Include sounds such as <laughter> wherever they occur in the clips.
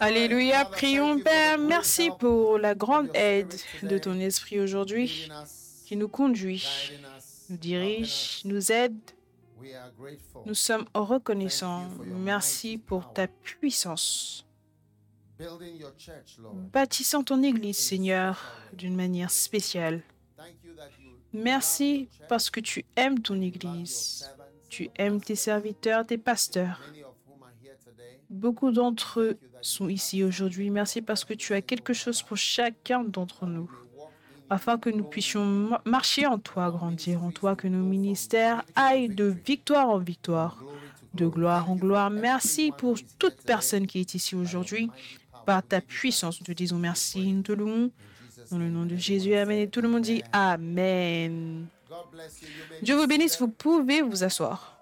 Alléluia, Father, prions Père, merci pour la grande aide de ton esprit aujourd'hui qui nous conduit, nous dirige, us. nous aide. Nous sommes reconnaissants. Merci pour ta puissance. Bâtissant ton Église, Seigneur, d'une manière spéciale. Merci parce que tu aimes ton Église. Tu aimes tes serviteurs, tes pasteurs. Beaucoup d'entre eux sont ici aujourd'hui. Merci parce que tu as quelque chose pour chacun d'entre nous, afin que nous puissions ma- marcher en toi, grandir en toi, que nos ministères aillent de victoire en victoire, de gloire en gloire. Merci pour toute personne qui est ici aujourd'hui. Par ta puissance, nous te disons merci, nous te louons. Dans le nom de Jésus, Amen. Et tout le monde dit Amen. Dieu vous bénisse, vous pouvez vous asseoir.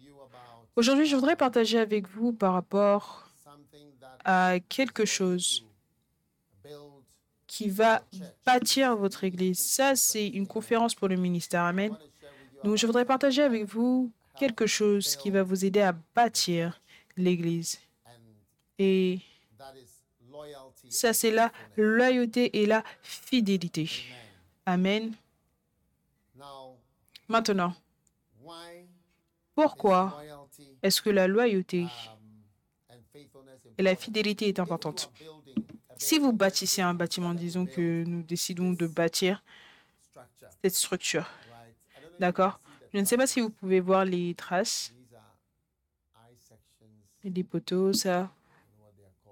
You about aujourd'hui, je voudrais partager avec vous par rapport à quelque chose qui va bâtir votre Église. Ça, c'est une conférence pour le ministère. Amen. Donc, je voudrais partager avec vous quelque chose qui va vous aider à bâtir l'Église. Et. Ça, c'est la loyauté et la fidélité. Amen. Maintenant, pourquoi est-ce que la loyauté um, et la fidélité est importante? Si vous bâtissez un bâtiment, disons que nous décidons de bâtir cette structure, d'accord? Je ne sais pas si vous pouvez voir les traces, les poteaux, ça.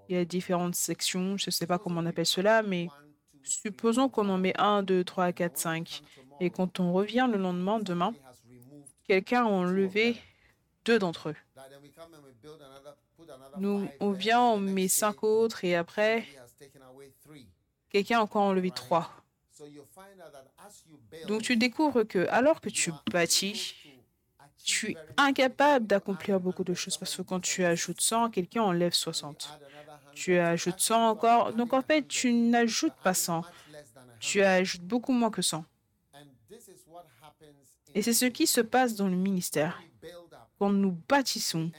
Il y a différentes sections, je ne sais pas comment on appelle cela, mais supposons qu'on en met 1, 2, 3, 4, 5. Et quand on revient le lendemain, demain, quelqu'un a enlevé deux d'entre eux. Nous, on vient, on met cinq autres et après, quelqu'un a encore enlevé trois. Donc tu découvres que alors que tu bâtis, tu es incapable d'accomplir beaucoup de choses parce que quand tu ajoutes 100, quelqu'un enlève 60. Tu ajoutes 100 encore. Donc en fait, tu n'ajoutes pas 100. much less than a Tu ajoutes beaucoup moins que 100. And this is what happens in Et c'est ce qui se passe dans le ministère. Quand nous bâtissons,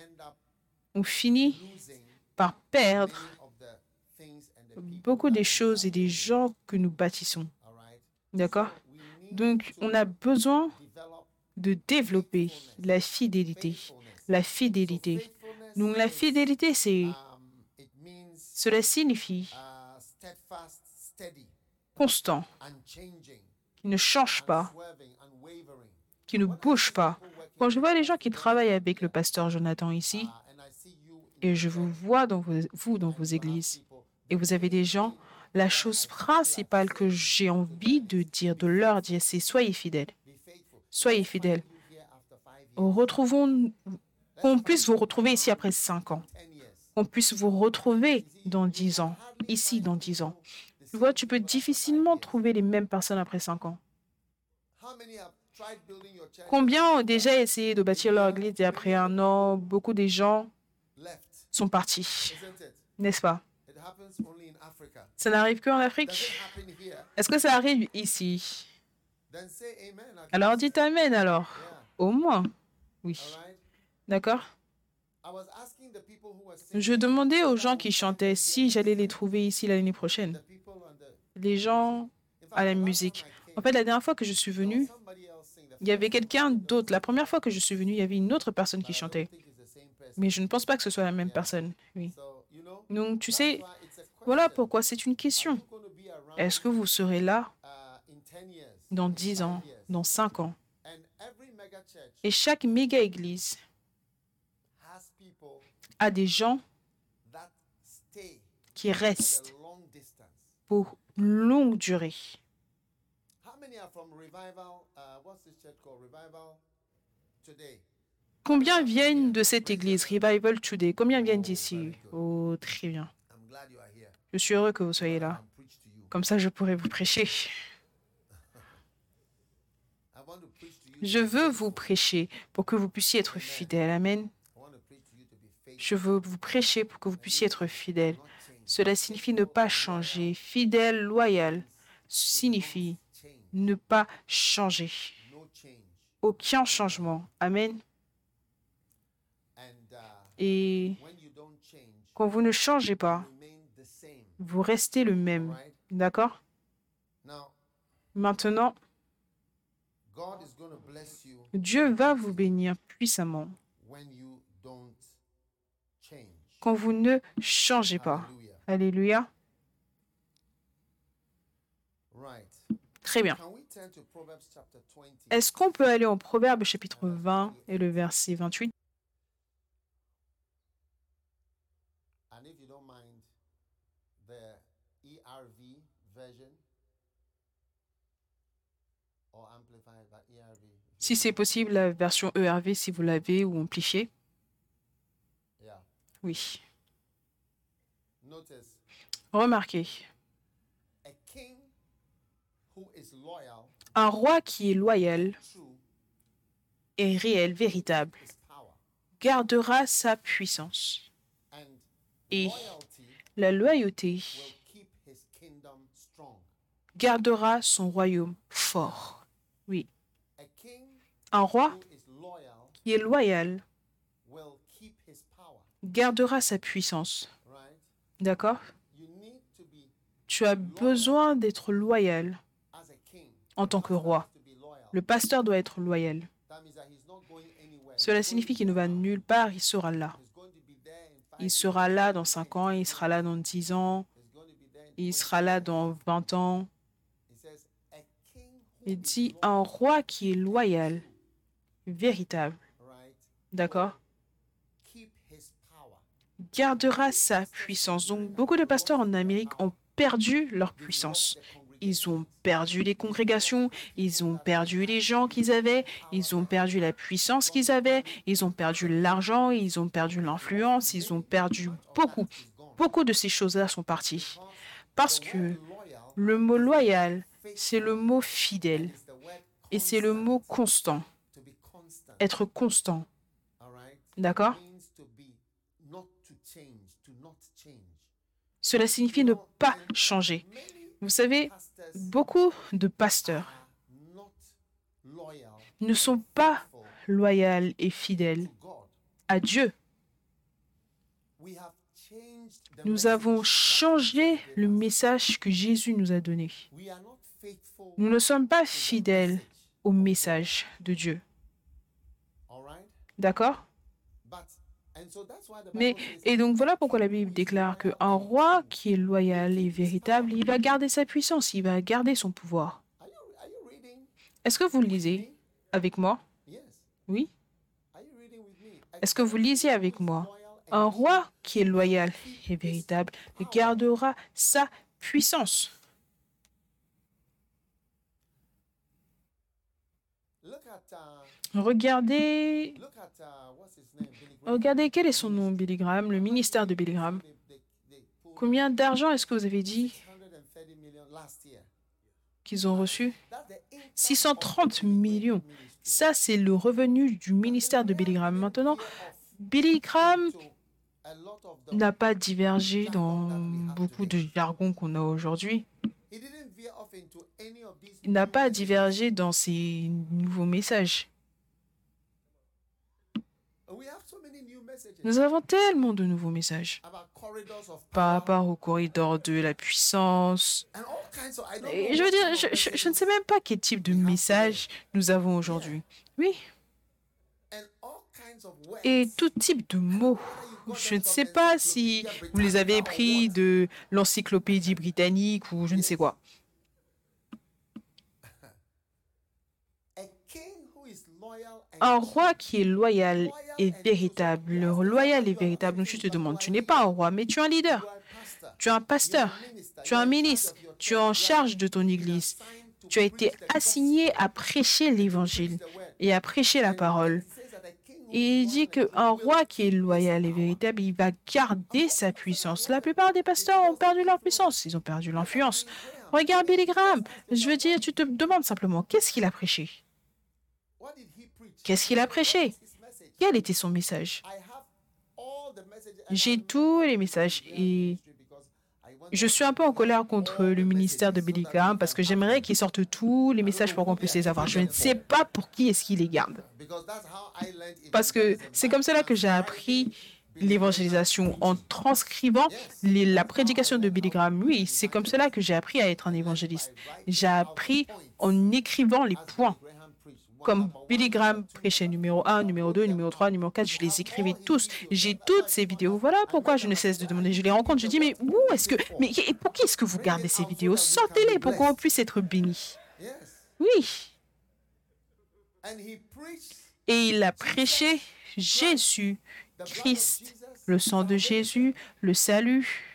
on finit par perdre beaucoup des choses et des gens que nous bâtissons. D'accord? Donc on a besoin de développer la fidélité. La fidélité. Donc la fidélité, c'est... Cela signifie constant, qui ne change pas, qui ne bouge pas. Quand je vois les gens qui travaillent avec le pasteur Jonathan ici, et je vous vois dans vos, vous dans vos églises, et vous avez des gens, la chose principale que j'ai envie de dire, de leur dire, c'est soyez fidèles. Soyez fidèles. Retrouvons, qu'on puisse vous retrouver ici après cinq ans, 10 years. Qu'on puisse vous retrouver dans dix ans, ici dans dix ans. Tu vois, tu peux difficilement trouver les mêmes personnes après cinq ans. Combien ont déjà essayé de bâtir leur église et après un an, beaucoup des gens sont partis, n'est-ce pas? Ça n'arrive qu'en Afrique? Est-ce que ça arrive ici? Alors dites Amen alors. Au moins. Oui. D'accord? Je demandais aux gens qui chantaient si j'allais les trouver ici l'année prochaine. Les gens à la musique. En fait, la dernière fois que je suis. The il y avait quelqu'un d'autre. La première fois que je suis venue, il y avait une autre personne qui chantait. Mais je ne pense pas que ce soit la même personne. Oui. Donc, tu sais, voilà pourquoi c'est une question. Est-ce que vous serez là in 10 years, dans in 10 five ans, dans 5 ans? Et chaque méga église has a des gens qui restent pour longue durée. How many are from Revival? Uh. Combien viennent de cette église? Revival Today Combien viennent d'ici? Oh, très bien. I'm glad you are here. Je suis heureux que vous soyez là. Comme ça, je pourrai vous prêcher. <laughs> I want to preach to you. Je veux vous prêcher pour que vous puissiez être fidèles. Amen. I want to preach to you to be Je veux vous prêcher pour que vous puissiez être fidèles. Cela signifie ne pas changer. Fidèle, loyal, signifie ne pas changer. Aucun changement. Amen. Et quand vous ne changez pas, vous restez le même. D'accord? Maintenant, Dieu va vous bénir puissamment quand vous ne changez pas. Alléluia. Très bien. Est-ce qu'on peut aller en Proverbe chapitre 20 et le verset 28 Si c'est possible, la version ERV, si vous l'avez, ou amplifiée. Oui. Remarquez, un roi qui est loyal et réel, véritable, gardera sa puissance. Et la loyauté gardera son royaume fort. Oui. Un roi qui est loyal gardera sa puissance. D'accord? Tu as besoin d'être loyal en tant que roi. Le pasteur doit être loyal. Cela signifie qu'il ne va nulle part, il sera là. Il sera là dans 5 ans, il sera là dans 10 ans, il sera là dans 20 ans. Il dit un roi qui est loyal, véritable. D'accord? Gardera sa puissance. Donc beaucoup de pasteurs en Amérique ont perdu leur puissance. Ils ont perdu les congrégations, ils ont perdu les gens qu'ils avaient, ils ont perdu la puissance qu'ils avaient, ils ont perdu l'argent, ils ont perdu l'influence, ils ont perdu beaucoup. Beaucoup de ces choses-là sont parties. Parce que le mot loyal, c'est le mot fidèle et c'est le mot constant. Être constant. D'accord? Cela signifie ne pas changer. Vous savez, beaucoup de pasteurs ne sont pas loyaux et fidèles à Dieu. Nous avons changé le message que Jésus nous a donné. Nous ne sommes pas fidèles au message de Dieu. D'accord? Mais, et donc voilà pourquoi la Bible déclare qu'un roi qui est loyal et véritable, il va garder sa puissance, il va garder son pouvoir. Est-ce que vous lisez avec moi? Oui. Est-ce que vous lisez avec moi? Un roi qui est loyal et véritable gardera sa puissance. Regardez Regardez, quel est son nom, Billy Graham, le ministère de Billy Graham? Combien d'argent est-ce que vous avez dit qu'ils ont reçu? 630 millions. Ça, c'est le revenu du ministère de Billy Graham. Maintenant, Billy Graham n'a pas divergé dans beaucoup de jargon qu'on a aujourd'hui. Il n'a pas divergé dans ses nouveaux messages. Nous avons tellement de nouveaux messages par rapport au corridor de la puissance. Et je veux dire, je, ne sais même pas quel type de message nous avons aujourd'hui. Oui. Et tout type de mots. Je ne sais pas si vous les avez pris de l'encyclopédie britannique ou je ne sais quoi. Un roi qui est loyal et véritable. Le loyal et véritable. Je te demande, tu n'es pas un roi, mais tu es un leader. Tu es un pasteur. Tu es un ministre. Tu es en charge de ton église. Tu as été assigné à prêcher l'évangile et à prêcher la parole. Il dit qu'un roi qui est loyal et véritable, il va garder sa puissance. La plupart des pasteurs ont perdu leur puissance, ils ont perdu l'influence. Regarde Billy Graham. Je veux dire, tu te demandes simplement, qu'est-ce qu'il a prêché? Qu'est-ce qu'il a prêché? Quel était son message? J'ai tous les messages et je suis un peu en colère contre le ministère de Billy Graham parce que j'aimerais qu'ils sortent tous les messages pour qu'on puisse les avoir. Je ne sais pas pour qui est-ce qu'ils les gardent. Parce que c'est comme cela que j'ai appris l'évangélisation en transcrivant la prédication de Billy Graham. Oui, c'est comme cela que j'ai appris à être un évangéliste. J'ai appris en écrivant les points. Comme Billy Graham prêchait numéro 1, numéro 2, numéro 3, numéro 4, je les écrivais tous. J'ai toutes ces vidéos. Voilà pourquoi je ne cesse de demander. Je les rencontre, je dis, mais où est-ce que. Mais pour qui est-ce que vous gardez ces vidéos? Sortez-les pour qu'on puisse être bénis. Oui. Et il a prêché Jésus Christ, le sang de Jésus, le salut.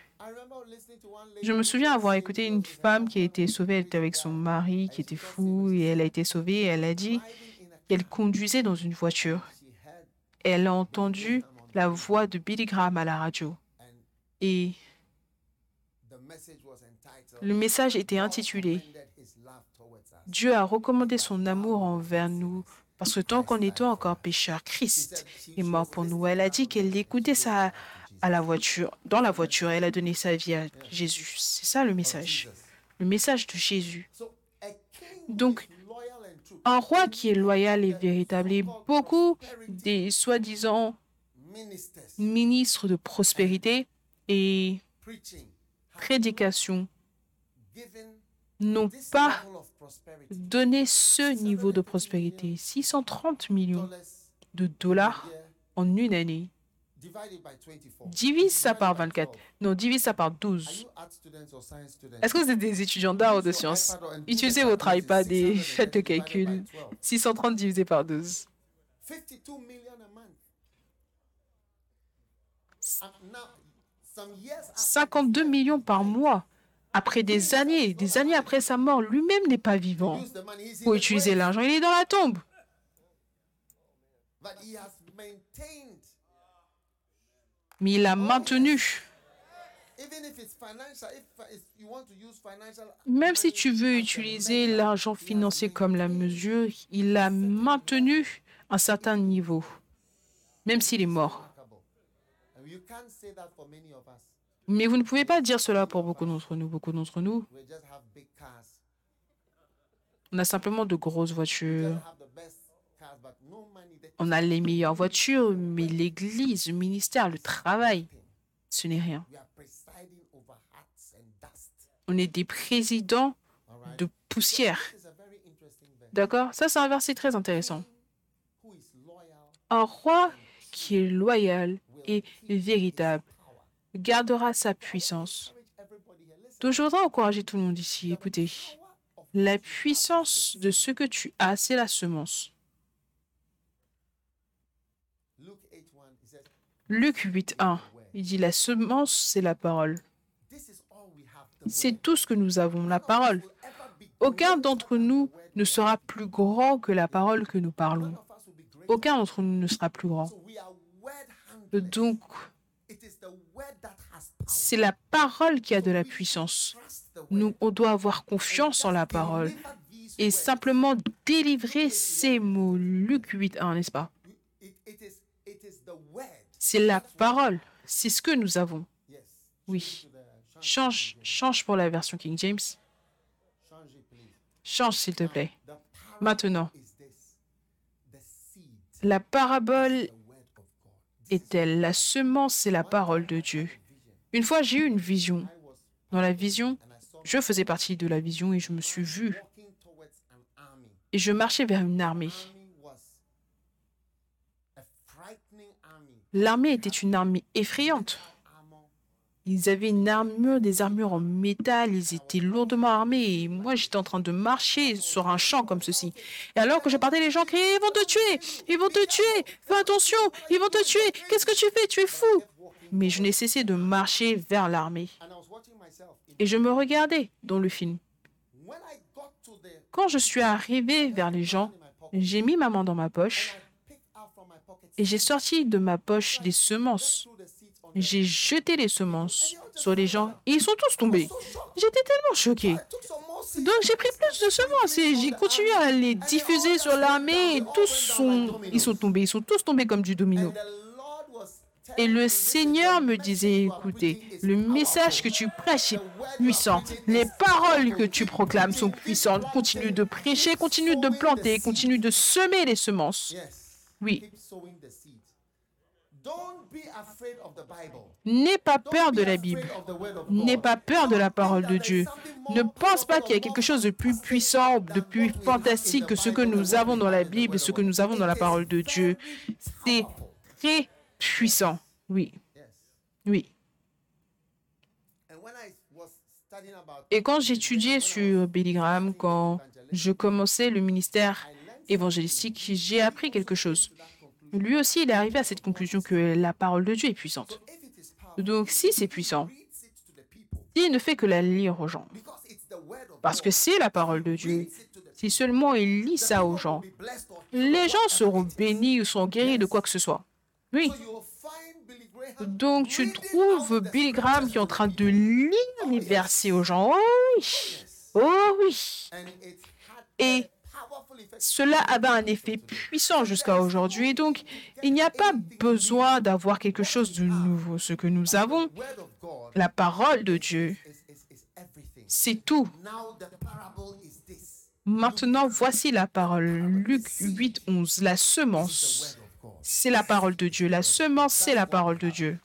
Je me souviens avoir écouté une femme qui a été sauvée, elle était avec son mari qui était fou et elle a été sauvée. Et elle a dit qu'elle conduisait dans une voiture. Elle a entendu la voix de Billy Graham à la radio. et le message était intitulé Dieu a recommandé son amour envers nous parce que tant qu'on était encore pécheurs, Christ est mort pour nous. Elle a dit qu'elle écoutait ça à la voiture, dans la voiture. Elle a donné sa vie à Jésus. C'est ça le message. Le message de Jésus. Donc, un roi qui est loyal et véritable, et beaucoup des soi-disant ministres de prospérité et prédication n'ont pas donné ce niveau de prospérité. 630 millions de dollars en une année. Divise ça par 24. Non, divise ça par 12. Est-ce que vous êtes des étudiants d'art ou de sciences Utilisez votre iPad et faites le calcul. 630 divisé par 12. 52 millions par mois après des années, des années après sa mort, lui-même n'est pas vivant. Pour utiliser l'argent, il est dans la tombe. Mais il a maintenu. Même si tu veux utiliser l'argent financier comme la mesure, il a maintenu un certain niveau, même s'il est mort. Mais vous ne pouvez pas dire cela pour beaucoup d'entre nous. Beaucoup d'entre nous, on a simplement de grosses voitures. On a les meilleures voitures, mais l'Église, le ministère, le travail, ce n'est rien. On est des présidents de poussière. D'accord? Ça, c'est un verset très intéressant. Un roi qui est loyal et véritable gardera sa puissance. Donc, je voudrais encourager tout le monde ici. Écoutez, la puissance de ce que tu as, c'est la semence. Luc 8.1, il dit la semence, c'est la parole. C'est tout ce que nous avons, la parole. Aucun d'entre nous ne sera plus grand que la parole que nous parlons. Aucun d'entre nous ne sera plus grand. Donc, c'est la parole qui a de la puissance. Nous, on doit avoir confiance en la parole et simplement délivrer ces mots. Luc 8.1, n'est-ce pas? C'est la parole. C'est ce que nous avons. Oui. Change, change pour la version King James. Change, s'il te plaît. Maintenant, la parabole est-elle La semence, c'est la parole de Dieu? Une fois, j'ai eu une vision. Dans la vision, je faisais partie de la vision et je me suis vu. Et je marchais vers une armée. L'armée était une armée effrayante. Ils avaient une armure, des armures en métal, ils étaient lourdement armés. Et moi, j'étais en train de marcher sur un champ comme ceci. Et alors que je partais, les gens criaient Ils vont te tuer Ils vont te tuer Fais attention Ils vont te tuer Qu'est-ce que tu fais? Tu es fou Mais je n'ai cessé de marcher vers l'armée. Et je me regardais dans le film. Quand je suis arrivé vers les gens, j'ai mis ma main dans ma poche et j'ai sorti de ma poche des semences j'ai jeté les semences sur les gens et ils sont tous tombés. J'étais tellement choqué. Donc j'ai pris plus de semences et j'ai continué à les diffuser sur l'armée et tous sont, ils sont tombés, ils sont tous tombés comme du domino. Et le Seigneur me disait, écoutez, le message que tu prêches est puissant. Les paroles que tu proclames sont puissantes. Continue de prêcher, continue de planter, continue de semer les semences. Oui. N'aie pas peur de la Bible. N'aie pas peur de la parole de Dieu. Ne pense pas qu'il y a quelque chose de plus puissant, de plus fantastique que ce que nous avons dans la Bible et ce que nous avons dans la parole de Dieu. C'est très puissant. Oui. Oui. Et quand j'étudiais sur Billy Graham, quand je commençais le ministère évangélistique, j'ai appris quelque chose. Lui aussi, il est arrivé à cette conclusion que la parole de Dieu est puissante. Donc, si c'est puissant, il ne fait que la lire aux gens. Parce que c'est la parole de Dieu. Si seulement il lit ça aux gens, les gens seront bénis ou seront guéris de quoi que ce soit. Oui. Donc tu trouves Billy Graham qui est en train de lire les versets aux gens? Oh oui. Oh oui. Et cela avait un effet puissant jusqu'à aujourd'hui. Donc, il n'y a pas besoin d'avoir quelque chose de nouveau. Ce que nous avons, la parole de Dieu, c'est tout. Maintenant, voici la parole. Luc 8, 11. La semence, c'est la parole de Dieu. La semence, c'est la parole de Dieu.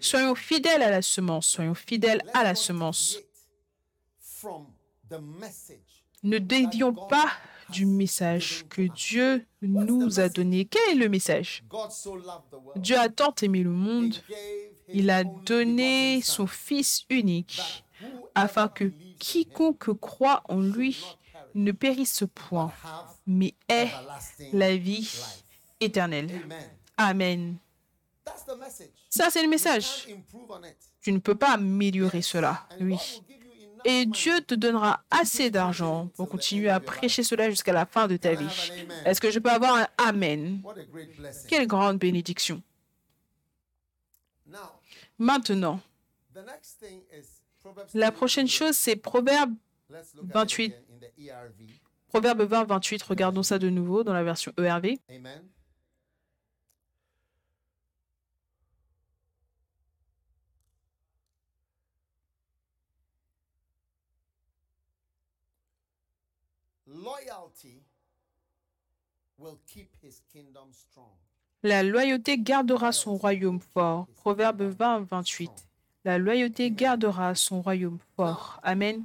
Soyons fidèles à la semence, soyons fidèles à la semence. Ne dévions pas du message que Dieu nous a donné. Quel est le message? Dieu a tant aimé le monde, il a donné son Fils unique afin que quiconque croit en lui ne périsse point, mais ait la vie éternelle. Amen. Ça, c'est le message. Tu ne peux pas améliorer cela. Oui. Et Dieu te donnera assez d'argent pour continuer à prêcher cela jusqu'à la fin de ta vie. Est-ce que je peux avoir un Amen? Quelle grande bénédiction. Maintenant, la prochaine chose, c'est Proverbe 28. Proverbe 20, 28. Regardons ça de nouveau dans la version ERV. La loyauté gardera son royaume fort. Proverbe 20, 28. La loyauté gardera son royaume fort. Amen.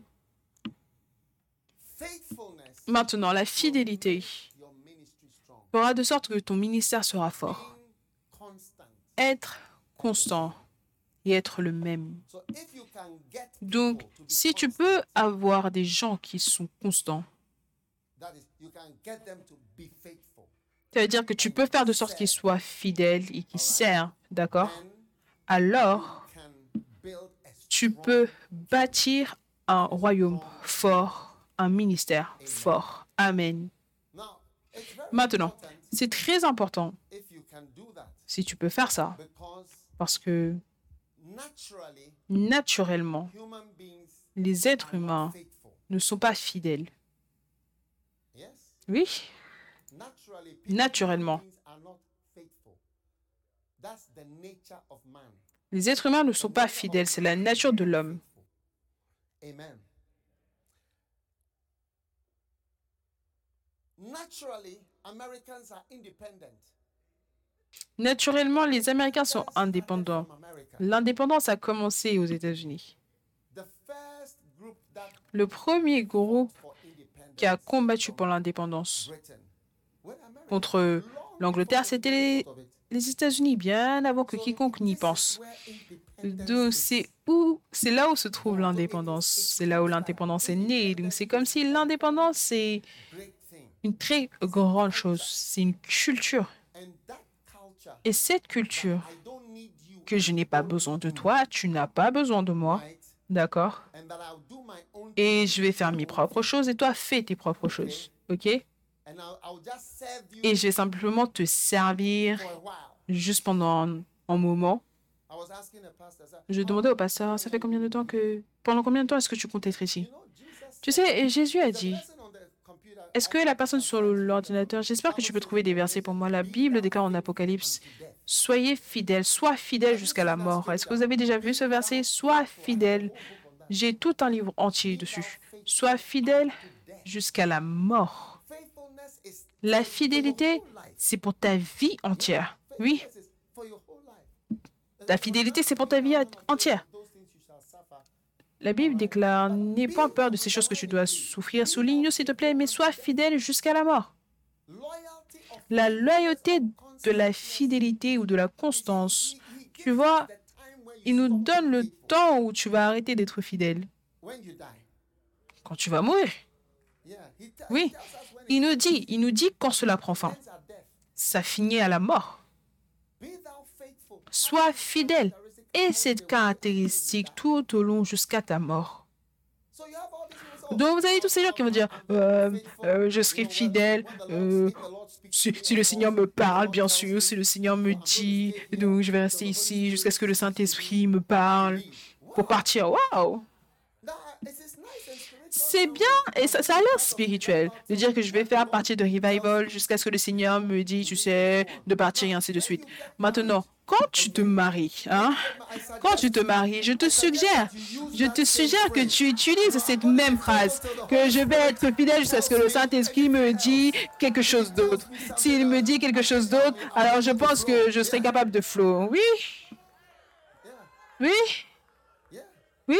Maintenant, la fidélité fera de sorte que ton ministère sera fort. Être constant et être le même. Donc, si tu peux avoir des gens qui sont constants, ça veut dire que tu peux faire de sorte qu'ils soient fidèles et qu'ils servent, d'accord Alors, tu peux bâtir un royaume fort, un ministère fort. Amen. Maintenant, c'est très important si tu peux faire ça, parce que naturellement, les êtres humains ne sont pas fidèles. Oui, naturellement. Les êtres humains ne sont pas fidèles, c'est la nature de l'homme. Naturellement, les Américains sont indépendants. L'indépendance a commencé aux États-Unis. Le premier groupe qui a combattu pour l'indépendance contre l'Angleterre, c'était les, États-Unis, bien avant que quiconque n'y pense. Donc, c'est où, c'est là où se trouve l'indépendance. C'est là où l'indépendance est née. Donc, c'est comme si l'indépendance, c'est une très grande chose. C'est une culture. Et cette culture, que je n'ai pas besoin de toi, tu n'as pas besoin de moi, d'accord. Et je vais faire mes propres choses et toi, fais tes propres choses, ok? Et je vais simplement te servir juste pendant un, moment. Je demandais au pasteur, ça fait combien de temps que... Pendant combien de temps est-ce que tu comptes être ici? Tu sais, Jésus a dit, Est-ce que la personne sur l'ordinateur, j'espère que tu peux trouver des versets pour moi. La Bible déclare en Apocalypse, soyez fidèles, sois fidèles jusqu'à la mort. Est-ce que vous avez déjà vu ce verset? Sois fidèle. J'ai tout un livre entier dessus. Sois fidèle jusqu'à la mort. La fidélité, c'est pour ta vie entière. Oui. La fidélité, c'est pour ta vie entière. La Bible déclare, n'aie pas peur de ces choses que tu dois souffrir. Souligne, s'il te plaît, mais sois fidèle jusqu'à la mort. La loyauté de la fidélité ou de la constance, tu vois, il nous donne le temps où tu vas arrêter d'être fidèle. Quand tu vas mourir. Oui, il nous dit, il nous dit quand cela prend fin. Ça finit à la mort. Sois fidèle et cette caractéristique tout au long jusqu'à ta mort. Donc vous avez tous ces gens qui vont dire, euh, euh, je serai fidèle, euh, si, le Seigneur me parle, bien sûr, si le Seigneur me dit, donc je vais rester ici jusqu'à ce que le Saint-Esprit me parle pour partir. Waouh! C'est bien et ça, a l'air spirituel de dire que je vais faire partie de Revival jusqu'à ce que le Seigneur me dise, tu sais, de partir et ainsi de suite. Maintenant, quand tu te maries, hein, quand tu te maries, je te suggère, je te suggère que tu utilises cette même phrase, que je vais être fidèle jusqu'à ce que le Saint-Esprit me dise quelque chose d'autre. S'il me dit quelque chose d'autre, alors je pense que je serai capable de flow. Oui? Oui? Oui?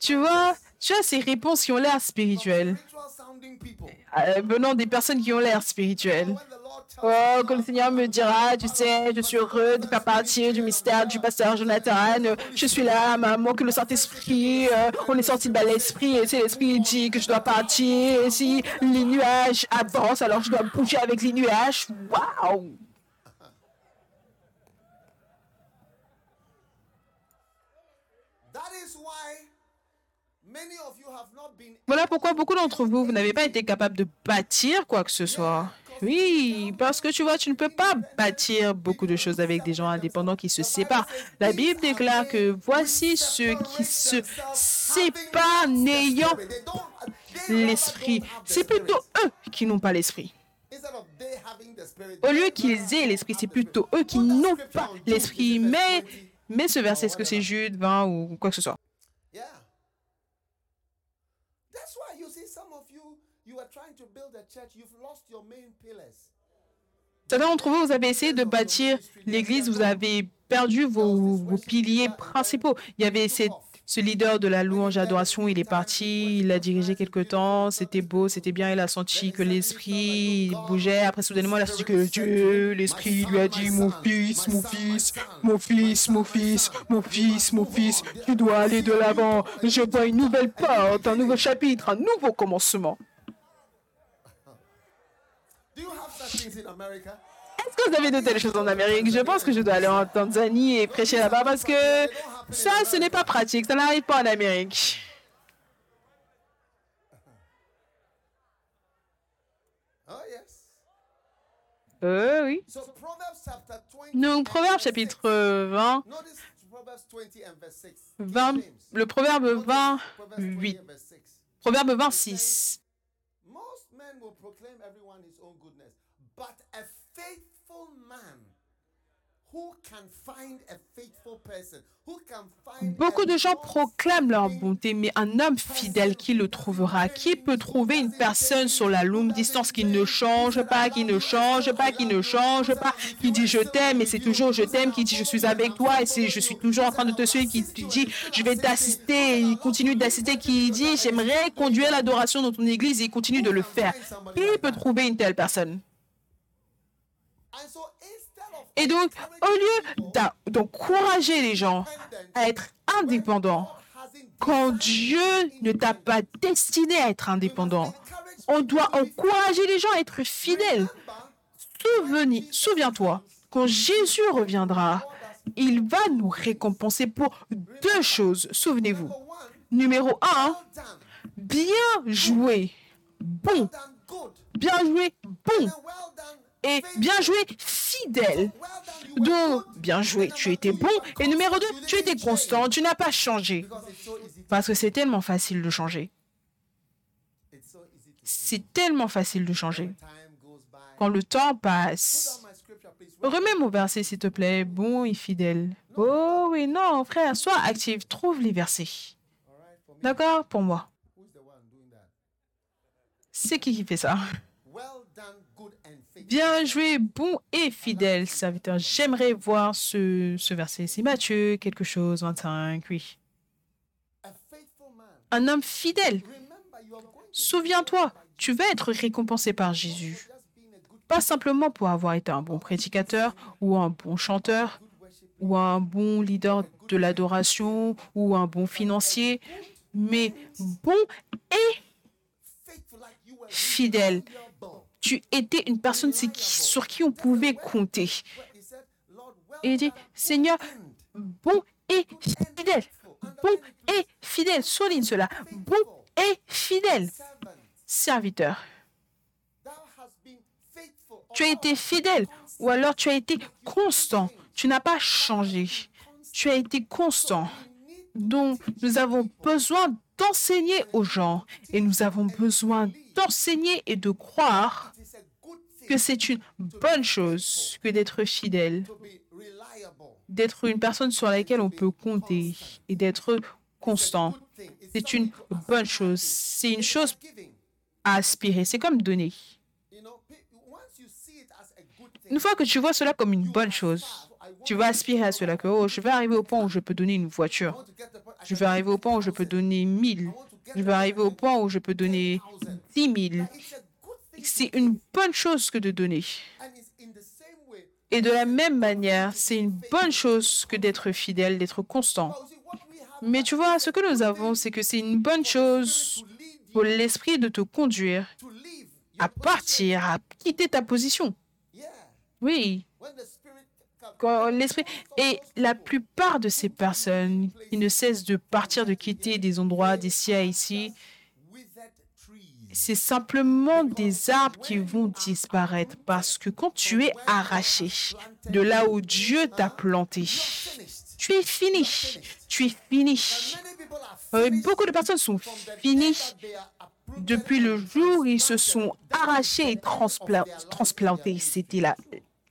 Tu vois, tu as ces réponses qui ont l'air spirituelles, euh, venant des personnes qui ont l'air spirituelles. Oh, quand le Seigneur me dira, tu sais, je suis heureux de faire partie du mystère du pasteur Jonathan. Je suis là, maman, que le Saint-Esprit, euh, on est sorti de l'Esprit, et si l'Esprit dit que je dois partir, et si les nuages avancent, alors je dois bouger avec les nuages. Waouh! Voilà pourquoi beaucoup d'entre vous, vous n'avez pas été capable de bâtir quoi que ce soit. Oui, parce que tu vois, tu ne peux pas bâtir beaucoup de choses avec des gens indépendants qui se séparent. La Bible déclare que voici ceux qui se séparent n'ayant l'esprit. C'est plutôt eux qui n'ont pas l'esprit. Au lieu qu'ils aient l'esprit, c'est plutôt eux qui n'ont pas l'esprit. Mais, mais ce verset, est-ce que c'est Jude 20 ou quoi que ce soit? Certains d'entre vous, vous avez essayé de bâtir l'église, vous avez perdu vos, vos, piliers principaux. Il y avait cette, ce leader de la louange et adoration, il est parti, il a dirigé quelque temps, c'était beau, c'était bien, il a senti que l'esprit bougeait. Après, soudainement, il a senti que Dieu, l'esprit, lui a dit, mon fils, mon fils, mon fils, mon fils, mon fils, mon fils, tu dois aller de l'avant. Je vois une nouvelle porte, un nouveau chapitre, un nouveau commencement. Est-ce que vous avez de telles choses en Amérique? Je pense que je dois aller en Tanzanie et prêcher là-bas parce que ça, ce n'est pas pratique. Ça n'arrive pas en Amérique. Euh, oui. Donc, Proverbe chapitre 20, 20 le Proverbe 28, Proverbe 26. Beaucoup de gens proclament leur bonté, mais un homme fidèle, qui le trouvera Qui peut trouver une personne sur la longue distance qui ne change pas, qui ne change pas, qui ne change pas, qui dit je t'aime et c'est toujours je t'aime, qui dit je suis avec toi et c'est je suis toujours en train de te suivre, qui dit je vais t'assister, il continue d'assister, qui dit j'aimerais conduire l'adoration dans ton église et il continue de le faire. Qui peut trouver une telle personne? Et donc, au lieu d'encourager les gens à être indépendants, quand Dieu ne t'a pas destiné à être indépendant, on doit encourager les gens à être fidèles. Souviens-toi, quand Jésus reviendra, il va nous récompenser pour deux choses. Souvenez-vous. Numéro un, bien joué bon. Bien joué, bon. Et bien joué, fidèle. Donc, bien joué, tu étais bon. Et numéro deux, tu étais constant, tu n'as pas changé. Parce que c'est tellement facile de changer. C'est tellement facile de changer. Quand le temps passe, remets mon verset, s'il te plaît, bon et fidèle. Oh oui, non, frère, sois actif, trouve les versets. D'accord? Pour moi. C'est qui qui fait ça? Bien joué, bon et fidèle serviteur. J'aimerais voir ce, ce verset. C'est Matthieu, quelque chose, 25, oui. Un homme fidèle. Souviens-toi, tu vas être récompensé par Jésus. Pas simplement pour avoir été un bon prédicateur ou un bon chanteur ou un bon leader de l'adoration ou un bon financier, mais bon et fidèle. Tu étais une personne sur qui on pouvait compter. Et il dit, Seigneur, bon et fidèle. Bon et fidèle. Souligne cela. Bon et fidèle. Serviteur. Tu as été fidèle ou alors tu as été constant. Tu n'as pas changé. Tu as été constant. Donc, nous avons besoin d'enseigner aux gens et nous avons besoin d'enseigner et de croire que c'est une bonne chose que d'être fidèle, d'être une personne sur laquelle on peut compter et d'être constant. C'est une bonne chose. C'est une chose à aspirer. C'est comme donner. Une fois que tu vois cela comme une bonne chose, tu vas aspirer à cela que oh, je vais arriver au point où je peux donner une voiture. Je vais arriver au point où je peux donner 1000. Je vais arriver au point où je peux donner 10 000. C'est une bonne chose que de donner. Et de la même manière, c'est une bonne chose que d'être fidèle, d'être constant. Mais tu vois, ce que nous avons, c'est que c'est une bonne chose pour l'esprit de te conduire à partir, à quitter ta position. Oui. L'esprit et la plupart de ces personnes qui ne cessent de partir, de quitter des endroits d'ici à ici, c'est simplement des arbres qui vont disparaître parce que quand tu es arraché de là où Dieu t'a planté, tu es fini. Tu es fini. Euh, beaucoup de personnes sont finies depuis le jour où ils se sont arrachés et transplantés. C'était la,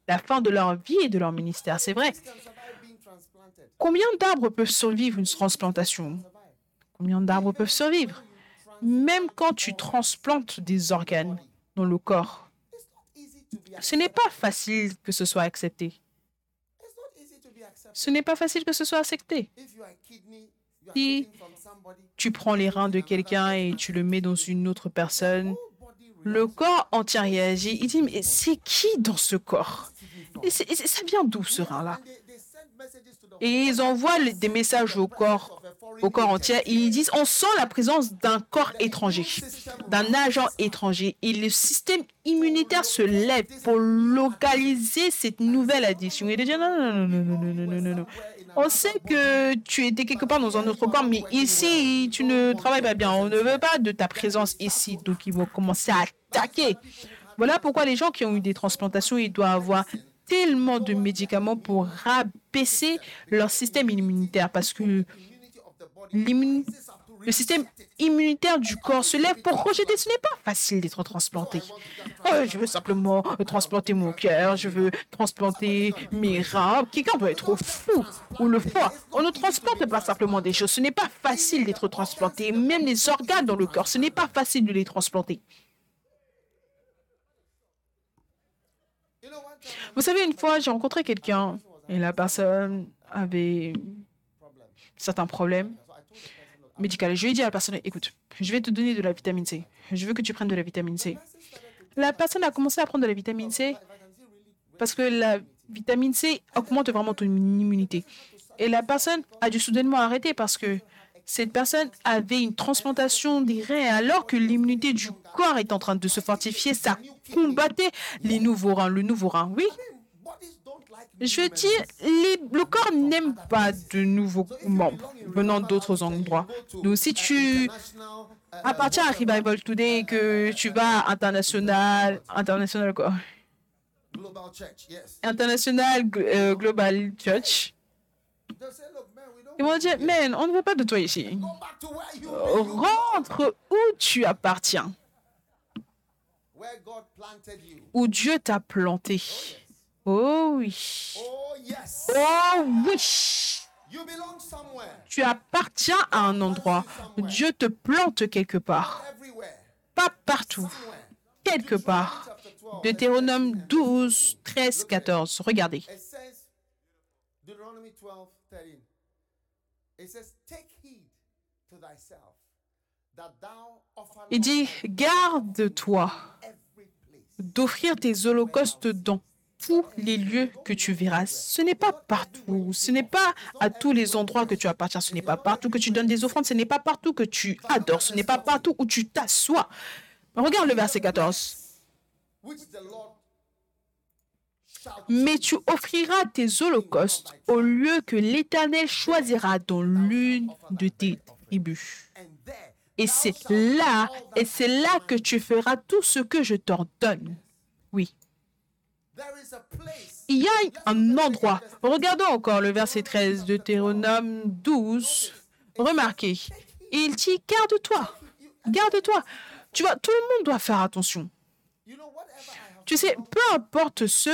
la fin de leur vie et de leur ministère, c'est vrai. Combien d'arbres peuvent survivre une transplantation? Combien d'arbres peuvent survivre? Même quand tu transplantes des organes dans le corps, ce n'est pas facile que ce soit accepté. Ce n'est pas facile que ce soit accepté. Si tu prends les reins de quelqu'un et tu le mets dans une autre personne, le corps entier réagit. Il dit, mais c'est qui dans ce corps? Et Ça vient d'où ce rein-là? Et ils envoient des messages au corps, au corps entier. Et ils disent, on sent la présence d'un corps étranger, d'un agent étranger. Et le système immunitaire se lève pour localiser cette nouvelle addiction. Et dit, non, non, non, non, non, non, non, non, non. On sait que tu étais quelque part dans un autre corps, mais ici, tu ne travailles pas bien. On ne veut pas de ta présence ici. Donc, ils vont commencer à attaquer. Voilà pourquoi les gens qui ont eu des transplantations, ils doivent avoir tellement de médicaments pour rabaisser leur système immunitaire parce que le système immunitaire du corps se lève pour rejeter. Ce n'est pas facile d'être transplanté. Oh, je veux simplement transplanter mon cœur, je veux transplanter mes reins. Quelqu'un doit être fou ou le foie. On ne transplante pas simplement des choses. Ce n'est pas facile d'être transplanté. Même les organes dans le corps, ce n'est pas facile de les transplanter. Vous savez, une fois, j'ai rencontré quelqu'un et la personne avait certains problèmes médicale. Je lui ai dit à la personne, écoute, je vais te donner de la vitamine C. Je veux que tu prennes de la vitamine C. La personne a commencé à prendre de la vitamine C parce que la vitamine C augmente vraiment ton immunité. Et la personne a dû soudainement arrêter parce que cette personne avait une transplantation des reins alors que l'immunité du corps est en train de se fortifier. Ça combattait les nouveaux reins, le nouveau rein. Oui, Je dis, les, le corps n'aime pas de nouveaux membres venant d'autres endroits. Donc, si tu appartiens à Revival Today que tu vas international, international quoi? International euh, Global Church, ils vont dire, man, on ne veut pas de toi ici. Rentre où tu appartiens, où Dieu t'a planté. Oh oui. Oh oui. Tu appartiens à un endroit. Dieu te plante quelque part. Pas partout. Quelque part. Deutéronome 12, 13, 14. Regardez. Il dit, garde-toi d'offrir tes holocaustes dans tous les lieux que tu verras. Ce n'est pas partout, ce n'est pas à tous les endroits que tu appartiens, ce n'est pas partout que tu donnes des offrandes, ce n'est pas partout que tu adores, ce n'est pas partout où tu t'assois. Regarde le verset 14. Mais tu offriras tes holocaustes au lieu que l'Éternel choisira dans l'une de tes tribus. Et c'est là, et c'est là que tu feras tout ce que je t'ordonne. Oui. Il y a un endroit. Regardons encore le verset 13 de Deutéronome 12. Remarquez, il dit garde-toi, garde-toi. Tu vois, tout le monde doit faire attention. Tu sais, peu importe ce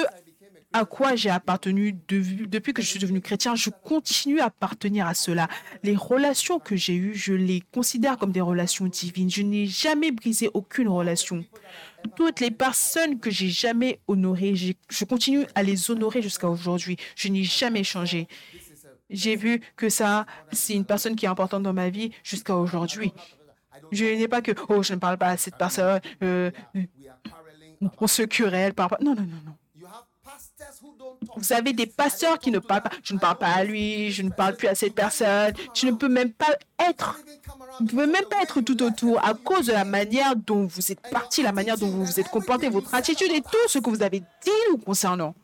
à quoi j'ai appartenu depuis que je suis devenu chrétien, je continue à appartenir à cela. Les relations que j'ai eues, je les considère comme des relations divines. Je n'ai jamais brisé aucune relation. Toutes les personnes que j'ai jamais honorées, je continue à les honorer jusqu'à aujourd'hui. Je n'ai jamais changé. J'ai vu que ça, c'est une personne qui est importante dans ma vie jusqu'à aujourd'hui. Je n'ai pas que, oh, je ne parle pas à cette personne, euh, on se querelle par Non, non, non, non. Vous avez des pasteurs qui ne parlent pas. Je ne parle pas à lui, je ne parle plus à cette personne. Tu ne peux même pas être. Ne pouvez même pas être tout autour à cause de la manière dont vous êtes parti, la manière dont vous vous êtes comporté, votre attitude et tout ce que vous avez dit nous concernant.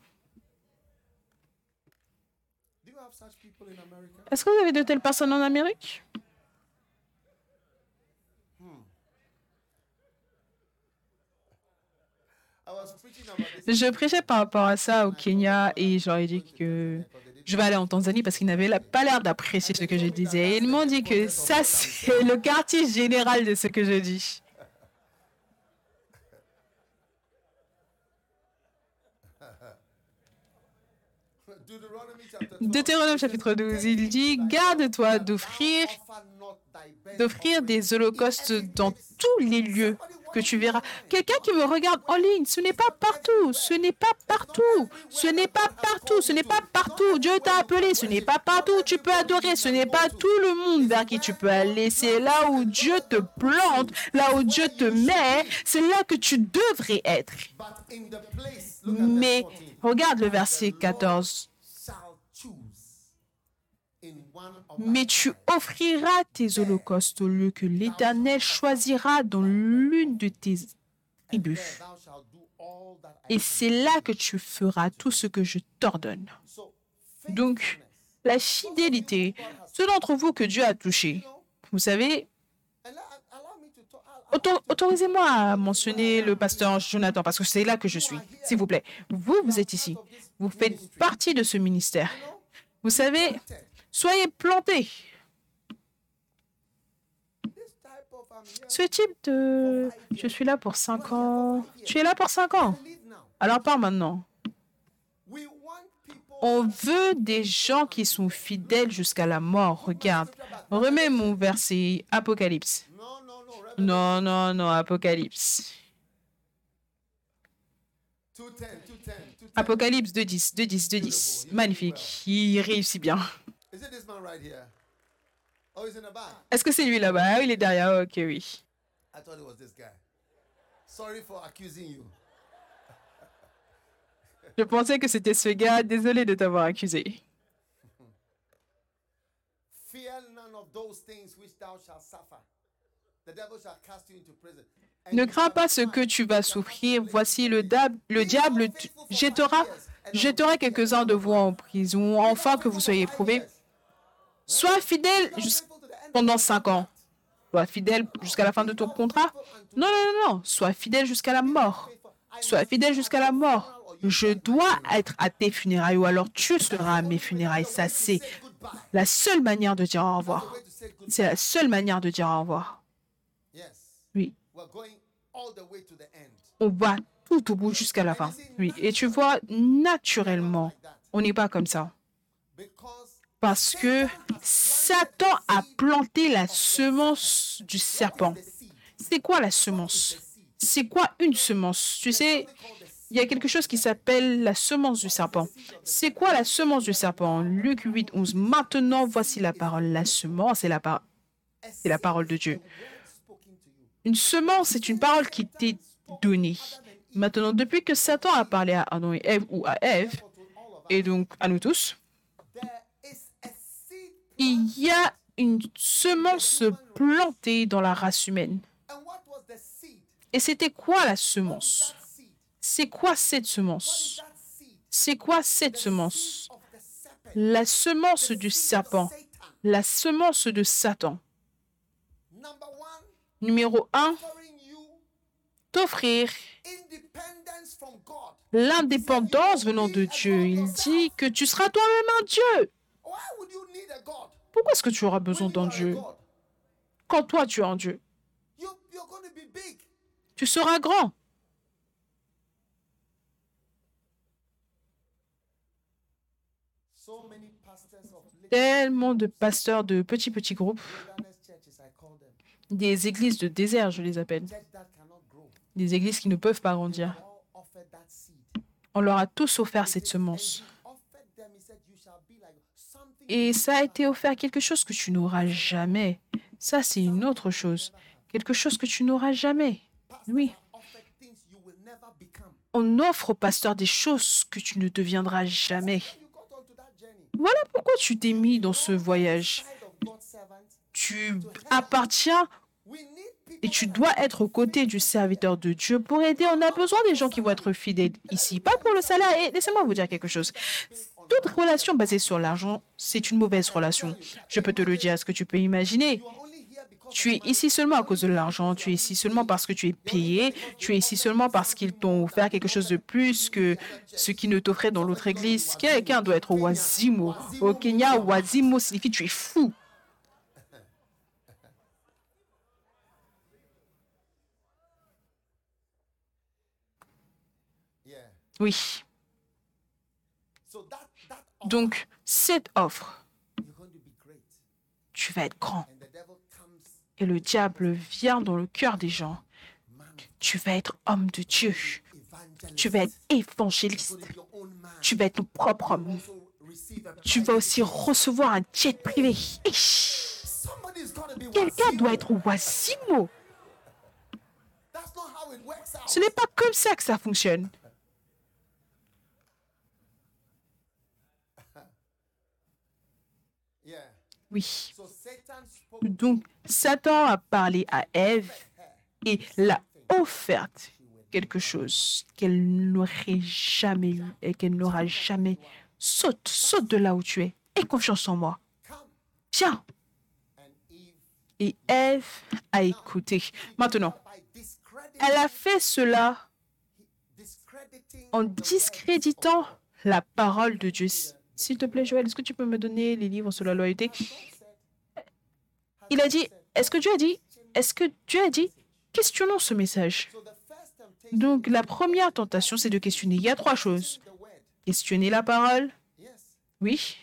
Est-ce que vous avez de telles personnes en Amérique? Je prêchais par rapport à ça au Kenya et ai dit que je vais aller en Tanzanie parce qu'ils n'avaient pas l'air d'apprécier ce que je disais. ils m'ont dit que ça, c'est le quartier général de ce que je dis. Deutéronome chapitre 12, il dit, garde-toi d'offrir d'offrir des holocaustes dans tous les lieux que tu verras. Quelqu'un qui me regarde en ligne, ce n'est pas partout, ce n'est pas partout, ce n'est pas partout, ce n'est pas partout. Dieu t'a appelé, ce n'est pas partout où tu peux adorer, ce n'est pas tout le monde vers qui tu peux aller. C'est là où Dieu te plante, là où Dieu te met, c'est là que tu devrais être. Mais regarde le verset 14 mais tu offriras tes holocaustes au lieu que l'Éternel choisira dans l'une de tes tribus. Et c'est là que tu feras tout ce que je t'ordonne. Donc, la fidélité, ceux d'entre vous que Dieu a touché, vous savez, autorisez-moi à mentionner le pasteur Jonathan, parce que c'est là que je suis, s'il vous plaît. Vous, vous êtes ici. Vous faites partie de ce ministère. Vous savez, Soyez plantés. Ce type de... Je suis là pour cinq ans. Tu es là pour cinq ans. Alors pas maintenant. On veut des gens qui sont fidèles jusqu'à la mort. Regarde. Remets mon verset Apocalypse. Non, non, non, Apocalypse. Apocalypse 2.10, 2.10, 2.10. Magnifique. Il réussit bien. Oh, Est-ce que c'est lui là-bas? Ah, il est derrière. Ok, oui. Je pensais que c'était ce gars. Désolé de t'avoir accusé. Ne crains pas ce que tu vas souffrir. Voici le, le diable jettera jetterai quelques-uns de vous en prison, enfin que vous soyez éprouvés. Sois fidèle pendant cinq ans. Sois fidèle jusqu'à la fin de ton contrat. Non, non, non, non. Sois fidèle jusqu'à la mort. Sois fidèle jusqu'à la mort. Je dois être à tes funérailles ou alors tu seras à mes funérailles. Ça, c'est la seule manière de dire au revoir. C'est la seule manière de dire au revoir. Oui. On va tout au bout jusqu'à la fin. Oui. Et tu vois, naturellement, on n'est pas comme ça. Parce que Satan a planté la semence du serpent. C'est quoi la semence? C'est quoi une semence? Tu sais, il y a quelque chose qui s'appelle la semence du serpent. C'est quoi la semence du serpent? Luc 8, 11. Maintenant, voici la parole. La semence, c'est la, par la parole de Dieu. Une semence, c'est une parole qui t'est donnée. Maintenant, depuis que Satan a parlé à Adam et Ève ou à Ève, et donc à nous tous, il y a une semence plantée dans la race humaine. Et c'était quoi la semence? C'est quoi cette semence? C'est quoi cette semence? La semence du serpent, la semence de Satan. Numéro un, t'offrir l'indépendance venant de Dieu. Il dit que tu seras toi-même un Dieu. Pourquoi est-ce que tu auras besoin d'un Dieu? Quand toi tu es un Dieu. Tu seras grand. Tellement de pasteurs de petits petits groupes, des églises de désert, je les appelle, des églises qui ne peuvent pas grandir. On leur a tous offert cette semence. Et ça a été offert quelque chose que tu n'auras jamais. Ça, c'est une autre chose. Quelque chose que tu n'auras jamais. Oui. On offre au pasteur des choses que tu ne deviendras jamais. Voilà pourquoi tu t'es mis dans ce voyage. Tu appartiens et tu dois être aux côtés du serviteur de Dieu pour aider. On a besoin des gens qui vont être fidèles ici, pas pour le salaire. Et laissez-moi vous dire quelque chose toute relation basée sur l'argent, c'est une mauvaise relation. Je peux te le dire, est-ce que tu peux imaginer? Tu es ici seulement à cause de l'argent, tu es ici seulement parce que tu es payé, tu es ici seulement parce qu'ils t'ont offert quelque chose de plus que ce qui ne t'offrait dans l'autre église. Quelqu'un doit être oisimo. Au Kenya, oisimo signifie tu es fou. Oui. Donc, cette offre, tu vas être grand. Et le diable vient dans le cœur des gens. Tu vas être homme de Dieu. Tu vas être évangéliste. Tu vas être ton propre homme. Tu vas aussi recevoir un jet privé. Quelqu'un doit être oisimo. Ce n'est pas comme ça que ça fonctionne. Oui. Donc, Satan a parlé à Ève et l'a offerte quelque chose qu'elle n'aurait jamais eu et qu'elle n'aura jamais. Saute, saute de là où tu es. Aie confiance en moi. Viens. Et Ève a écouté. Maintenant, elle a fait cela en discréditant la parole de Dieu. S'il te plaît, Joël, est-ce que tu peux me donner les livres sur la loyauté? Il a dit, est-ce que Dieu a dit Est-ce que Dieu a dit Questionnons ce message. Donc, la première tentation, c'est de questionner. Il y a trois choses. Questionner la parole. Oui.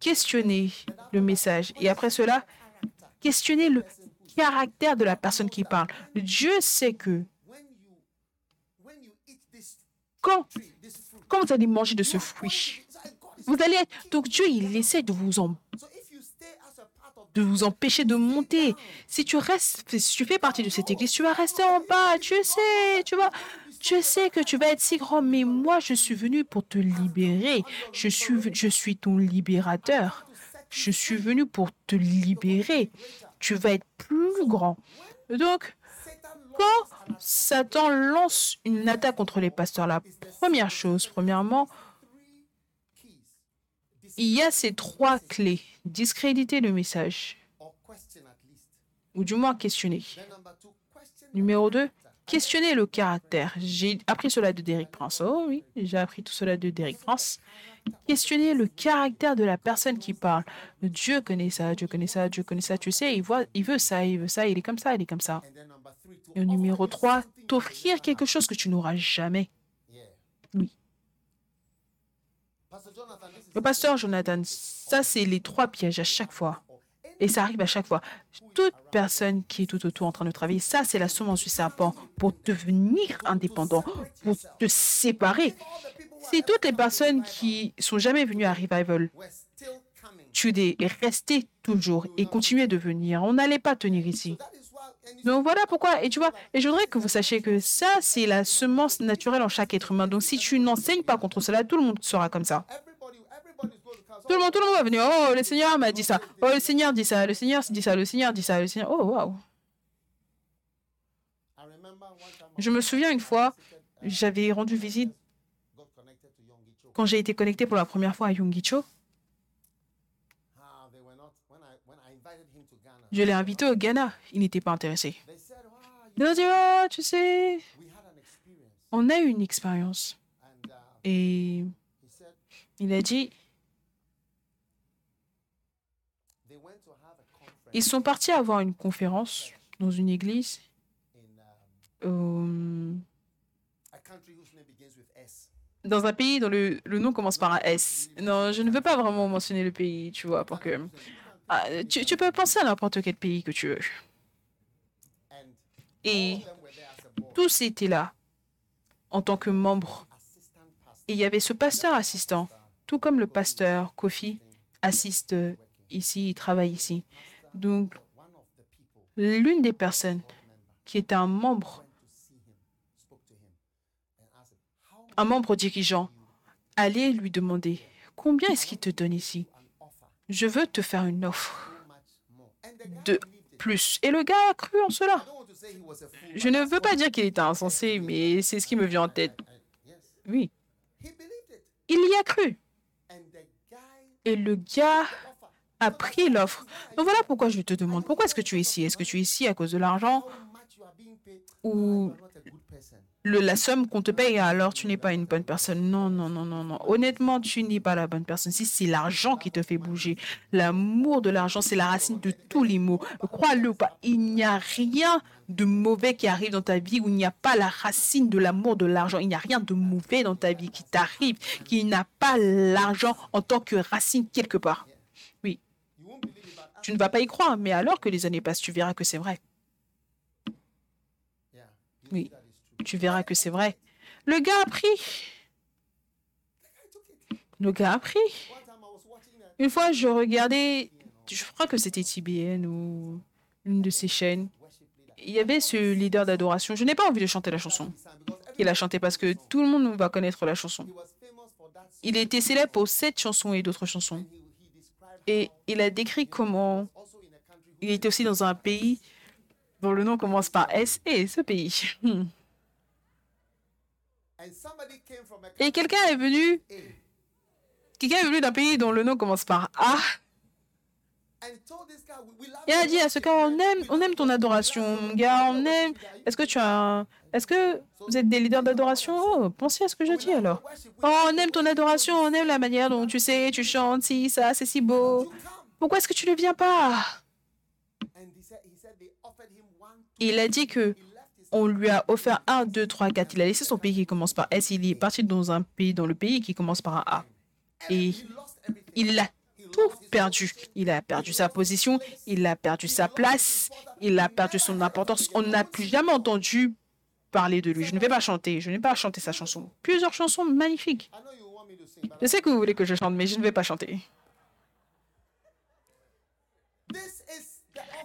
Questionner le message. Et après cela, questionner le caractère de la personne qui parle. Dieu sait que quand quand vous allez manger de ce fruit, vous allez être... Donc Dieu, il essaie de vous empêcher de monter. Si tu restes, si tu fais partie de cette église, tu vas rester en bas. Tu sais, tu vois, tu sais que tu vas être si grand, mais moi, je suis venu pour te libérer. Je suis, je suis ton libérateur. Je suis venu pour te libérer. Tu vas être plus grand. Donc, Quand Satan lance une attaque contre les pasteurs, la première chose, premièrement, il y a ces trois clés. Discréditer le message, ou du moins questionner. Numéro 2, questionner le caractère. J'ai appris cela de Derek Prince. Oh oui, j'ai appris tout cela de Derek Prince. Questionner le caractère de la personne qui parle. Dieu connaît ça, Dieu connaît ça, Dieu connaît ça. Tu sais, il, voit, il veut ça, il veut ça, il est comme ça, il est comme ça. Et numéro 3, t'offrir quelque chose que tu n'auras jamais. Oui. Le pasteur Jonathan, ça c'est les trois pièges à chaque fois. Et ça arrive à chaque fois. Toute personne qui est tout autour en train de travailler, ça c'est la semence du serpent pour devenir indépendant, pour te séparer. Si toutes les personnes qui sont jamais venues à Revival, tu es resté toujours et continuer de venir, on n'allait pas tenir ici. Donc voilà pourquoi. Et tu vois, et je voudrais que vous sachiez que ça, c'est la semence naturelle en chaque être humain. Donc si tu n'enseignes pas contre cela, tout le monde sera comme ça. Tout le monde, tout le monde va venir. Oh, le Seigneur m'a dit ça. Oh, le Seigneur dit ça. Le Seigneur dit ça. Le Seigneur dit ça. Le Seigneur. Oh, waouh. Je me souviens une fois, j'avais rendu visite quand j'ai été connecté pour la première fois à Yungicho. Je l'ai invité au Ghana. Il n'était pas intéressé. Il a dit, oh, tu sais, on a eu une expérience. Et il a dit, ils sont partis avoir une conférence dans une église euh, dans un pays dont le, le, nom commence par un S. Non, je ne veux pas vraiment mentionner le pays, tu vois, pour que... Ah, tu, tu, peux penser à n'importe quel pays que tu veux. Et tous étaient là en tant que membres. Et il y avait ce pasteur assistant, tout comme le pasteur Kofi assiste ici, il travaille ici. Donc, l'une des personnes qui est un membre, un membre dirigeant, allait lui demander combien est-ce qu'il te donne ici? Je veux te faire une offre de plus. Et le gars a cru en cela. Je ne veux pas dire qu'il était insensé, mais c'est ce qui me vient en tête. Oui. Il y a cru. Et le gars a pris l'offre. Donc voilà pourquoi je te demande, pourquoi est-ce que tu es ici? Est-ce que tu es ici à cause de l'argent? Ou le, la somme qu'on te paye, alors tu n'es pas une bonne personne. Non, non, non, non, non. Honnêtement, tu n'es pas la bonne personne. Si c'est l'argent qui te fait bouger, l'amour de l'argent, c'est la racine de tous les maux. Crois-le ou pas, il n'y a rien de mauvais qui arrive dans ta vie où il n'y a pas la racine de l'amour de l'argent. Il n'y a rien de mauvais dans ta vie qui t'arrive, qui n'a pas l'argent en tant que racine quelque part. Oui. Tu ne vas pas y croire, mais alors que les années passent, tu verras que c'est vrai. Oui tu verras que c'est vrai. Le gars a pris. Le gars a pris. Une fois, je regardais, je crois que c'était TBN ou une de ces chaînes. Il y avait ce leader d'adoration. Je n'ai pas envie de chanter la chanson. Il a chanté parce que tout le monde va connaître la chanson. Il était célèbre pour cette chanson et d'autres chansons. Et il a décrit comment il était aussi dans un pays dont le nom commence par S et ce pays. <laughs> Et quelqu'un est venu, quelqu'un est venu d'un pays dont le nom commence par A. Et a dit à ce gars, on aime, on aime ton adoration, mon gars, on aime. Est-ce que tu as, est-ce que vous êtes des leaders d'adoration? Oh, pensez à ce que je dis alors. Oh, on aime ton adoration, on aime la manière dont tu sais, tu chantes, si ça, c'est si beau. Pourquoi est-ce que tu ne viens pas? Il a dit que on lui a offert 1, 2, 3, 4. Il a laissé son pays qui commence par S. Il est parti dans un pays, dans le pays qui commence par un A. Et il a tout perdu. Il a perdu sa position, il a perdu sa place, il a perdu son importance. On n'a plus jamais entendu parler de lui. Je ne vais pas chanter, je ne vais pas chanter sa chanson. Plusieurs chansons magnifiques. Je sais que vous voulez que je chante, mais je ne vais pas chanter.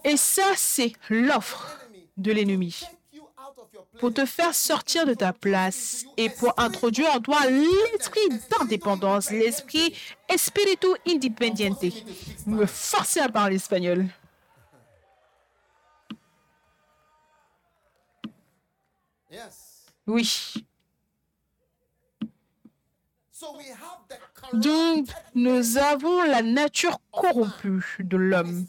Et ça, c'est l'offre de l'ennemi pour te faire sortir de ta place et pour introduire en toi l'esprit d'indépendance, l'esprit espiritu independiente. Me forcer à parler espagnol. Oui. Donc, nous avons la nature corrompue de l'homme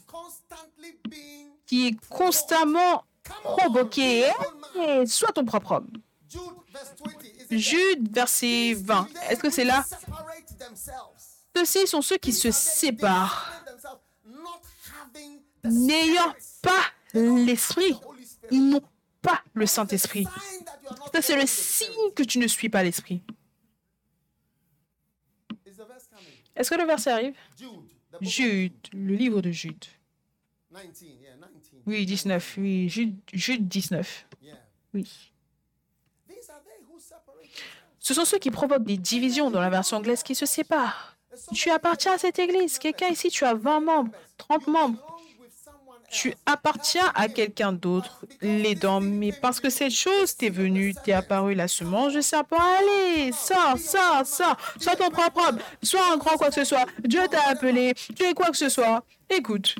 qui est constamment provoquée. Et sois ton propre homme. Jude verse 20. Is it Jude, verset 20. there? Est-ce que c'est là? Ceux-ci sont ceux qui se séparent, n'ayant pas l'esprit. Ils n'ont pas le Saint-Esprit. Ça, c'est le signe que tu ne suis pas l'esprit. Est-ce que le verset arrive? Jude, le livre de Jude. 19, yeah, 19. Oui, 19. Oui, Jude, Jude 19. Yeah. Oui. Ce sont ceux qui provoquent des divisions dans la version anglaise qui se séparent. Tu appartiens à cette église. Quelqu'un ici, tu as 20 membres, 30 membres. Tu appartiens à quelqu'un d'autre, l'aidant. Mais parce que cette chose t'est venue, t'est apparue la semence du serpent. Allez, sors, sors, sors. Sois ton propre homme. Sois un grand quoi que ce soit. Dieu t'a appelé. Tu es quoi que ce soit. Écoute.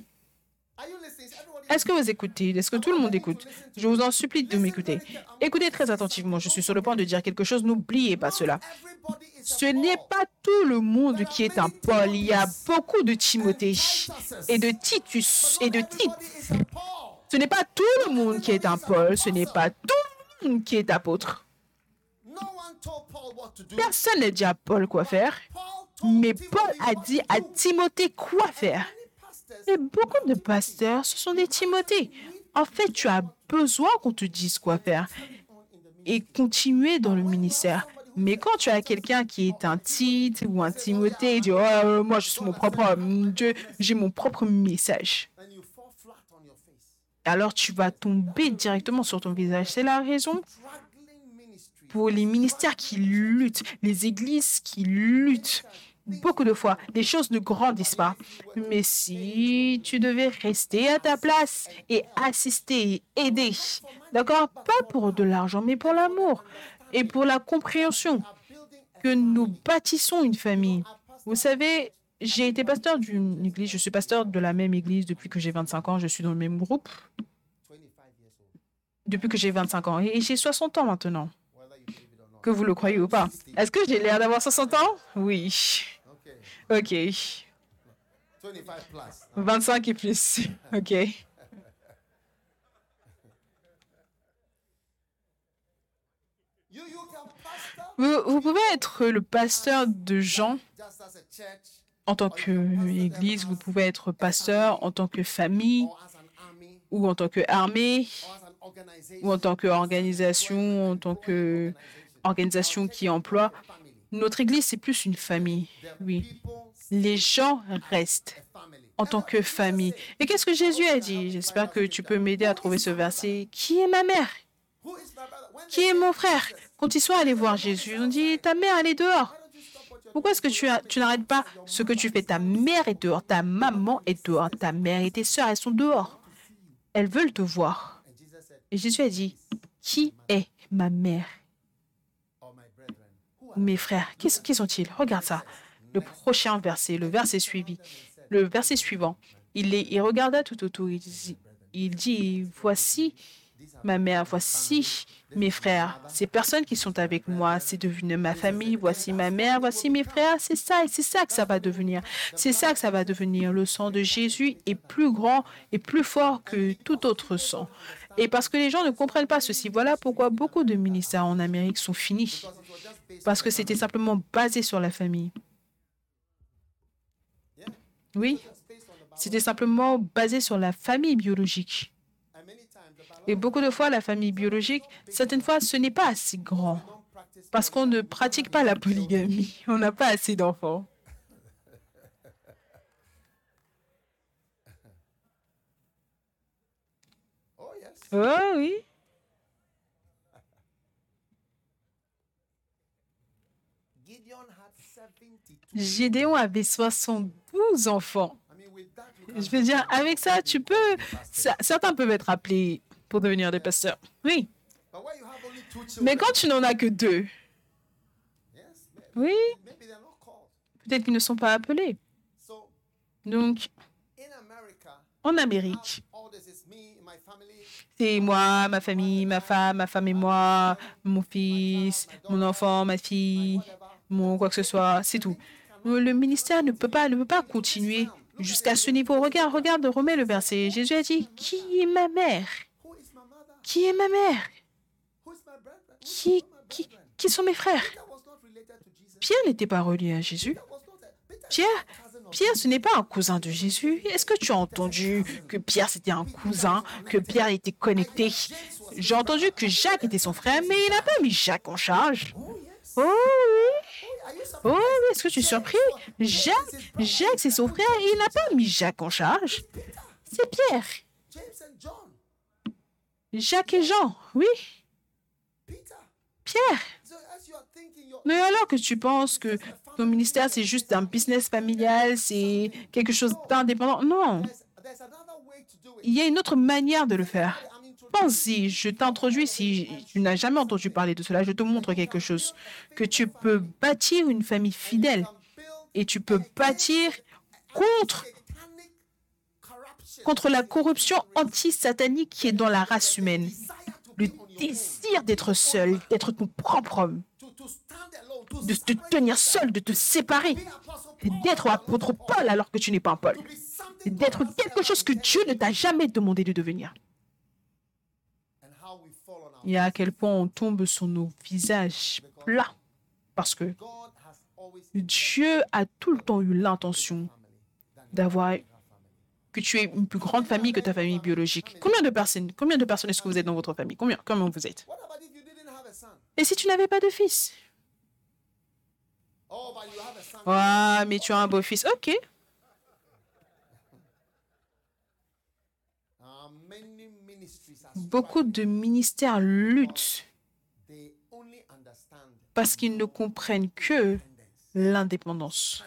Est-ce que vous écoutez Est-ce que tout le monde écoute? Je vous en supplie de m'écouter. Écoutez très attentivement. Je suis sur le point de dire quelque chose. N'oubliez pas cela. Ce n'est pas tout le monde qui est un Paul. Il y a beaucoup de Timothée et de Titus et de Tite. Ce n'est pas tout le monde qui est un Paul. Ce n'est pas tout le monde qui est apôtre. Personne n'a dit à Paul quoi faire. Mais Paul a dit à. Timothée quoi faire. Et beaucoup de pasteurs, ce sont des Timothées. En fait, tu as besoin qu'on te dise quoi faire et continuer dans le ministère. Mais quand tu as quelqu'un qui est un Tite ou un Timothée, il dit, oh, euh, moi je suis mon propre Dieu, j'ai mon propre message. Alors tu vas tomber directement sur ton visage. C'est la raison pour les ministères qui luttent, les églises qui luttent. Beaucoup de fois, les choses ne grandissent pas. Mais si tu devais rester à ta place et assister aider, d'accord Pas pour de l'argent, mais pour l'amour et pour la compréhension que nous bâtissons une famille. Vous savez, j'ai été pasteur d'une église, je suis pasteur de la même église depuis que j'ai 25 ans, je suis dans le même groupe 25 years old. depuis que j'ai 25 ans et j'ai 60 ans maintenant. Que vous le croyez ou pas. Est-ce que j'ai l'air d'avoir 60 ans? Oui. Ok. 25 plus. 25 et plus. <laughs> Ok. Vous, pouvez être le pasteur de gens en tant qu'église, vous pouvez être pasteur en tant que famille ou en tant qu'armée ou en tant qu'organisation, en tant que organisation qui emploie. Notre église, c'est plus une famille. Oui. Les gens restent en tant que famille. Et qu'est-ce que Jésus a dit? J'espère que tu peux m'aider à trouver ce verset. Qui est ma mère? Qui est mon frère? Quand ils sont allés voir Jésus, ils ont dit, ta mère, elle est dehors. Pourquoi est-ce que tu, n'arrêtes pas ce que tu fais? Ta mère est dehors, ta maman est dehors, ta mère et tes sœurs, elles sont dehors. Elles veulent te voir. Et Jésus a dit, qui est ma mère Oh my brethren. Who are Mes frères, qui, sont-ils Regarde ça. Le prochain verset, le verset suivi, le verset suivant. Il, les, il regarda tout autour. Il il dit, voici ma mère, voici mes frères. Ces personnes qui sont avec moi, c'est devenu ma famille. Voici ma mère, voici mes frères. C'est ça, et c'est ça que ça va devenir. C'est ça que ça va devenir. Le sang de Jésus est plus grand et plus fort que tout autre sang. Et parce que les gens ne comprennent pas ceci, voilà pourquoi beaucoup de ministères en Amérique sont finis. Parce que c'était simplement basé sur la famille. Oui, c'était simplement basé sur la famille biologique. Et beaucoup de fois, la famille biologique, certaines fois, ce n'est pas assez grand. Parce qu'on ne pratique pas la polygamie. On n'a pas assez d'enfants. Oh oui. Gideon had 72. Gédéon avait 72 enfants. Je veux dire, avec ça, tu peux... certains peuvent être appelés pour devenir des pasteurs. Oui. Mais quand tu n'en as que deux, oui, peut-être qu'ils ne sont pas appelés. Donc, en Amérique, C'est moi, ma famille, ma femme, ma femme et moi, mon fils, mon enfant, ma fille, mon quoi que ce soit, c'est tout. Le ministère ne peut pas, ne peut pas continuer jusqu'à ce niveau. Regarde, regarde, remets le verset. Jésus a dit, qui est ma mère? Qui est ma mère? Qui, qui, qui sont mes frères? Pierre n'était pas relié à Jésus. Pierre, Pierre, ce n'est pas un cousin de Jésus. Est-ce que tu as entendu que Pierre, c'était un cousin, que Pierre était connecté? J'ai entendu que Jacques était son frère, mais il n'a pas mis Jacques en charge. Oh oui. Oh oui, est-ce que tu es surpris? Jacques, Jacques c'est son frère il n'a pas mis Jacques en charge. C'est Pierre. Jacques et Jean, oui. Pierre. Mais alors que tu penses que ton ministère, c'est juste un business familial, c'est quelque chose d'indépendant, non. Il y a une autre manière de le faire. Pense-y, je t'introduis, si tu n'as jamais entendu parler de cela, je te montre quelque chose. Que tu peux bâtir une famille fidèle et tu peux bâtir contre, contre la corruption anti-satanique qui est dans la race humaine. Le désir d'être seul, d'être ton propre homme, de te tenir seul, de te séparer, d'être apôtre Paul alors que tu n'es pas un Paul, d'être quelque chose que Dieu ne t'a jamais demandé de devenir. Et à quel point on tombe sur nos visages plats parce que Dieu a tout le temps eu l'intention d'avoir que tu aies une plus grande famille que ta famille biologique. Combien de personnes, combien de personnes est-ce que vous êtes dans votre famille? Combien, comment vous êtes? Et si tu n'avais pas de fils? Ah, mais tu as un beau-fils. Ok. Beaucoup de ministères luttent parce qu'ils ne comprennent que l'indépendance.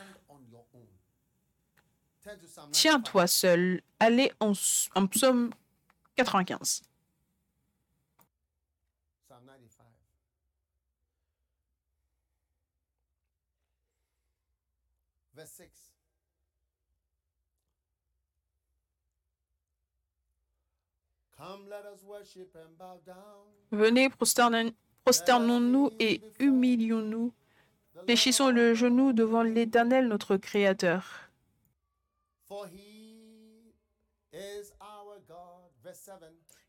Tiens-toi seul. Allez en, en psaume 95. Venez, prosternons-nous et humilions-nous. Fléchissons le genou devant l'Éternel, notre Créateur.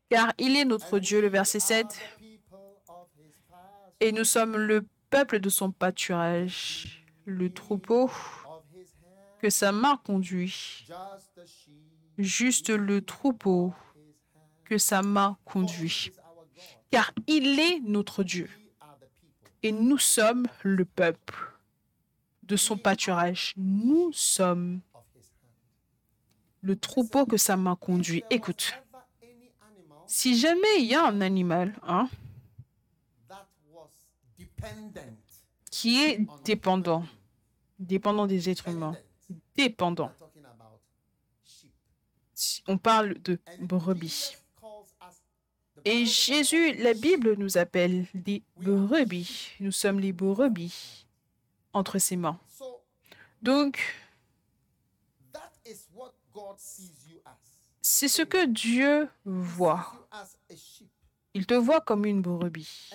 Car il est notre Dieu, le verset 7, et nous sommes le peuple de son pâturage, le troupeau que sa main conduit, juste le troupeau que sa main conduit. Car il est notre Dieu, et nous sommes le peuple de son pâturage. Nous sommes le troupeau que sa main conduit. Écoute, si jamais il y a un animal hein, qui est dépendant, dépendant des êtres humains, dépendant, on parle de brebis. Et Jésus, la Bible nous appelle des brebis. Nous sommes les brebis entre ses mains. Donc, c'est ce que Dieu voit. Il te voit comme une brebis.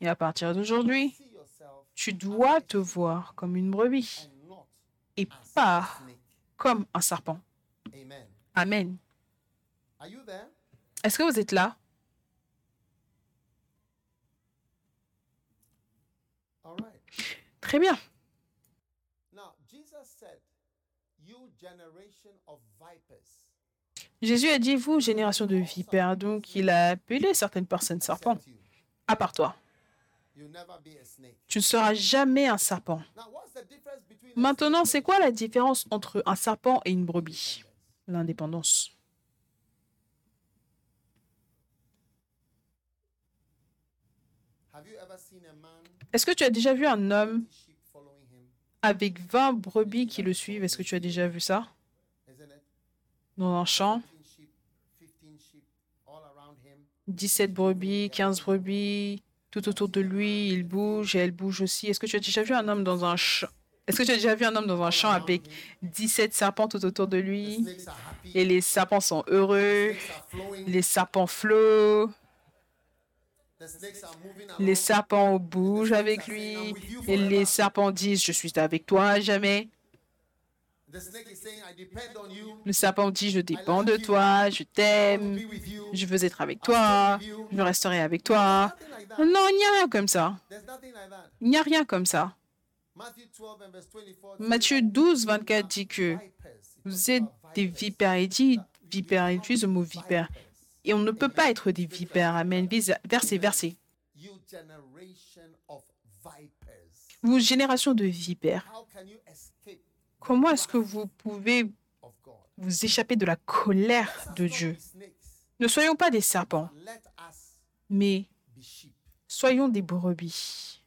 Et à partir d'aujourd'hui, tu dois te voir comme une brebis et pas comme un serpent. Amen. Est-ce que vous êtes là? Très bien. Jésus a dit, vous, génération de vipères, donc il a appelé certaines personnes serpents, à part toi. Tu ne seras jamais un serpent. Maintenant, c'est quoi la différence entre un serpent et une brebis? L'indépendance. Est-ce que tu as déjà vu un homme avec 20 brebis qui le suivent? Est-ce que tu as déjà vu ça? Dans un champ. 17 brebis, 15 brebis, tout autour de lui, il bouge et elle bouge aussi. Est-ce que tu as déjà vu un homme dans un champ Est-ce que tu déjà vu un homme dans un champ avec 17 serpents tout autour de lui? Et les serpents sont heureux, les serpents flottent, les serpents bougent avec lui et les serpents disent je suis avec toi à jamais. Le serpent dit, je dépends de toi, je t'aime, je veux être avec toi, je resterai avec toi. Non, il n'y a rien comme ça. Il n'y a rien comme ça. Matthieu 12, 24 dit que vous êtes des vipères. Et dit vipères, utilise le mot vipère. Et on ne peut pas être des vipères. Amen. Verset, verset. Vous, génération de vipères, Comment est-ce que vous pouvez vous échapper de la colère de Dieu? Ne soyons pas des serpents, mais soyons des brebis.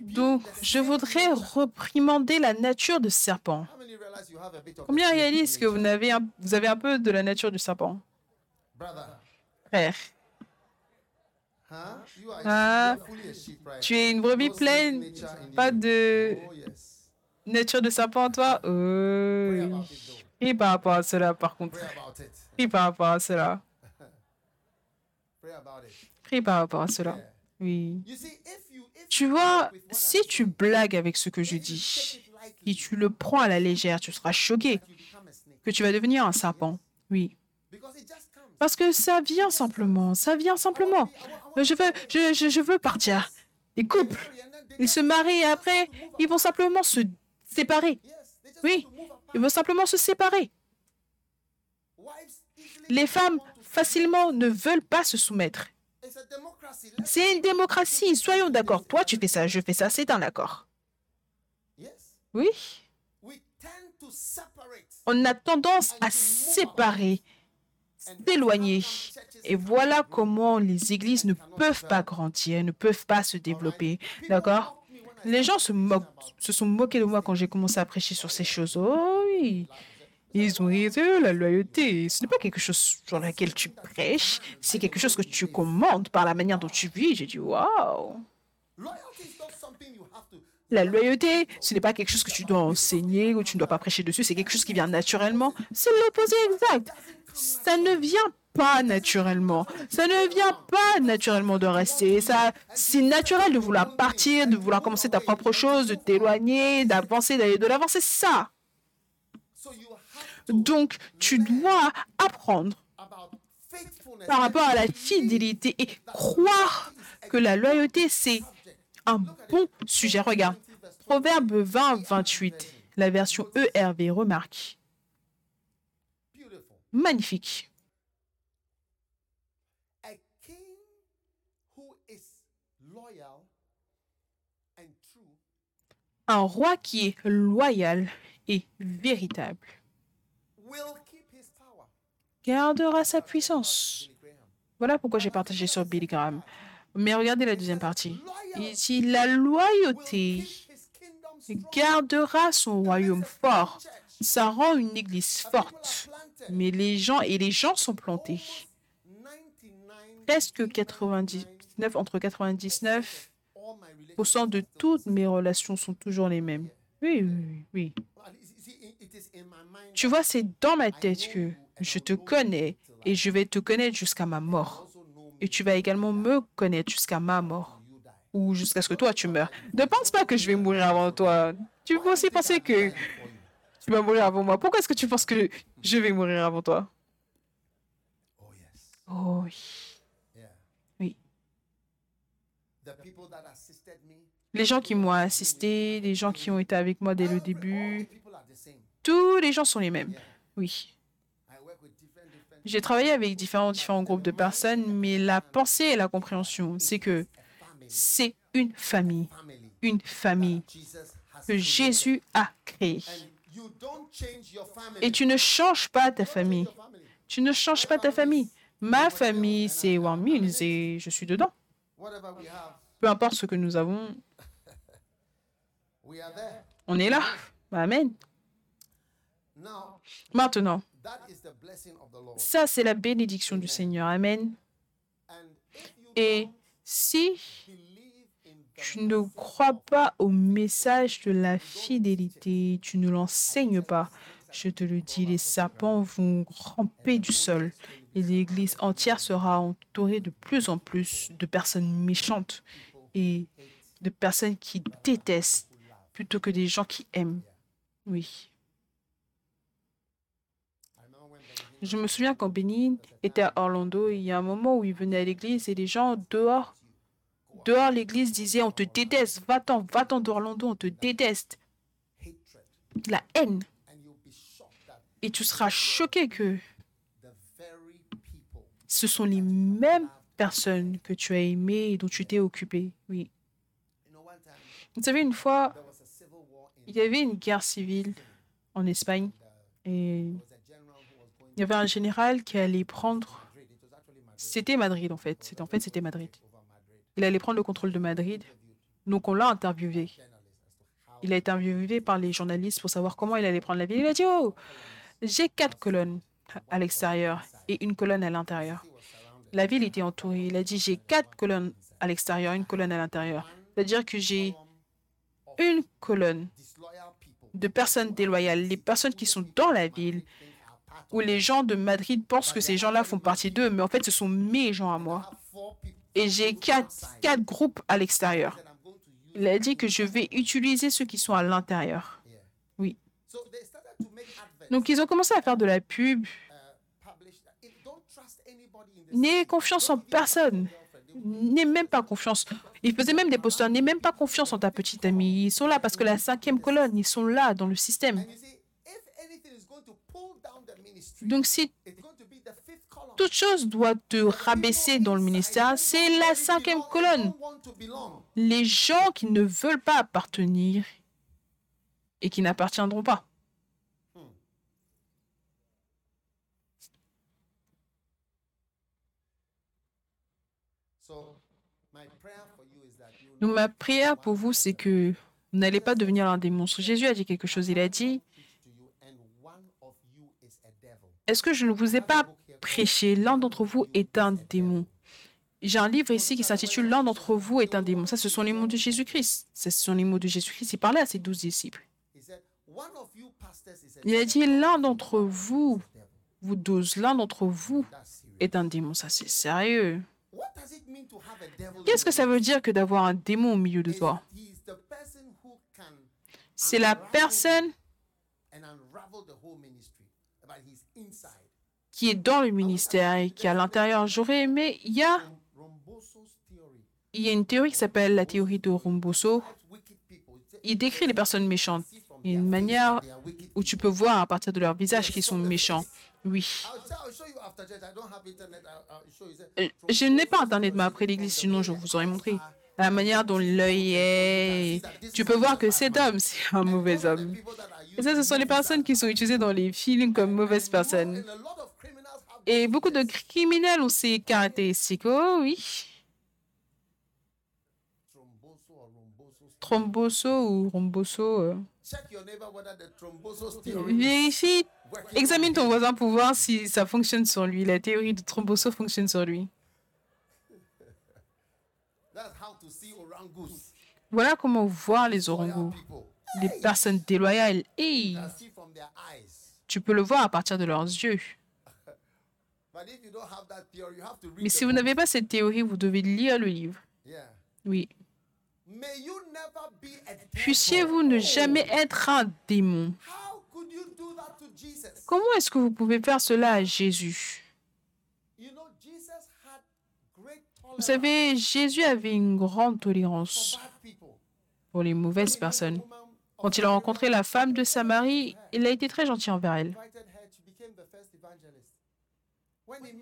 Donc, je voudrais reprimander la nature du serpent. Combien réalisent que vous avez, un, vous avez un peu de la nature du serpent? Frère, ah, tu es une brebis pleine, pas de nature de serpent, toi? Oh. Prie par rapport à cela, par contre. Prie par rapport à cela. <laughs> Prie par rapport à cela. Oui. Tu vois, si tu blagues avec ce que je dis, et tu le prends à la légère, tu seras choqué que tu vas devenir un serpent. Oui. Parce que ça vient simplement, ça vient simplement. Je veux, je, je, veux partir. Les couples, ils se marient et après, ils vont simplement se séparer. Oui, ils vont simplement se séparer. Les femmes facilement ne veulent pas se soumettre. C'est une démocratie, soyons d'accord. Toi, tu fais ça, je fais ça, c'est un accord. Oui. On a tendance à séparer d'éloigner. Et voilà comment les églises ne peuvent pas grandir, ne peuvent pas se développer. D'accord? Les gens se, moquent, se sont moqués de moi quand j'ai commencé à prêcher sur ces choses. Oh oui ils ont dit, la loyauté, ce n'est pas quelque chose sur laquelle tu prêches, c'est quelque chose que tu commandes par la manière dont tu vis. J'ai dit, waouh! La loyauté, ce n'est pas quelque chose que tu dois enseigner ou tu ne dois pas prêcher dessus, c'est quelque chose qui vient naturellement. C'est l'opposé exact ça ne vient pas naturellement. Ça ne vient pas naturellement de rester. Ça, c'est naturel de vouloir partir, de vouloir commencer ta propre chose, de t'éloigner, d'avancer, d'aller de l'avant. C'est ça. Donc, tu dois apprendre par rapport à la fidélité et croire que la loyauté, c'est un bon sujet. Regarde, Proverbe 20, 28, la version ERV, remarque. Magnifique. Un roi qui est loyal et véritable gardera sa puissance. Voilà pourquoi j'ai partagé sur Billy Graham. Mais regardez la deuxième partie. Ici, la loyauté gardera son royaume fort. Ça rend une église forte mais les gens et les gens sont plantés. Presque 99, entre 99% de toutes mes relations sont toujours les mêmes. Oui, oui, oui. Tu vois, c'est dans ma tête que je te connais et je vais te connaître jusqu'à ma mort. Et tu vas également me connaître jusqu'à ma mort ou jusqu'à ce que toi tu meurs. Ne pense pas que je vais mourir avant toi. Tu peux aussi penser que tu vas mourir avant moi. Pourquoi est-ce que tu penses que je vais mourir avant toi? Oh oui. Oui. Les gens qui m'ont assisté, les gens qui ont été avec moi dès le début, tous les gens sont les mêmes. Oui. J'ai travaillé avec différents, différents groupes de personnes, mais la pensée et la compréhension, c'est que c'est une famille, une famille que Jésus a créée. Et tu ne changes pas ta famille. Tu ne changes pas ta famille. Ma famille, c'est One Mills et je suis dedans. Peu importe ce que nous avons, on est là. Amen. Maintenant, ça, c'est la bénédiction du Seigneur. Amen. Et si tu ne crois pas au message de la fidélité, tu ne l'enseignes pas. Je te le dis, les serpents vont ramper du sol et l'Église entière sera entourée de plus en plus de personnes méchantes et de personnes qui détestent plutôt que des gens qui aiment. Oui. Je me souviens quand Bénin était à Orlando, il y a un moment où il venait à l'église et les gens dehors, dehors l'église disaient on te déteste, va-t'en, va-t'en d'Orlando, on te déteste. La haine. Et tu seras choqué que ce sont les mêmes personnes que tu as aimées et dont tu t'es occupé. Oui. Vous savez, une fois, il y avait une guerre civile en Espagne et il y avait un général qui allait prendre. C'était Madrid en fait. En fait, c'était Madrid. Il allait prendre le contrôle de Madrid. Donc on l'a interviewé. Il a été interviewé par les journalistes pour savoir comment il allait prendre la ville. Il a dit Oh, j'ai quatre colonnes à l'extérieur et une colonne à l'intérieur. La ville était entourée. Il a dit J'ai quatre colonnes à l'extérieur, une colonne à l'intérieur. C'est-à-dire que j'ai une colonne de personnes déloyales, les personnes qui sont dans la ville, où les gens de Madrid pensent que ces gens-là font partie d'eux, mais en fait, ce sont mes gens à moi. Et j'ai quatre, groupes à l'extérieur. Il a dit que je vais utiliser ceux qui sont à l'intérieur. Oui. Donc, ils ont commencé à faire de la pub. N'ayez confiance en personne. N'aie même pas confiance. Ils faisaient même des posters. N'aie même pas confiance en ta petite amie. Ils sont là parce que la cinquième colonne, ils sont là dans le système. Donc, si toute chose doit te rabaisser dans le ministère, c'est la cinquième colonne. Les gens qui ne veulent pas appartenir et qui n'appartiendront pas. Donc ma prière pour vous, c'est que vous n'allez pas devenir un des monstres. Jésus a dit quelque chose. Il a dit, est-ce que je ne vous ai pas prêché? L'un d'entre vous est un démon. J'ai un livre ici qui s'intitule L'un d'entre vous est un démon. Ça, ce sont les mots de Jésus-Christ. Ce sont les mots de Jésus-Christ. Il parlait à ses douze disciples. Il a dit L'un d'entre vous, vous douze, l'un d'entre vous est un démon. Ça, c'est sérieux. Qu'est-ce que ça veut dire que d'avoir un démon au milieu de toi? C'est la personne qui est dans le ministère et qui est à l'intérieur. J'aurais aimé, il y a, il y a une théorie qui s'appelle la théorie de Romboso. Il décrit les personnes méchantes. Il y a une manière où tu peux voir à partir de leur visage qu'ils sont méchants. Oui. Je n'ai pas Internet, mais après l'église, sinon je vous aurais montré la manière dont l'œil est. Tu peux voir que cet homme, c'est un mauvais homme. Et ça, ce sont les personnes qui sont utilisées dans les films comme mauvaises personnes. Et beaucoup de criminels ont ces caractéristiques. Oh oui. Tromboso ou romboso. Euh. Vérifie, examine ton voisin pour voir si ça fonctionne sur lui. La théorie de Tromboso fonctionne sur lui. Voilà comment voir les orangos, les personnes déloyales. Et tu peux le voir à partir de leurs yeux. Mais si vous n'avez pas cette théorie, vous devez lire le livre. Oui. Puissiez-vous ne jamais être un démon. Comment est-ce que vous pouvez faire cela à Jésus? Vous savez, Jésus avait une grande tolérance pour les mauvaises personnes. Quand il a rencontré la femme de Samarie, il a été très gentil envers elle.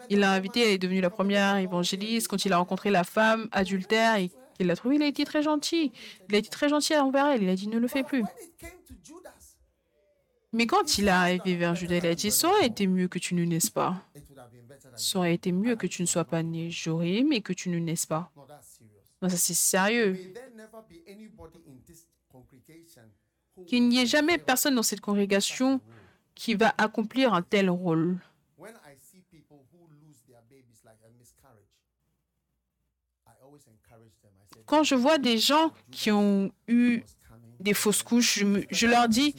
Il l'a invitée, elle est devenue la première évangéliste. Quand il a rencontré la femme adultère et qu'il l'a trouvée, il a été très gentil. Il a été très gentil envers elle. Il a dit ne le fais plus. Mais quand il est arrivé vers Judas, il a dit ça aurait été mieux que tu ne naisses pas. Ça aurait été mieux que tu ne sois pas né. J'aurais aimé que tu ne naisses pas. Non, ça c'est sérieux. Qu'il n'y ait jamais personne dans cette congrégation qui va accomplir un tel rôle. Quand je vois des gens qui ont eu des fausses couches, je, leur dis,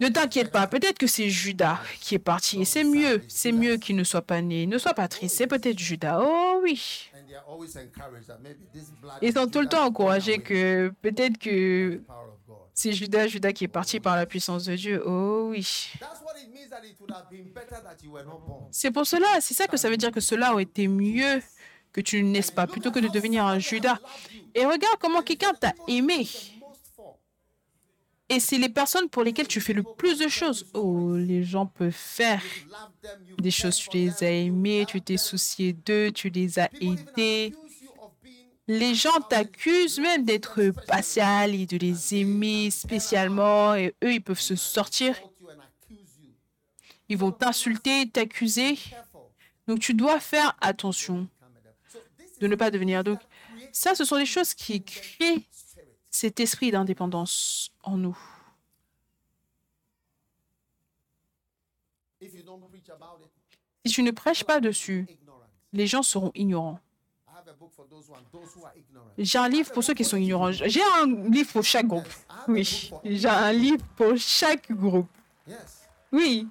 ne t'inquiète pas, peut-être que c'est Judas qui est parti. Et c'est mieux, c'est mieux qu'il ne soit pas né. Ne sois pas triste, c'est peut-être Judas. Oh oui. Ils sont tout le temps encouragés que peut-être que c'est Judas, Judas qui est parti par la puissance de Dieu. Oh oui. C'est pour cela, c'est ça que ça veut dire que cela aurait été mieux que tu ne naisses pas plutôt que de devenir un Judas. Et regarde comment quelqu'un t'a aimé. Et c'est les personnes pour lesquelles tu fais le plus de choses. Oh, les gens peuvent faire des choses. Tu les as aimés, tu t'es soucié d'eux, tu les as aidés. Les gens t'accusent même d'être partial et de les aimer spécialement. Et eux, ils peuvent se sortir. Ils vont t'insulter, t'accuser. Donc, tu dois faire attention de ne pas devenir. Donc, ça, ce sont des choses qui créent cet esprit d'indépendance en nous. Si tu ne prêches pas dessus, les gens seront ignorants. J'ai un livre pour ceux qui sont ignorants. J'ai un livre pour chaque groupe. Oui, j'ai un livre pour chaque groupe. Oui,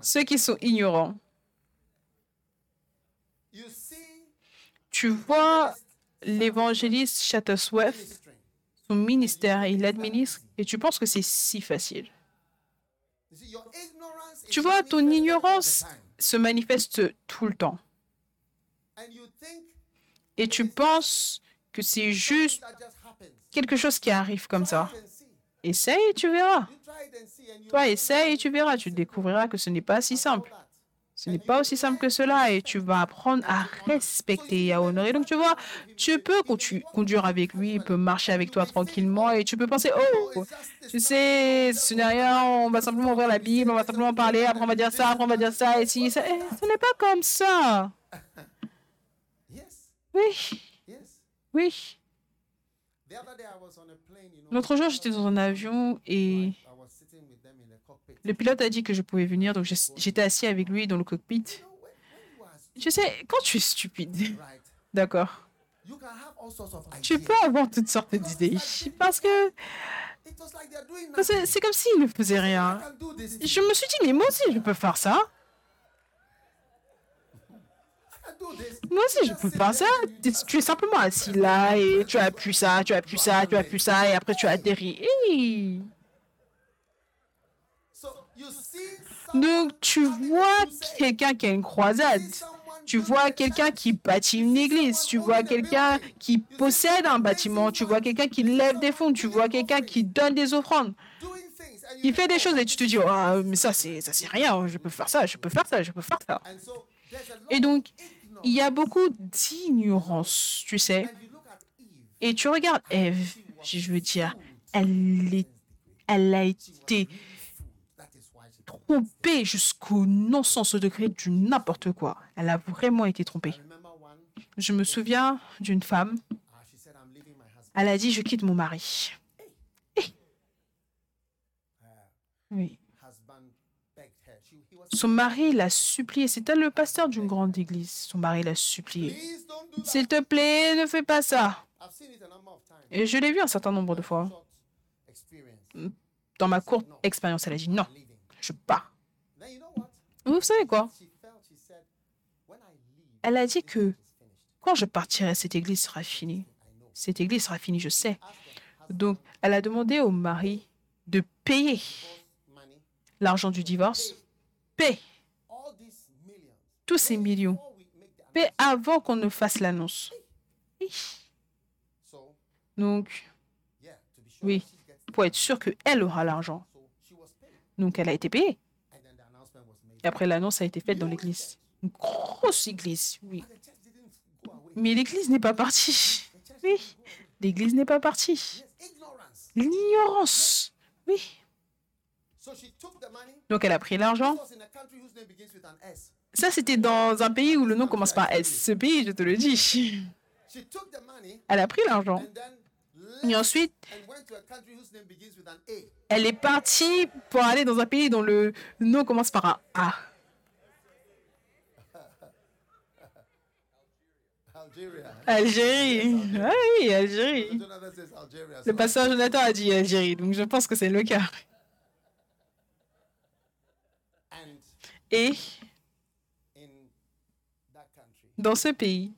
ceux qui sont ignorants. Tu vois l'évangéliste Chattersworth, son ministère, il l'administre, et tu penses que c'est si facile. Tu vois, ton ignorance se manifeste tout le temps. Et tu penses que c'est juste quelque chose qui arrive comme ça. Essaye et tu verras. Toi, essaye et tu verras. Tu découvriras que ce n'est pas si simple. Ce n'est pas aussi simple que cela et tu vas apprendre à respecter et à honorer. Donc, tu vois, tu peux conduire avec lui, il peut marcher avec toi tranquillement et tu peux penser, oh, tu sais, ce n'est rien, on va simplement ouvrir la Bible, on va simplement parler, après on va dire ça, après on va dire ça, et si, ça, eh, ce n'est pas comme ça. <laughs> Oui, oui. L'autre jour, j'étais dans un avion et le pilote a dit que je pouvais venir, donc je- j'étais assis avec lui dans le cockpit. Tu sais, quand tu es stupide, d'accord, tu peux avoir toutes sortes d'idées. Parce que parce que c'est comme s'il ne faisait rien. Je me suis dit, mais moi aussi, je peux faire ça. Moi aussi, je peux faire ça. Tu es simplement assis là et tu pu ça, tu pu ça, tu pu ça, et après tu atterris. Donc, tu vois quelqu'un qui a une croisade. Tu vois quelqu'un qui bâtit une église. Tu vois quelqu'un qui possède un bâtiment. Tu vois quelqu'un qui lève des fonds. Tu vois quelqu'un qui donne des offrandes. Il fait des choses et tu te dis, ah, mais ça, c'est, ça, c'est rien. Je peux faire ça, je peux faire ça, je peux faire ça. Et donc, il y a beaucoup d'ignorance, tu sais. Et tu regardes Ève, je veux dire, elle, elle a été trompée jusqu'au non-sens au degré du n'importe quoi. Elle a vraiment été trompée. Je me souviens d'une femme, elle a dit, je quitte mon mari. Eh. Oui. Son mari l'a supplié. C'était le pasteur d'une grande église. Son mari l'a supplié. S'il te plaît, ne fais pas ça. Et je l'ai vu un certain nombre de fois. Dans ma courte expérience, elle a dit non, je pars. Vous savez quoi? Elle a dit que quand je partirai, cette église sera finie. Cette église sera finie, je sais. Donc, elle a demandé au mari de payer l'argent du divorce. Paie tous ces millions. Paie avant qu'on ne fasse l'annonce. Donc, oui, pour être sûr qu'elle aura l'argent. Donc, elle a été payée. Et après, l'annonce a été faite dans l'église. Une grosse église, oui. Mais l'église n'est pas partie. Oui, l'église n'est pas partie. L'ignorance. Oui. Donc, elle a pris l'argent. Ça, c'était dans un pays où le nom commence par S. Ce pays, je te le dis. Elle a pris l'argent. Et ensuite, elle est partie pour aller dans un pays dont le nom commence par un A. Algérie. Ah oui, Algérie. Le pasteur Jonathan a dit Algérie, donc je pense que c'est le cas. Et dans ce pays,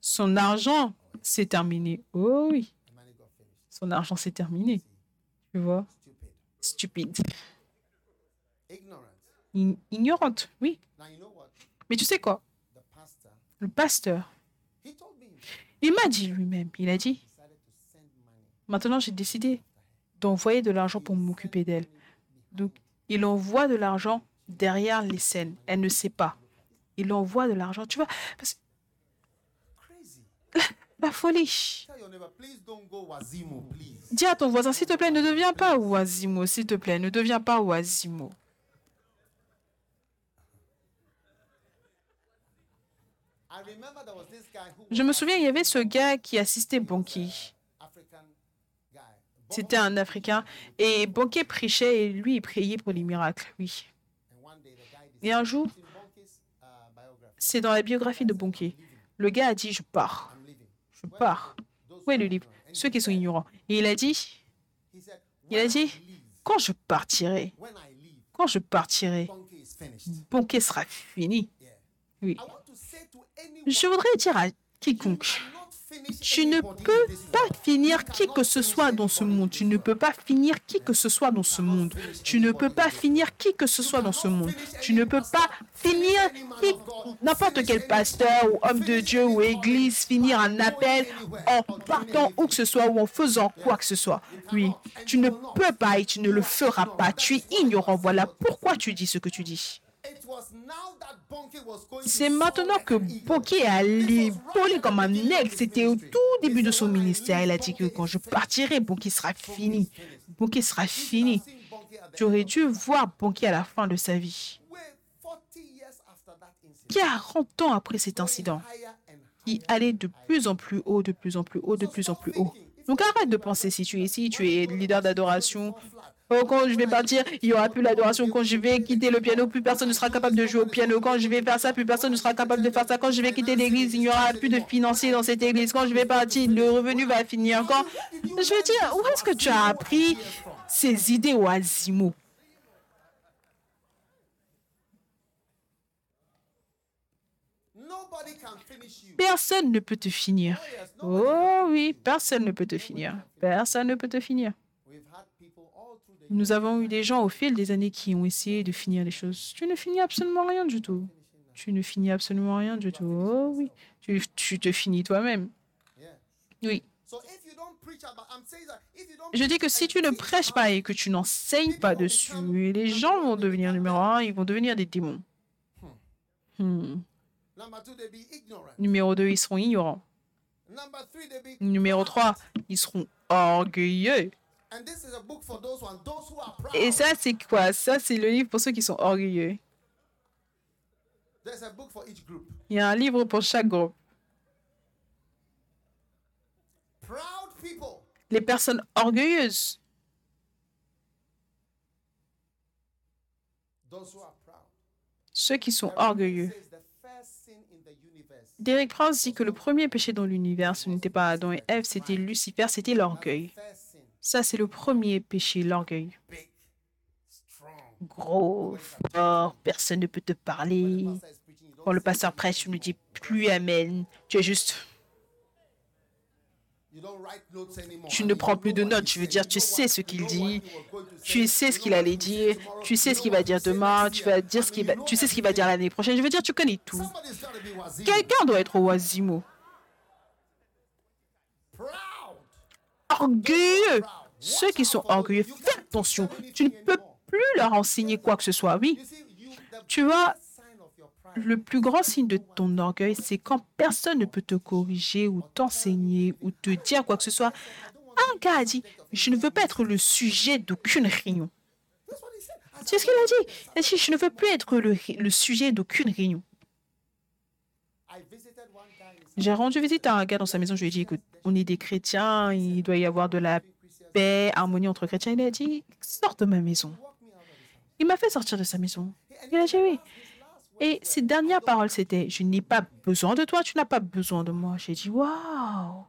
son argent s'est terminé. Oh oui, son argent s'est terminé. Tu vois? Stupide. Ignorante, oui. Mais tu sais quoi? Le pasteur, il m'a dit lui-même, il a dit, maintenant j'ai décidé d'envoyer de l'argent pour m'occuper d'elle. Donc, il envoie de l'argent derrière les scènes. Elle ne sait pas. Il envoie de l'argent, tu vois. La, folie. Dis à ton voisin, s'il te plaît, ne deviens pas Oisimo, s'il te plaît, ne deviens pas Oisimo. Je me souviens, il y avait ce gars qui assistait Bonki. C'était un Africain. Et Bonki prêchait et lui, il priait pour les miracles, oui. Et un jour, c'est dans la biographie de Bonki. Le gars a dit, je pars. Je pars. Où est le livre Ceux qui sont ignorants. Et il a dit, il a dit, quand je partirai, quand je partirai, Bonki sera fini. Oui. Je voudrais dire à quiconque, tu ne peux pas finir qui que ce soit dans ce monde. Tu ne peux pas finir qui que ce soit dans ce monde. Tu ne peux pas finir qui que ce soit dans ce monde. Tu ne peux pas finir n'importe quel pasteur ou homme de Dieu ou église finir un appel en partant où que ce soit ou en faisant quoi que ce soit. Oui, tu ne peux pas et tu ne le feras pas. Tu es ignorant. Voilà pourquoi tu dis ce que tu dis. C'est maintenant que Bonki allé voler comme un aigle. C'était au tout début de son ministère. Il a dit que quand je partirai, Bonki sera fini. Bonki sera fini. Tu aurais dû voir Bonki à la fin de sa vie. 40 ans après cet incident, il allait de plus en plus haut, de plus en plus haut, de plus en plus haut. Donc arrête de penser si tu es ici, tu es leader d'adoration, Oh, quand je vais partir, il n'y aura plus l'adoration. Quand je vais quitter le piano, plus personne ne sera capable de jouer au piano. Quand je vais faire ça, plus personne ne sera capable de faire ça. Quand je vais quitter l'église, il n'y aura plus de financiers dans cette église. Quand je vais partir, le revenu va finir. Quand je veux dire, où est-ce que tu as appris ces idées au Asimo Personne ne peut te finir. Oh oui, personne ne peut te finir. Personne ne peut te finir. Nous avons eu des gens au fil des années qui ont essayé de finir les choses. Tu ne finis absolument rien du tout. Tu ne finis absolument rien du tout. Oh oui, tu, te finis toi-même. Oui. Je dis que si tu ne prêches pas et que tu n'enseignes pas dessus, les gens vont devenir numéro un, ils vont devenir des démons. Hmm. Numéro deux, ils seront ignorants. Numéro trois, ils seront orgueilleux. Et ça, c'est quoi? Ça, c'est le livre pour ceux qui sont orgueilleux. Il y a un livre pour chaque groupe. Les personnes orgueilleuses. Ceux qui sont orgueilleux. Derek Prince dit que le premier péché dans l'univers, ce n'était pas Adam et Ève, c'était Lucifer, c'était l'orgueil. Ça, c'est le premier péché, l'orgueil. Gros, fort, personne ne peut te parler. Quand le pasteur prêche, tu ne dis plus Amen. Tu es juste. Tu ne prends plus de notes, tu veux dire, tu sais ce qu'il dit, tu sais ce qu'il allait dire, tu sais ce qu'il va dire demain, tu, vas dire ce va, tu sais ce qu'il va dire l'année prochaine. Je veux dire, tu connais tout. Quelqu'un doit être oisimo. Orgueilleux. Ceux qui sont orgueilleux, fais attention. Tu ne peux plus leur enseigner quoi que ce soit. Oui. Tu vois, le plus grand signe de ton orgueil, c'est quand personne ne peut te corriger ou t'enseigner ou te dire quoi que ce soit. Un gars a dit, je ne veux pas être le sujet d'aucune réunion. C'est ce qu'il a dit? Il a je ne veux plus être le sujet d'aucune réunion. J'ai rendu visite à un gars dans sa maison. Je lui ai dit, écoute, on est des chrétiens, il doit y avoir de la paix, harmonie entre chrétiens. Il a dit, sors de ma maison. Il m'a fait sortir de sa maison. Il a dit oui. Et ses dernières paroles, c'était, je n'ai pas besoin de toi, tu n'as pas besoin de moi. J'ai dit, waouh,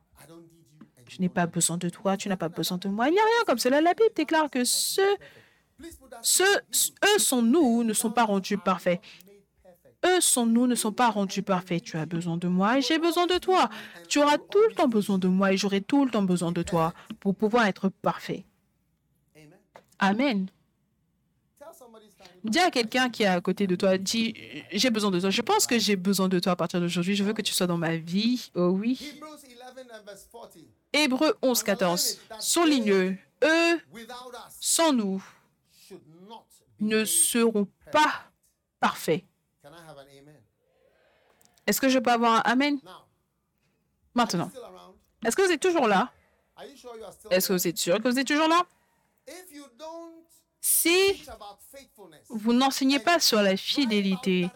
je n'ai pas besoin de toi, tu n'as pas besoin de moi. Il n'y a rien comme cela. La Bible déclare que ceux, ceux, eux sont nous, ne sont pas rendus parfaits. Eux sont nous, ne sont pas rendus parfaits. Tu as besoin de moi et j'ai besoin de toi. Tu auras tout le temps besoin de moi et j'aurai tout le temps besoin de toi pour pouvoir être parfait. Amen. Dis à quelqu'un qui est à côté de toi, dis, j'ai besoin de toi. Je pense que j'ai besoin de toi à partir d'aujourd'hui. Je veux que tu sois dans ma vie. Oh oui. Hébreu 11, 14. Souligne, eux, sans nous, ne seront pas parfaits. Est-ce que je peux avoir un Amen? Maintenant, est-ce que vous êtes toujours là? Est-ce que vous êtes sûr que vous êtes toujours là? Si vous n'enseignez pas sur la fidélité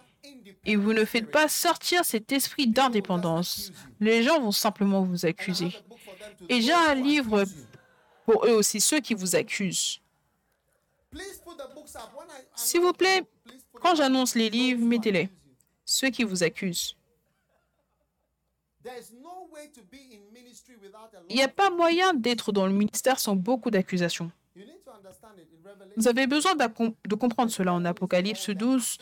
et vous ne faites pas sortir cet esprit d'indépendance, les gens vont simplement vous accuser. Et j'ai un livre pour eux aussi, ceux qui vous accusent. S'il vous plaît, quand j'annonce les livres, mettez-les. Ceux qui vous accusent. Il n'y a pas moyen d'être dans le ministère sans beaucoup d'accusations. Vous avez besoin de comprendre cela en Apocalypse 12.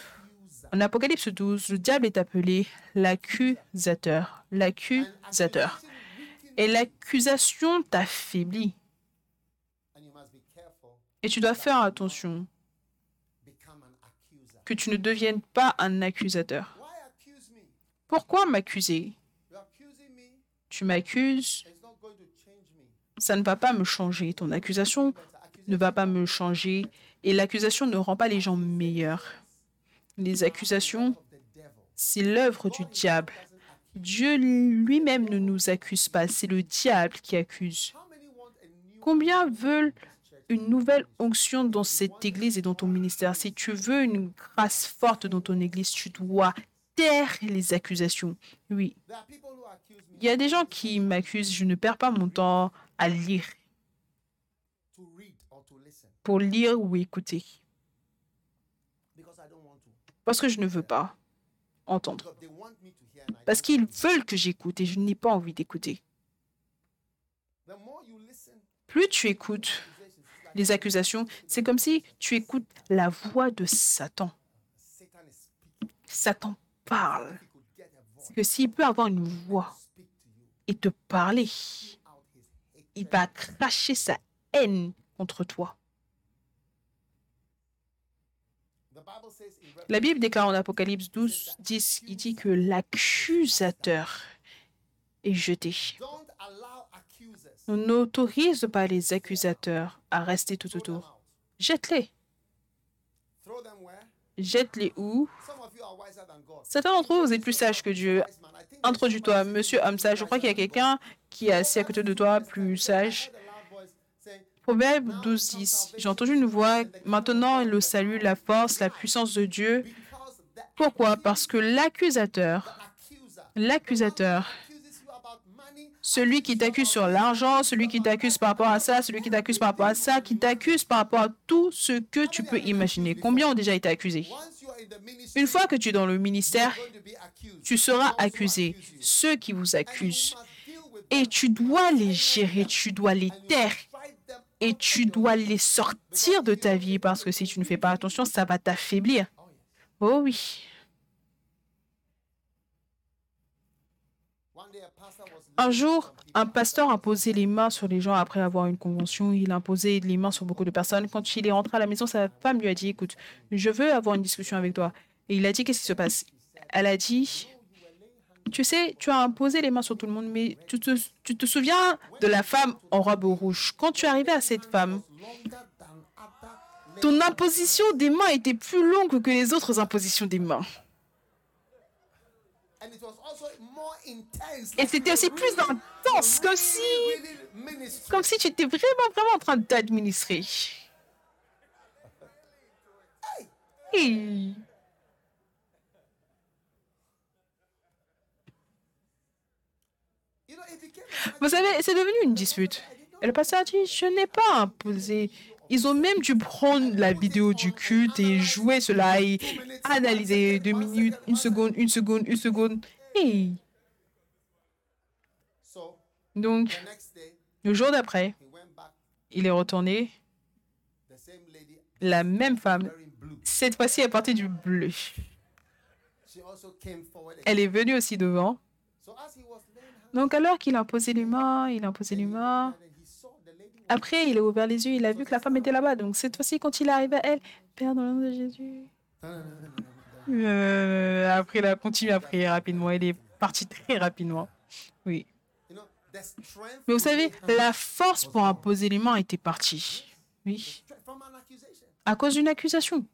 En Apocalypse 12, le diable est appelé l'accusateur. L'accusateur. Et l'accusation t'affaiblit. Et tu dois faire attention que tu ne deviennes pas un accusateur. Pourquoi m'accuser? Tu m'accuses, ça ne va pas me changer. Ton accusation ne va pas me changer et l'accusation ne rend pas les gens meilleurs. Les accusations, c'est l'œuvre du diable. Dieu lui-même ne nous accuse pas, c'est le diable qui accuse. Combien veulent une nouvelle onction dans cette église et dans ton ministère Si tu veux une grâce forte dans ton église, tu dois taire les accusations. Oui. Il y a des gens qui m'accusent, je ne perds pas mon temps à lire, pour lire ou écouter. Parce que je ne veux pas entendre. Parce qu'ils veulent que j'écoute et je n'ai pas envie d'écouter. Plus tu écoutes les accusations, c'est comme si tu écoutes la voix de Satan. Satan parle. Que s'il peut avoir une voix et te parler, il va cracher sa haine contre toi. La Bible déclare en Apocalypse 12, 10, il dit que l'accusateur est jeté. On n'autorise pas les accusateurs à rester tout autour. Jette-les. Jette-les où? Certains d'entre vous, vous êtes plus sages que Dieu. Introduis-toi, monsieur homme sage. Je crois qu'il y a quelqu'un qui est assis à côté de toi, plus sage. Proverbe 12, 10. J'ai entendu une voix. Maintenant, le salut, la force, la puissance de Dieu. Pourquoi? Parce que l'accusateur, l'accusateur, celui qui t'accuse sur l'argent, celui qui t'accuse par rapport à ça, celui qui t'accuse par rapport à ça, qui t'accuse par rapport à tout ce que tu peux imaginer. Combien ont déjà été accusés? Une fois que tu es dans le ministère, tu seras accusé. Ceux qui vous accusent. Et tu dois les gérer, tu dois les taire et tu dois les sortir de ta vie parce que si tu ne fais pas attention, ça va t'affaiblir. Oh oui. Un jour, un pasteur a posé les mains sur les gens après avoir une convention. Il a posé les mains sur beaucoup de personnes. Quand il est rentré à la maison, sa femme lui a dit, écoute, je veux avoir une discussion avec toi. Et il a dit, qu'est-ce qui se passe? Elle a dit, tu sais, tu as imposé les mains sur tout le monde, mais tu te, tu te souviens de la femme en robe rouge. Quand tu es arrivé à cette femme, ton imposition des mains était plus longue que les autres impositions des mains. Et c'était aussi plus intense, comme si, comme si tu étais vraiment, vraiment en train d'administrer. Hey. Vous savez, c'est devenu une dispute. Et le pasteur a dit, je n'ai pas imposé. Ils ont même dû prendre la vidéo du culte et jouer cela et analyser deux minutes, une seconde, une seconde, une seconde. Hey. Donc, le jour d'après, il est retourné. La même femme, cette fois-ci, est partie du bleu. Elle est venue aussi devant. Donc, alors qu'il a imposé les mains, il a imposé les mains. Après, il a ouvert les yeux, il a vu que la femme était là-bas. Donc, cette fois-ci, quand il est arrivé à elle, Père, dans le nom de Jésus. Euh, après, il a continué à prier rapidement. Il est parti très rapidement. Oui. Mais vous savez, la force pour imposer les mains était partie. Oui. À cause d'une accusation.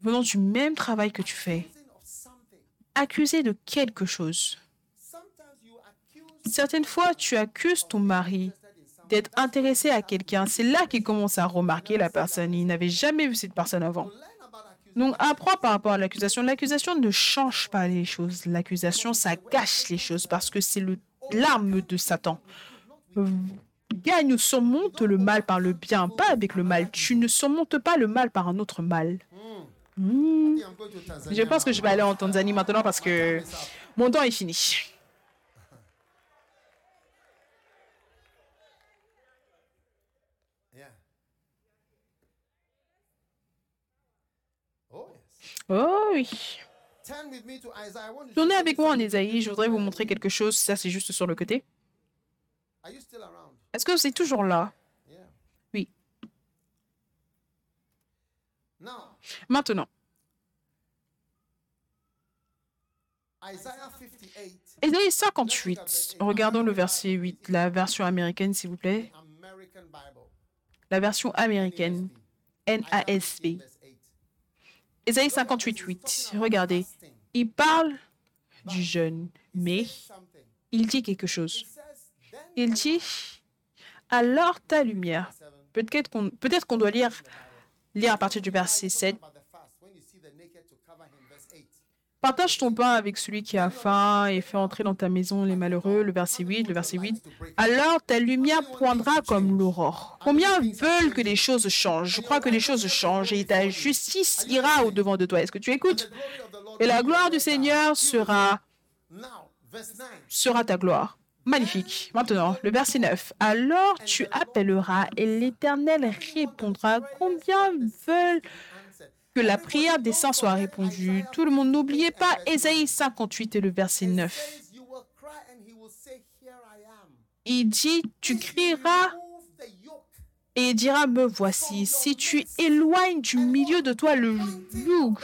Venant du même travail que tu fais. Accusé de quelque chose. Certaines fois, tu accuses ton mari d'être intéressé à quelqu'un. C'est là qu'il commence à remarquer la personne. Il n'avait jamais vu cette personne avant. Donc, apprends par rapport à l'accusation. L'accusation ne change pas les choses. L'accusation, ça gâche les choses parce que c'est l'arme de Satan. Gagne ou surmonte le mal par le bien, pas avec le mal. Tu ne surmontes pas le mal par un autre mal. Hmm. Je pense que je vais aller en Tanzanie maintenant parce que mon temps est fini. Oh oui. Tournez avec moi en Isaïe, je voudrais vous montrer quelque chose. Ça, c'est juste sur le côté. Est-ce que c'est toujours là? Oui. Maintenant. Isaïe 58. Regardons le verset 8, la version américaine, s'il vous plaît. La version américaine, NASB. Ésaïe 58, 8. Regardez, il parle du jeûne, mais il dit quelque chose. Il dit, alors ta lumière. Peut-être qu'on doit lire à partir du verset 7. Partage ton pain avec celui qui a faim et fais entrer dans ta maison les malheureux. Le verset 8, le verset 8. Alors ta lumière poindra comme l'aurore. Combien veulent que les choses changent? Je crois que les choses changent et ta justice ira au-devant de toi. Est-ce que tu écoutes? Et la gloire du Seigneur sera, sera ta gloire. Magnifique. Maintenant, le verset 9. Alors tu appelleras et l'Éternel répondra. Combien veulent que la prière des saints soit répondue. Tout le monde, n'oubliez pas Ésaïe 58 et le verset 9. Il dit, tu crieras et il dira, me voici. Si tu éloignes du milieu de toi le joug,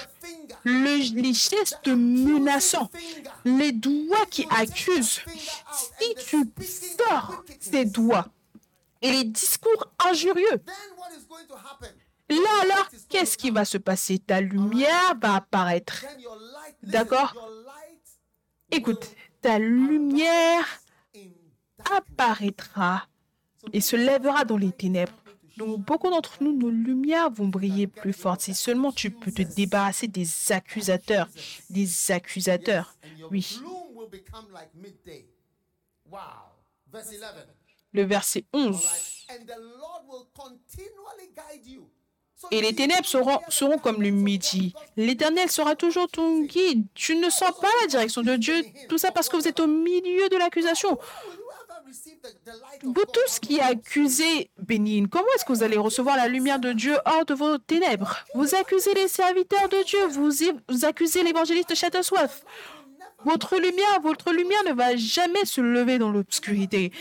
le, les gestes menaçants, les doigts qui accusent, si tu sors ces doigts et les discours injurieux, Là, alors, qu'est-ce qui va se passer? Ta lumière va apparaître. D'accord? Écoute, ta lumière apparaîtra et se lèvera dans les ténèbres. Donc, beaucoup d'entre nous, nos lumières vont briller plus fortes. Si seulement tu peux te débarrasser des accusateurs. Des accusateurs. Oui. Le verset 11 et les ténèbres seront, comme le midi. L'Éternel sera toujours ton guide. Tu ne sens pas la direction de Dieu. Tout ça parce que vous êtes au milieu de l'accusation. Vous tous qui accusez Bénin, comment est-ce que vous allez recevoir la lumière de Dieu hors de vos ténèbres? Vous accusez les serviteurs de Dieu, vous, accusez l'évangéliste Château-Soif. Votre lumière, votre lumière ne va jamais se lever dans l'obscurité.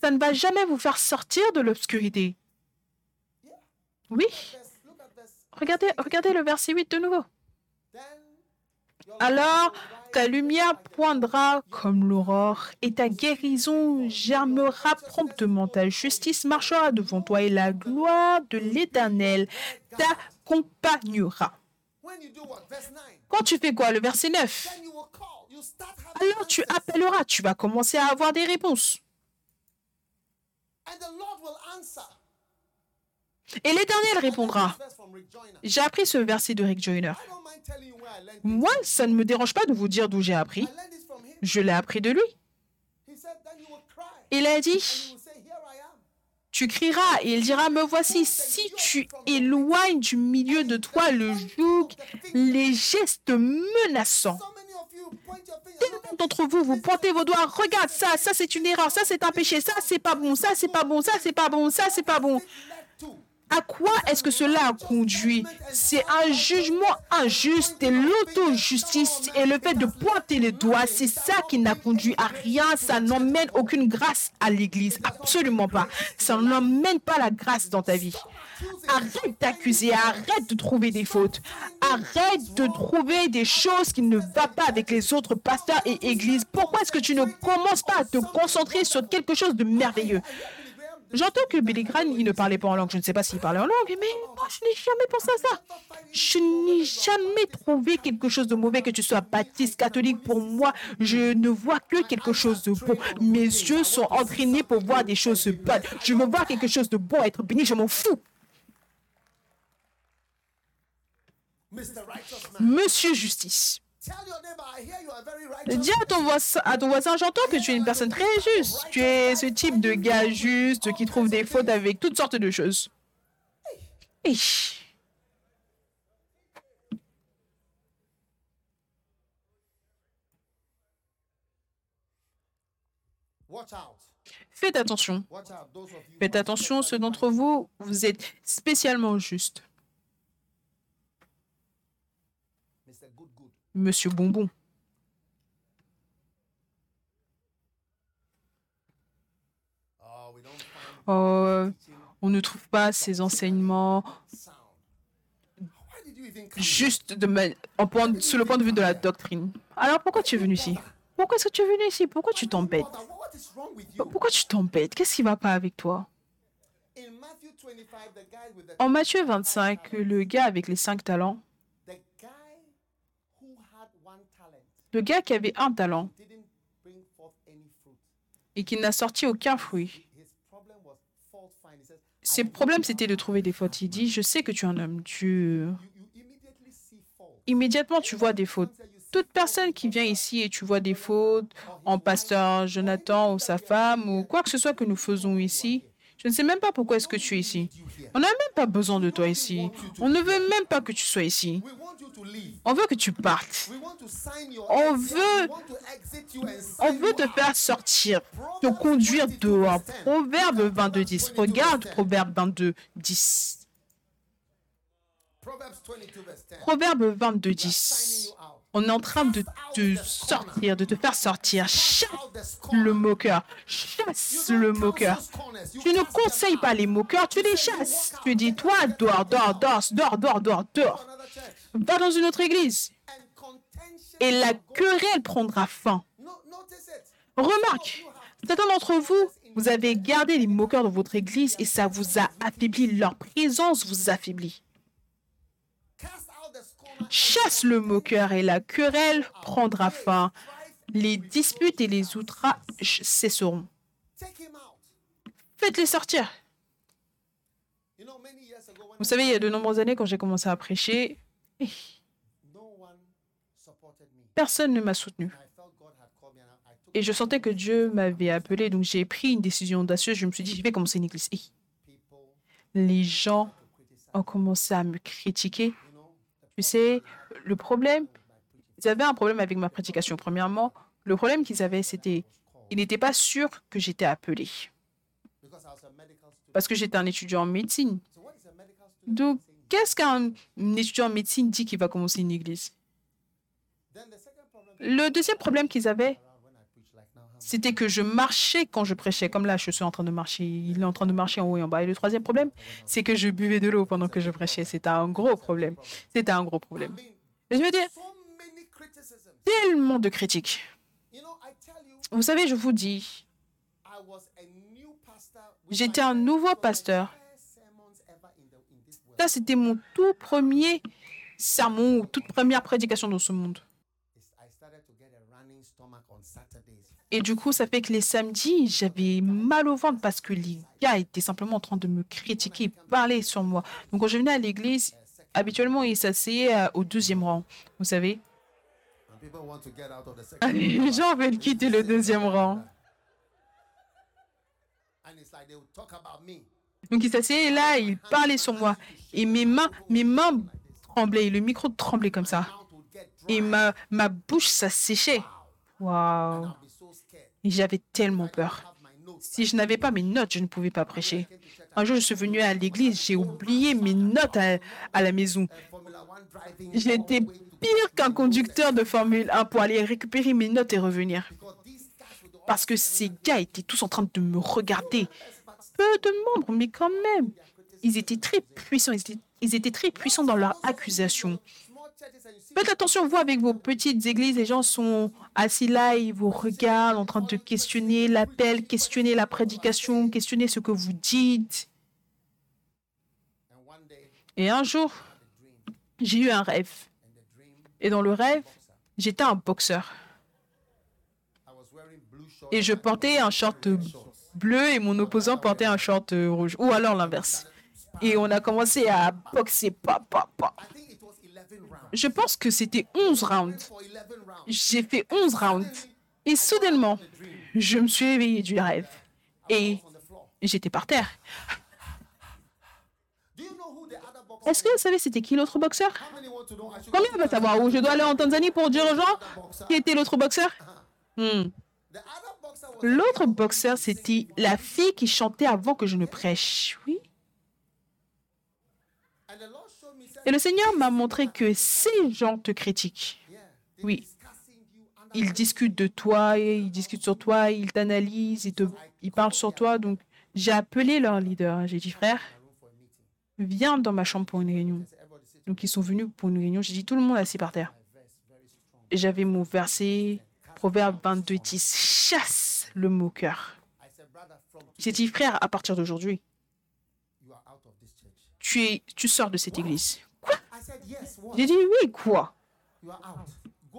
Ça ne va jamais vous faire sortir de l'obscurité. Oui. Regardez, regardez le verset 8 de nouveau. Alors ta lumière poindra comme l'aurore et ta guérison germera promptement. Ta justice marchera devant toi et la gloire de l'Éternel t'accompagnera. Quand tu fais quoi Le verset 9. Alors tu appelleras, tu vas commencer à avoir des réponses. Et l'Éternel répondra. J'ai appris ce verset de Rick Joyner. Moi, ça ne me dérange pas de vous dire d'où j'ai appris. Je l'ai appris de lui. Il a dit, Tu crieras et il dira, me voici. Si tu éloignes du milieu de toi le joug, les gestes menaçants, d'entre vous, vous pointez vos doigts, regarde ça, ça c'est une erreur, ça c'est un péché, ça c'est pas bon, ça c'est pas bon, ça c'est pas bon, ça c'est pas bon. À quoi est-ce que cela a conduit? C'est un jugement injuste et l'auto-justice et le fait de pointer les doigts, c'est ça qui n'a conduit à rien. Ça n'emmène aucune grâce à l'Église, absolument pas. Ça n'emmène pas la grâce dans ta vie. Arrête d'accuser, arrête de trouver des fautes, arrête de trouver des choses qui ne vont pas avec les autres pasteurs et églises. Pourquoi est-ce que tu ne commences pas à te concentrer sur quelque chose de merveilleux? J'entends que Billy Graham, il ne parlait pas en langue. Je ne sais pas s'il parlait en langue, mais moi, je n'ai jamais pensé à ça. Je n'ai jamais trouvé quelque chose de mauvais, que tu sois baptiste, catholique. Pour moi, je ne vois que quelque chose de bon. Mes yeux sont entraînés pour voir des choses bonnes. Je veux voir quelque chose de bon, être béni, je m'en fous. Monsieur Justice. Dis à ton, voisin, à ton voisin, j'entends que tu es une personne très juste. Tu es ce type de gars juste qui trouve des fautes avec toutes sortes de choses. Faites attention. Faites attention, ceux d'entre vous, vous êtes spécialement justes. Monsieur Bonbon. Oh, on ne trouve pas ces enseignements juste de en point, sur le point de vue de la doctrine. Alors pourquoi tu es venu ici? Pourquoi est-ce que tu es venu ici? Pourquoi tu t'embêtes? Pourquoi tu t'embêtes? Qu'est-ce qui ne va pas avec toi? En Matthieu 25, le gars avec les cinq talents, le gars qui avait un talent et qui n'a sorti aucun fruit, ses problèmes, c'était de trouver des fautes. Il dit, je sais que tu es un homme. Tu... Immédiatement, tu vois des fautes. Toute personne qui vient ici et tu vois des fautes en pasteur Jonathan ou sa femme ou quoi que ce soit que nous faisons ici, je ne sais même pas pourquoi est-ce que tu es ici. On n'a même pas besoin de toi ici. On ne veut même pas que tu sois ici. On veut que tu partes. On veut, on veut te faire sortir, te conduire dehors. Proverbe 22, 10. Regarde Proverbe 22, 10. Proverbe 22, 10. On est en train de te sortir, de te faire sortir. Chasse le moqueur. Chasse le moqueur. Tu ne conseilles pas les moqueurs, tu les chasses. Tu dis, toi, dors, dors, dors, dors, dors, dors, dors. Va dans une autre église. Et la querelle prendra fin. Remarque, certains d'entre vous, vous avez gardé les moqueurs dans votre église et ça vous a affaibli. Leur présence vous affaiblit. Chasse le moqueur et la querelle prendra fin. Les disputes et les outrages cesseront. Faites-les sortir. Vous savez, il y a de nombreuses années, quand j'ai commencé à prêcher, personne ne m'a soutenu. Et je sentais que Dieu m'avait appelé, donc j'ai pris une décision audacieuse. Je me suis dit, je vais commencer une église. les gens ont commencé à me critiquer. Tu sais, le problème, ils avaient un problème avec ma prédication. Premièrement, le problème qu'ils avaient, c'était ils n'étaient pas sûrs que j'étais appelé. Parce que j'étais un étudiant en médecine. Donc, qu'est-ce qu'un étudiant en médecine dit qu'il va commencer une église? Le deuxième problème qu'ils avaient, c'était que je marchais quand je prêchais. Comme là, je suis en train de marcher. Il est en train de marcher en haut et en bas. Et le troisième problème, c'est que je buvais de l'eau pendant que je prêchais. C'était un gros problème. C'était un gros problème. Et je veux dire, tellement de critiques. Vous savez, je vous dis, j'étais un nouveau pasteur. Ça, c'était mon tout premier sermon ou toute première prédication dans ce monde. Et du coup, ça fait que les samedis, j'avais mal au ventre parce que les gars étaient simplement en train de me critiquer, parler sur moi. Donc, quand je venais à l'église, habituellement, ils s'asseyaient au deuxième rang. Vous savez, <laughs> les gens veulent quitter le deuxième rang. Donc il s'asseyait là, il parlait sur moi. Et mes mains, mes mains tremblaient, le micro tremblait comme ça. Et ma, ma bouche s'asséchait. Waouh. J'avais tellement peur. Si je n'avais pas mes notes, je ne pouvais pas prêcher. Un jour, je suis venu à l'église, j'ai oublié mes notes à, à la maison. J'étais pire qu'un conducteur de Formule 1 pour aller récupérer mes notes et revenir. Parce que ces gars étaient tous en train de me regarder. Peu de membres, mais quand même. Ils étaient très puissants. Ils étaient, ils étaient très puissants dans leur accusation. Faites attention, vous, avec vos petites églises, les gens sont assis là, ils vous regardent en train de questionner l'appel, questionner la prédication, questionner ce que vous dites. Et un jour, j'ai eu un rêve. Et dans le rêve, j'étais un boxeur. Et je portais un short bleu et mon opposant portait un short rouge. Ou alors l'inverse. Et on a commencé à boxer. Pa, pa, pa. Je pense que c'était 11 rounds. J'ai fait 11 rounds. Et soudainement, je me suis éveillée du rêve. Et j'étais par terre. Est-ce que vous savez c'était qui l'autre boxeur? Combien va savoir? Où je dois aller en Tanzanie pour dire aux gens qui était l'autre boxeur? Hmm. L'autre boxeur, c'était la fille qui chantait avant que je ne prêche. Oui. Et le Seigneur m'a montré que ces gens te critiquent. Oui. Ils discutent de toi, ils discutent sur toi, ils t'analysent, ils, te, ils parlent sur toi. Donc, j'ai appelé leur leader. J'ai dit, frère, viens dans ma chambre pour une réunion. Donc, ils sont venus pour une réunion. J'ai dit, tout le monde assis par terre. J'avais mon verset, Proverbe 22, 10, chasse le moqueur. J'ai dit, frère, à partir d'aujourd'hui, tu, es, tu sors de cette église. J'ai dit, oui, quoi?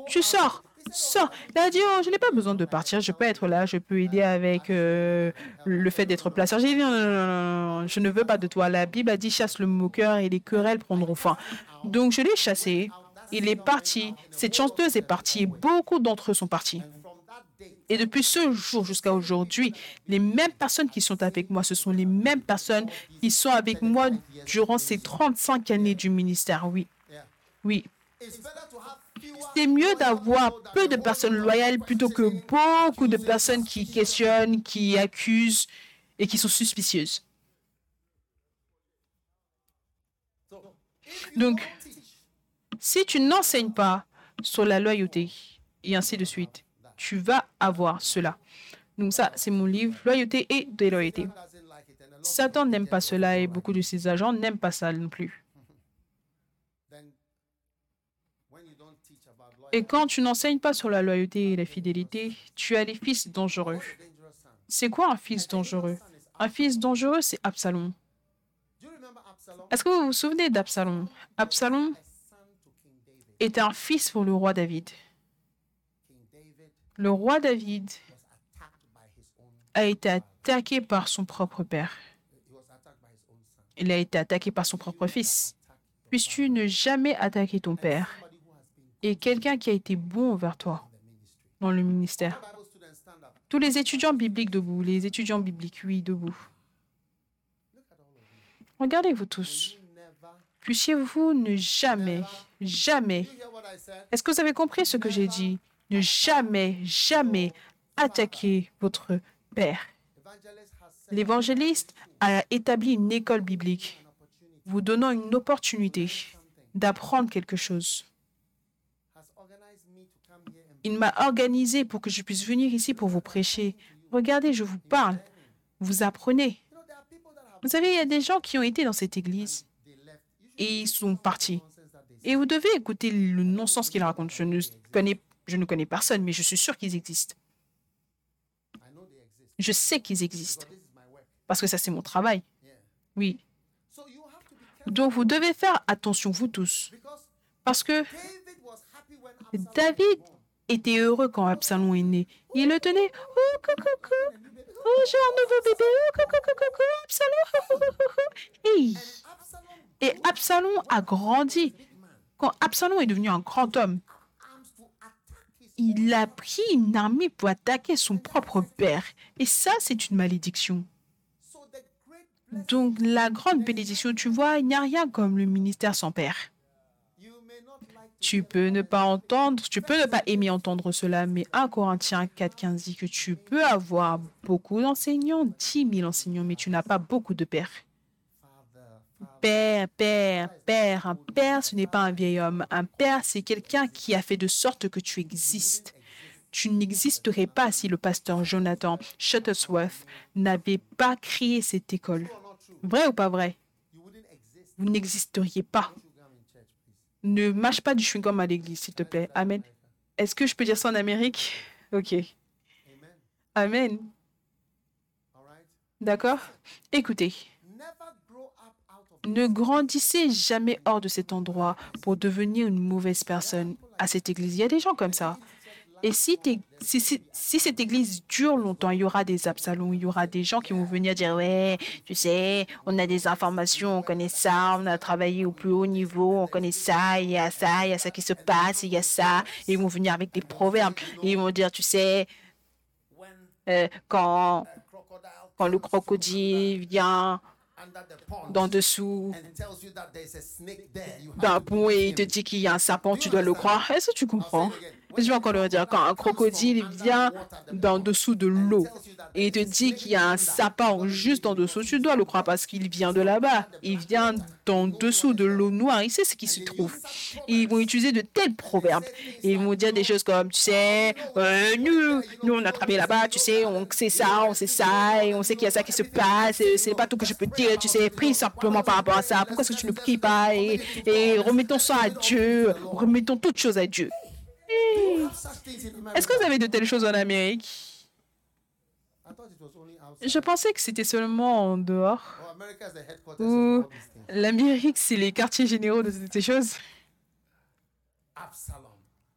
Tu sors. Sors. Il a dit, oh, je n'ai pas besoin de partir, je peux être là, je peux aider avec euh, le fait d'être placeur. J'ai dit, non, non, non, non, je ne veux pas de toi. La Bible a dit, chasse le moqueur et les querelles prendront fin. Donc, je l'ai chassé. Il est parti. Cette chanteuse est partie. Beaucoup d'entre eux sont partis. Et depuis ce jour jusqu'à aujourd'hui, les mêmes personnes qui sont avec moi, ce sont les mêmes personnes qui sont avec moi durant ces 35 années du ministère. Oui. Oui. C'est mieux d'avoir peu de personnes loyales plutôt que beaucoup de personnes qui questionnent, qui accusent et qui sont suspicieuses. Donc, si tu n'enseignes pas sur la loyauté et ainsi de suite, tu vas avoir cela. Donc ça, c'est mon livre, Loyauté et déloyauté. Satan n'aime pas cela et beaucoup de ses agents n'aiment pas ça non plus. Et quand tu n'enseignes pas sur la loyauté et la fidélité, tu as des fils dangereux. C'est quoi un fils dangereux? Un fils dangereux, c'est Absalom. Est-ce que vous vous souvenez d'Absalom? Absalom était un fils pour le roi David. Le roi David a été attaqué par son propre père. Il a été attaqué par son propre fils. Puisses-tu ne jamais attaquer ton père et quelqu'un qui a été bon envers toi dans le ministère? Tous les étudiants bibliques debout, les étudiants bibliques, oui, debout. Regardez-vous tous. Puissiez-vous ne jamais, jamais. Est-ce que vous avez compris ce que j'ai dit? Ne jamais, jamais attaquer votre père. L'évangéliste a établi une école biblique, vous donnant une opportunité d'apprendre quelque chose. Il m'a organisé pour que je puisse venir ici pour vous prêcher. Regardez, je vous parle. Vous apprenez. Vous savez, il y a des gens qui ont été dans cette église et ils sont partis. Et vous devez écouter le non-sens qu'ils racontent. Je ne, connais, je ne connais personne, mais je suis sûr qu'ils existent. Je sais qu'ils existent. Parce que ça, c'est mon travail. Oui. Donc, vous devez faire attention, vous tous. Parce que David était heureux quand Absalom est né. Il le tenait. Oh, coucou, coucou. Oh, j'ai un nouveau bébé. Oh, coucou, coucou, Absalom. Et Absalom a grandi. Quand Absalom est devenu un grand homme, il a pris une armée pour attaquer son propre père. Et ça, c'est une malédiction. Donc, la grande bénédiction, tu vois, il n'y a rien comme le ministère sans père. Tu peux ne pas entendre, tu peux ne pas aimer entendre cela, mais 1 Corinthiens 4, 15 dit que tu peux avoir beaucoup d'enseignants, 10 000 enseignants, mais tu n'as pas beaucoup de pères. Père, père, père. Un père, ce n'est pas un vieil homme. Un père, c'est quelqu'un qui a fait de sorte que tu existes. Tu n'existerais pas si le pasteur Jonathan Shuttlesworth n'avait pas créé cette école. Vrai ou pas vrai? Vous n'existeriez pas. Ne mâche pas du chewing-gum à l'église, s'il te plaît. Amen. Est-ce que je peux dire ça en Amérique? Ok. Amen. D'accord? Écoutez, ne grandissez jamais hors de cet endroit pour devenir une mauvaise personne à cette église. Il y a des gens comme ça. Et si, cette église dure longtemps, il y aura des absalons, il y aura des gens qui vont venir dire Ouais, tu sais, on a des informations, on connaît ça, on a travaillé au plus haut niveau, on connaît ça, il y a ça, il y a ça qui se passe, il y a ça. Ils vont venir avec des proverbes. Ils vont dire Tu sais, euh, quand le crocodile vient d'en dessous. d'un pont et il te dit qu'il y a un serpent, tu dois le croire. Est-ce que tu comprends? Je vais encore le dire. Quand un crocodile vient d'en dessous de l'eau et te dit qu'il y a un sapin juste en dessous, tu dois le croire parce qu'il vient de là-bas. Il vient d'en dessous de l'eau noire. Il sait ce qui se trouve. ils vont utiliser de tels proverbes. ils vont dire des choses comme, tu sais, euh, nous, nous, on a travaillé là-bas, tu sais, on sait ça, on sait ça, et on sait qu'il y a ça qui se passe. C'est pas tout que je peux dire, tu sais, prie simplement par rapport à ça. Pourquoi est-ce que tu ne pries pas? Et, et remettons ça à Dieu. Remettons toutes choses à Dieu. Est-ce que vous avez de telles choses en Amérique? Je pensais que c'était seulement en dehors. Ou l'Amérique, c'est les quartiers généraux de ces choses.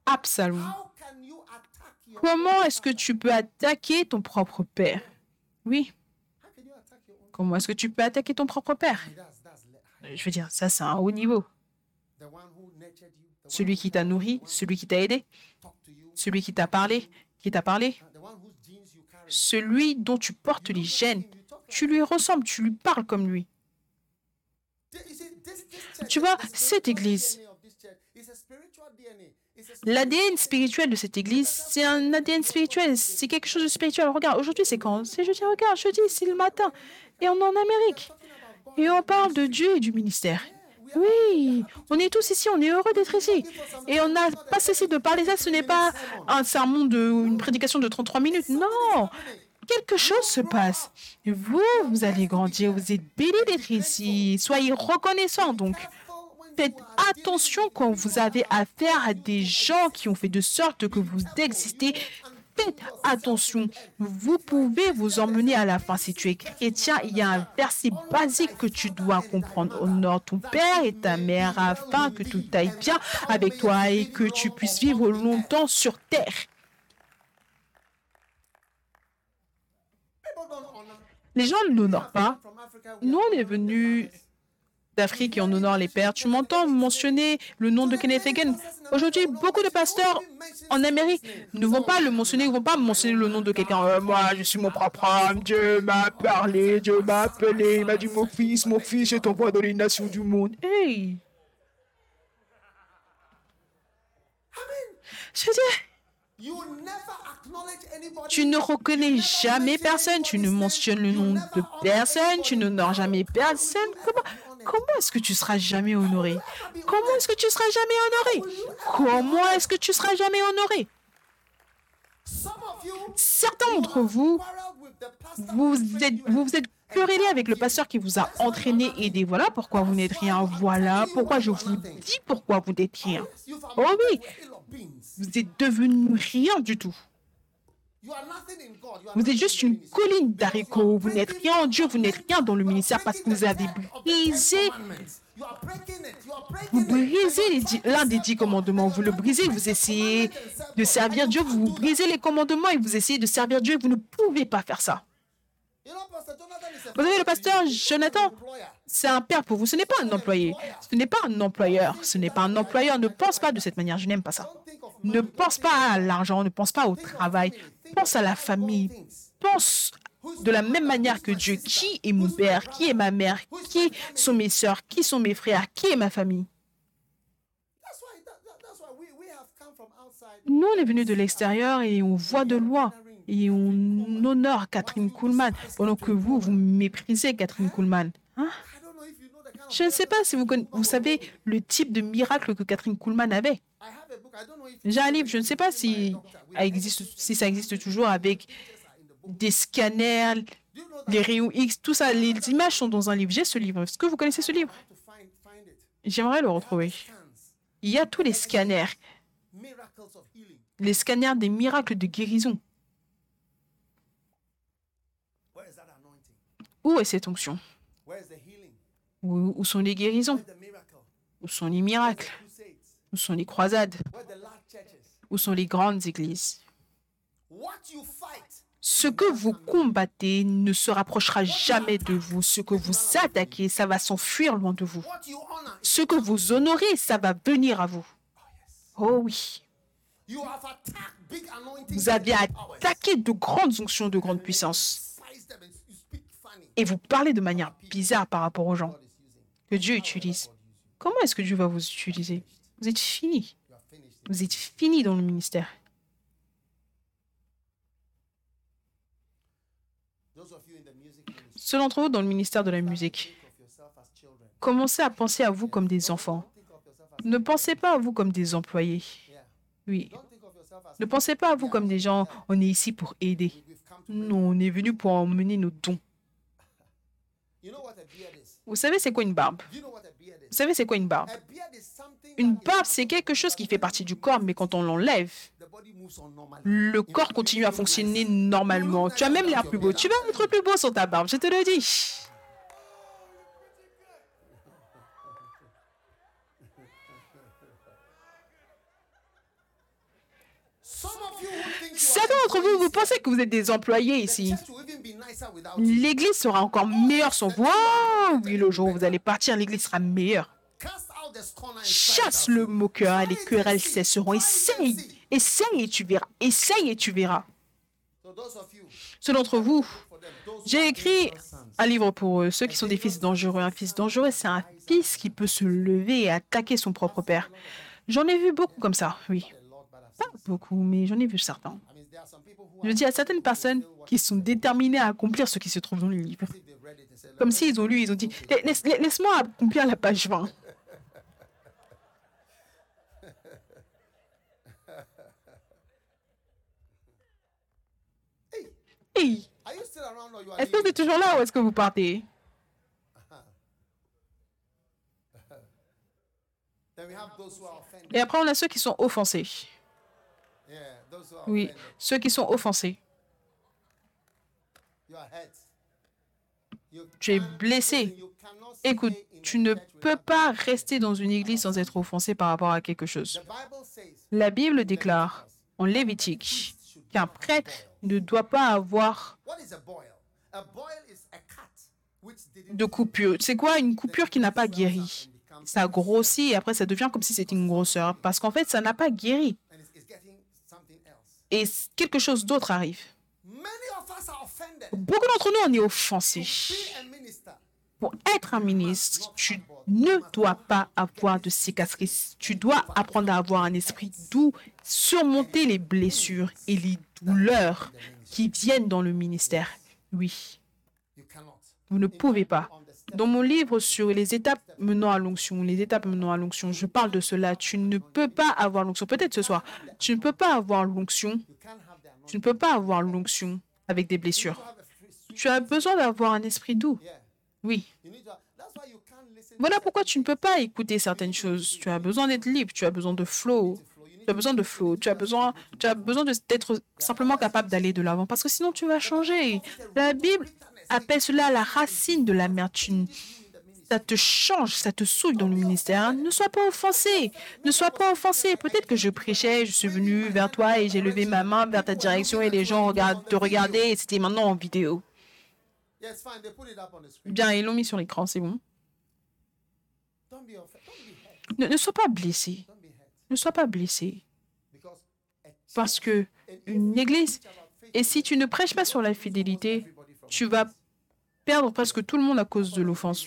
Absalom. Comment est-ce que tu peux attaquer ton propre père? Oui. Comment est-ce que tu peux attaquer ton propre père? Je veux dire, ça, c'est un haut niveau. Celui qui t'a nourri, celui qui t'a aidé, celui qui t'a parlé, qui t'a parlé, celui dont tu portes les gènes. Tu lui ressembles, tu lui parles comme lui. Tu vois, cette église, l'ADN spirituel de cette église, c'est un ADN spirituel, c'est quelque chose de spirituel. Regarde, aujourd'hui c'est quand? C'est jeudi, regarde, jeudi c'est le matin. Et on est en Amérique. Et on parle de Dieu et du ministère. Oui, on est tous ici, on est heureux d'être ici. Et on n'a pas cessé de parler ça. Ce n'est pas un sermon de une prédication de 33 minutes. Non, quelque chose se passe. Vous, vous allez grandir, vous êtes bénis d'être ici. Soyez reconnaissants donc. Faites attention quand vous avez affaire à des gens qui ont fait de sorte que vous existez faites attention. Vous pouvez vous emmener à la fin. Si tu es chrétien, il y a un verset basique que tu dois comprendre. Honore ton père et ta mère afin que tout aille bien avec toi et que tu puisses vivre longtemps sur terre. Les gens ne l'honorent pas. Nous, on est venus d'Afrique et on honore les pères. Tu m'entends mentionner le nom de Kenneth Hagin Aujourd'hui, beaucoup de pasteurs en Amérique ne vont pas le mentionner, ne vont pas mentionner le nom de quelqu'un. Euh, moi, je suis mon propre âme, Dieu m'a parlé, Dieu m'a appelé, il m'a dit mon fils, mon fils, je t'envoie dans les nations du monde. Hey Je dire, tu ne reconnais jamais personne, tu ne mentionnes le nom de personne, tu n'honores jamais personne. Comment Comment est-ce que tu seras jamais honoré? Comment est-ce que tu seras jamais honoré? Comment est-ce que tu seras jamais honoré? Certains d'entre vous, vous êtes, vous, êtes querellé avec le pasteur qui vous a entraîné, aidé. Voilà pourquoi vous n'êtes rien. Voilà pourquoi je vous dis pourquoi vous n'êtes rien. Oh oui, vous êtes devenu rien du tout. Vous êtes juste une colline d'haricots. Vous n'êtes rien en Dieu, vous n'êtes rien dans le ministère parce que vous avez brisé. Vous brisez l'un des dix commandements. Vous le brisez, vous essayez de servir Dieu, vous brisez les commandements et vous essayez de servir Dieu vous ne pouvez pas faire ça. Vous savez, le pasteur Jonathan, c'est un père pour vous. Ce n'est pas un employé. Ce n'est pas un employeur. Ce n'est pas un employeur. Ne pense pas de cette manière. Je n'aime pas ça. Ne pense pas à l'argent. Ne pense pas au travail. Pense à la famille. Pense de la même manière que Dieu. Qui est mon père? Qui est ma mère? Qui sont mes sœurs? Qui sont mes frères? Qui est ma famille? Nous, on est venus de l'extérieur et on voit de loin et on honore Catherine Kuhlman pendant que vous, vous méprisez Catherine Kuhlman. Hein? Je ne sais pas si vous, vous savez le type de miracle que Catherine Kuhlman avait. J'ai un livre, je ne sais pas si, si ça existe toujours avec des scanners, les rayons X, tout ça. Les images sont dans un livre. J'ai ce livre. Est-ce que vous connaissez ce livre? J'aimerais le retrouver. Il y a tous les scanners, les scanners des miracles de guérison. Où est cette onction? Où, sont les guérisons? Où sont les miracles? Où sont les croisades? Où sont les grandes églises? Ce que vous combattez ne se rapprochera jamais de vous. Ce que vous attaquez, ça va s'enfuir loin de vous. Ce que vous honorez, ça va venir à vous. Oh oui. Vous avez attaqué de grandes onctions de grande puissance. Et vous parlez de manière bizarre par rapport aux gens que Dieu utilise. Comment est-ce que Dieu va vous utiliser? Vous êtes fini. Vous êtes fini dans le ministère. Ceux d'entre vous dans le ministère de la musique, commencez à penser à vous comme des enfants. Ne pensez pas à vous comme des employés. Oui. Ne pensez pas à vous comme des gens, on est ici pour aider. Non, on est venu pour emmener nos dons. Vous savez, c'est quoi une barbe? Vous savez, c'est quoi une barbe? Une barbe, c'est quelque chose qui fait partie du corps, mais quand on l'enlève, le corps continue à fonctionner normalement. Tu as même l'air plus beau. Tu vas être plus beau sur ta barbe, je te le dis. Certains d'entre vous, vous pensez que vous êtes des employés ici. L'église sera encore meilleure sans vous. Oh, oui, le jour où vous allez partir, l'église sera meilleure. Chasse le moqueur, les querelles cesseront. Essaye, essaye et tu verras. Essaye et tu verras. Ceux d'entre vous, j'ai écrit un livre pour eux, ceux qui sont des fils dangereux. Un fils dangereux, c'est un fils qui peut se lever et attaquer son propre père. J'en ai vu beaucoup comme ça, oui. Pas beaucoup, mais j'en ai vu certains. Je dis à certaines personnes qui sont déterminées à accomplir ce qui se trouve dans le livre. Comme s'ils ont lu, ils ont dit Laisse-moi accomplir la page 20. Hey! Est-ce que vous êtes toujours là ou est-ce que vous partez? Et après, on a ceux qui sont offensés. Oui, ceux qui sont offensés. Tu es blessé. Écoute, tu ne peux pas rester dans une église sans être offensé par rapport à quelque chose. La Bible déclare en Lévitique qu'un prêtre ne doit pas avoir de coupure. C'est quoi une coupure qui n'a pas guéri? Ça grossit et après ça devient comme si c'était une grosseur parce qu'en fait ça n'a pas guéri. Et quelque chose d'autre arrive. Beaucoup d'entre nous, on est offensés. Pour être un ministre, tu ne dois pas avoir de cicatrices. Tu dois apprendre à avoir un esprit doux, surmonter les blessures et les douleurs qui viennent dans le ministère. Oui. Vous ne pouvez pas. Dans mon livre sur les étapes menant à l'onction, les étapes menant à l'onction, je parle de cela. Tu ne peux pas avoir l'onction. Peut-être ce soir. Tu ne peux pas avoir l'onction. Tu ne peux pas avoir l'onction avec des blessures. Tu as besoin d'avoir un esprit doux. Oui. Voilà pourquoi tu ne peux pas écouter certaines choses. Tu as besoin d'être libre. Tu as besoin de flow. Tu as besoin de flow. Tu as besoin, tu as besoin d'être simplement capable d'aller de l'avant parce que sinon tu vas changer. La Bible appelle cela la racine de l'amertume. Ça te change, ça te saoule dans le ministère. Ne sois pas offensé. Ne sois pas offensé. Peut-être que je prêchais, je suis venu vers toi et j'ai levé ma main vers ta direction et les gens te regardaient et c'était maintenant en vidéo. Bien, ils l'ont mis sur l'écran, c'est bon. Ne, ne sois pas blessé. Ne sois pas blessé. Parce que une église, et si tu ne prêches pas sur la fidélité, tu vas perdre presque tout le monde à cause de l'offense.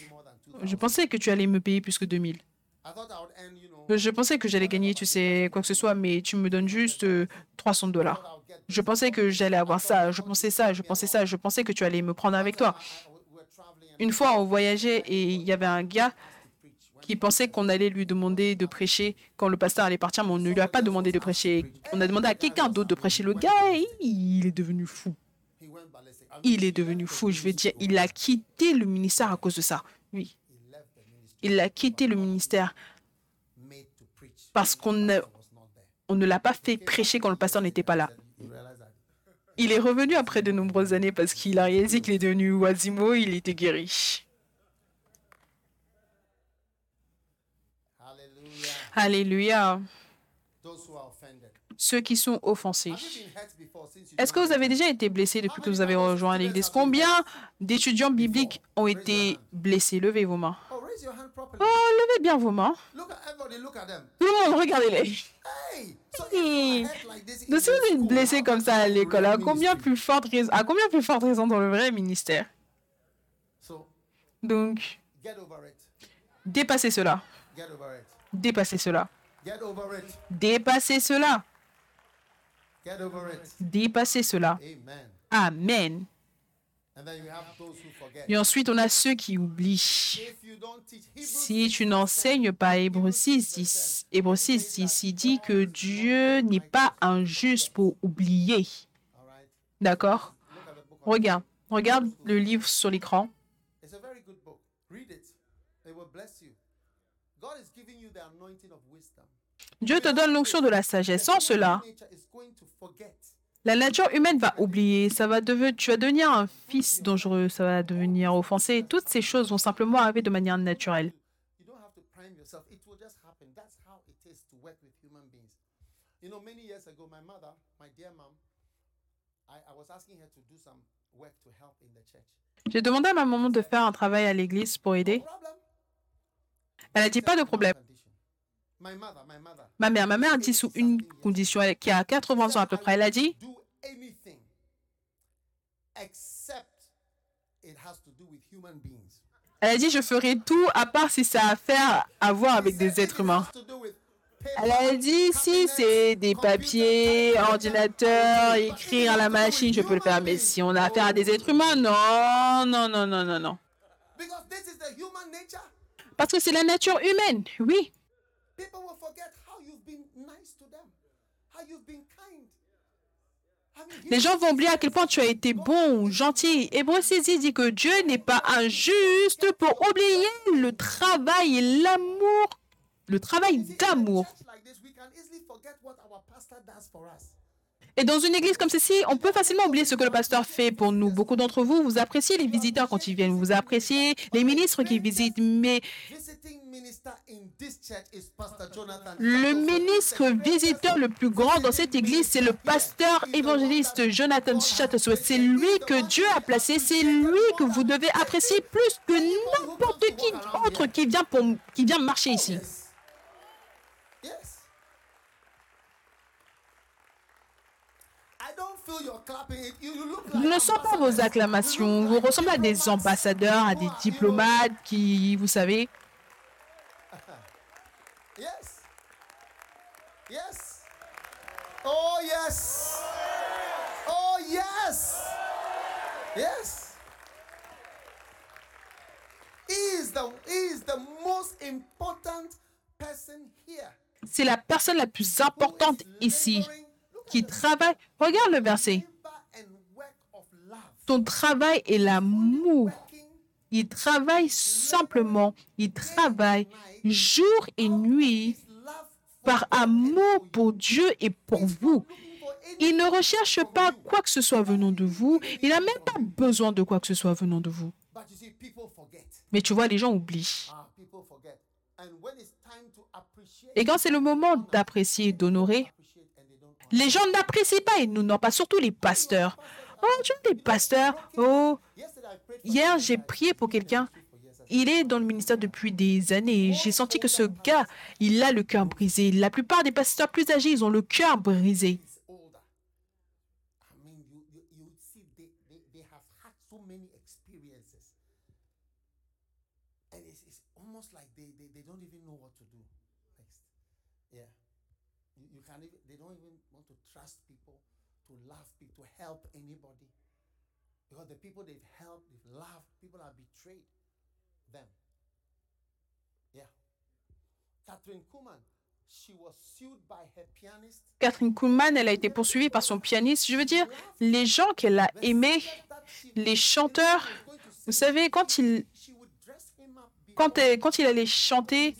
Je pensais que tu allais me payer plus que 2000. Je pensais que j'allais gagner, tu sais, quoi que ce soit, mais tu me donnes juste 300 euh, dollars. Je pensais que j'allais avoir ça, je pensais ça, je pensais ça, je pensais que tu allais me prendre avec toi. Une fois, on voyageait et il y avait un gars qui pensait qu'on allait lui demander de prêcher quand le pasteur allait partir, mais on ne lui a pas demandé de prêcher. On a demandé à quelqu'un d'autre de prêcher. Le gars, il est devenu fou. Il est devenu fou, je veux dire. Il a quitté le ministère à cause de ça. Oui. Il a quitté le ministère parce qu'on ne, l'a pas fait prêcher quand le pasteur n'était pas là. Il est revenu après de nombreuses années parce qu'il a réalisé qu'il est devenu oisimo, il était guéri. Alléluia. Ceux qui sont offensés. Est-ce que vous avez déjà été blessé depuis que vous avez rejoint l'Église? Combien d'étudiants bibliques ont été blessés? Levez vos mains. Oh, levez bien vos mains. Tout le monde, regardez-les. Donc, si vous êtes blessé comme ça à l'école, à combien plus forte raison, à combien plus forte raison dans le vrai ministère? Donc, dépassez cela. Dépassez cela. Dépassez cela. Dépassez cela. Amen. Et ensuite, on a ceux qui oublient. Si tu n'enseignes pas Hébreu 6, Hébreu 6 il dit que Dieu n'est pas injuste pour oublier. D'accord? Regarde, regarde le livre sur l'écran. Dieu te donne l'onction de la sagesse. Sans cela, la nature humaine va oublier. Ça va devenir, tu vas devenir un fils dangereux. Ça va devenir offensé. Toutes ces choses vont simplement arriver de manière naturelle. J'ai demandé à ma maman de faire un travail à l'église pour aider. Elle a dit pas de problème. Ma mère, ma mère dit sous une condition, qui a 80 ans à peu près, elle a dit elle a dit, je ferai tout à part si ça a à faire à voir avec des êtres humains. Elle a dit, si c'est des papiers, ordinateur, écrire à la machine, je peux le faire. Mais si on a affaire à des êtres humains, non, non, non, non, non, non. Parce que c'est la nature humaine, oui. Les gens vont oublier à quel point tu as été bon, gentil. Hébreu 6 dit que Dieu n'est pas injuste pour oublier le travail et l'amour, le travail d'amour. Et dans une église comme celle-ci, on peut facilement oublier ce que le pasteur fait pour nous. Beaucoup d'entre vous, vous appréciez les visiteurs quand ils viennent, vous appréciez les ministres qui visitent, mais le ministre visiteur le plus grand dans cette église, c'est le pasteur évangéliste Jonathan Chattersworth. C'est lui que Dieu a placé, c'est lui que vous devez apprécier plus que n'importe qui autre qui vient, pour, qui vient marcher ici. Je ne sens pas vos acclamations. Vous ressemblez à des ambassadeurs, à des diplomates qui, vous savez. <laughs> Yes. Yes. Oh, yes. Oh, yes. Yes. is the, he is the most important person here. C'est la personne la plus importante ici qui travaille. Regarde le verset. Ton travail est l'amour. Il travaille simplement, il travaille jour et nuit par amour pour Dieu et pour vous. Il ne recherche pas quoi que ce soit venant de vous. Il n'a même pas besoin de quoi que ce soit venant de vous. Mais tu vois, les gens oublient. Et quand c'est le moment d'apprécier et d'honorer, les gens n'apprécient pas et nous non pas, surtout les pasteurs. Oh, tu es des pasteurs. Oh, hier, j'ai prié pour quelqu'un. Il est dans le ministère depuis des années. J'ai senti que ce gars, il a le cœur brisé. La plupart des pasteurs plus âgés, ils ont le cœur brisé. Trust people, to love people, to help anybody. Because the people they've helped, they've loved, people have betrayed them. Yeah. Catherine Kuhlman, she was sued by her pianist. Catherine Kuhlman, elle a été poursuivie par son pianiste. Je veux dire, les gens qu'elle a aimés, les chanteurs, vous savez, quand il, quand, elle- quand il allait chanter,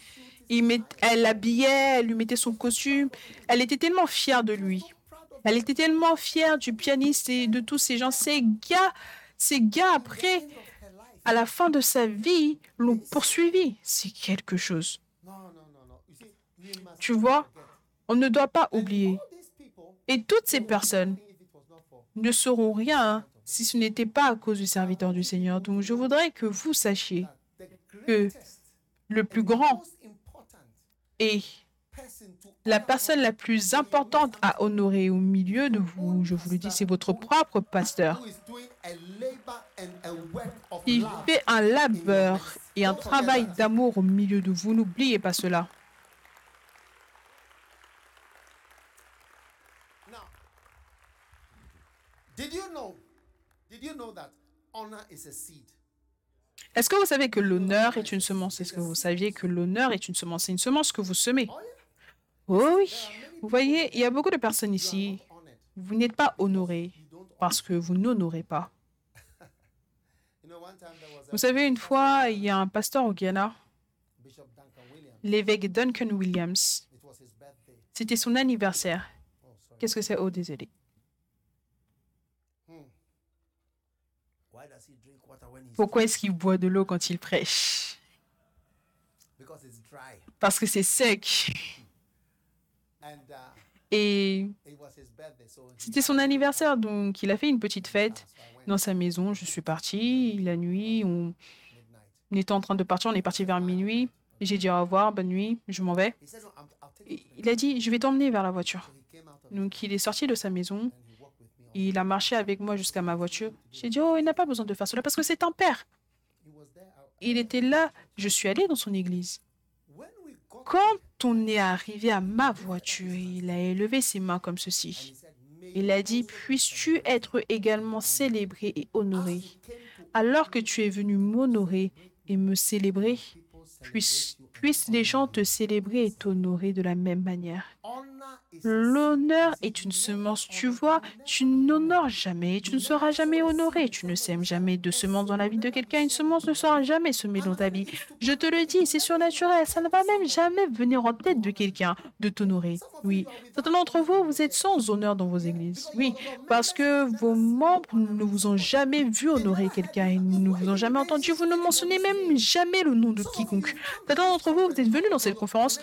il met- elle l'habillait, elle lui mettait son costume. Elle était tellement fière de lui. Elle était tellement fière du pianiste et de tous ces gens. Ces gars, ces gars, après, à la fin de sa vie, l'ont poursuivi. C'est quelque chose. Tu vois, on ne doit pas oublier. Et toutes ces personnes ne sauront rien si ce n'était pas à cause du serviteur du Seigneur. Donc je voudrais que vous sachiez que le plus grand et la personne la plus importante à honorer au milieu de vous, je vous le dis, c'est votre propre pasteur. Il fait un labeur et un travail d'amour au milieu de vous. N'oubliez pas cela. Est-ce que vous savez que l'honneur est une semence? Est-ce que vous saviez que l'honneur est une semence? C'est une semence que vous semez. Oui. Vous voyez, il y a beaucoup de personnes ici. Vous n'êtes pas honorés parce que vous n'honorez pas. Vous savez, une fois, il y a un pasteur au Ghana, l'évêque Duncan Williams. C'était son anniversaire. Qu'est-ce que c'est Oh, désolé. Pourquoi est-ce qu'il boit de l'eau quand il prêche? Parce que c'est sec. Uh, Et c'était son anniversaire, donc il a fait une petite fête went dans sa maison. Je suis partie la nuit. On, était en train de partir. On est parti vers minuit. J'ai dit au revoir, bonne nuit, je m'en vais. Et il a dit, je vais t'emmener vers la voiture. Donc il est sorti de sa maison. Il a marché avec moi jusqu'à ma voiture. J'ai dit, oh, il n'a pas besoin de faire cela parce que c'est un père. I- Il était là. Je suis allée dans son église. Quand on est arrivé à ma voiture, il a élevé ses mains comme ceci. Il a dit, puisses-tu être également célébré et honoré? Alors que tu es venu m'honorer et me célébrer, puissent les gens te célébrer et t'honorer de la même manière. L'honneur est une semence, tu vois, tu n'honores jamais, tu ne seras jamais honoré, tu ne sèmes jamais de semence dans la vie de quelqu'un, une semence ne sera jamais semée dans ta vie. Je te le dis, c'est surnaturel, ça ne va même jamais venir en tête de quelqu'un de t'honorer. Oui, certains d'entre vous, vous êtes sans honneur dans vos églises. Oui, parce que vos membres ne vous ont jamais vu honorer quelqu'un, ils ne vous ont jamais entendu, vous ne mentionnez même jamais le nom de quiconque. Certains d'entre vous, vous êtes venus dans cette conférence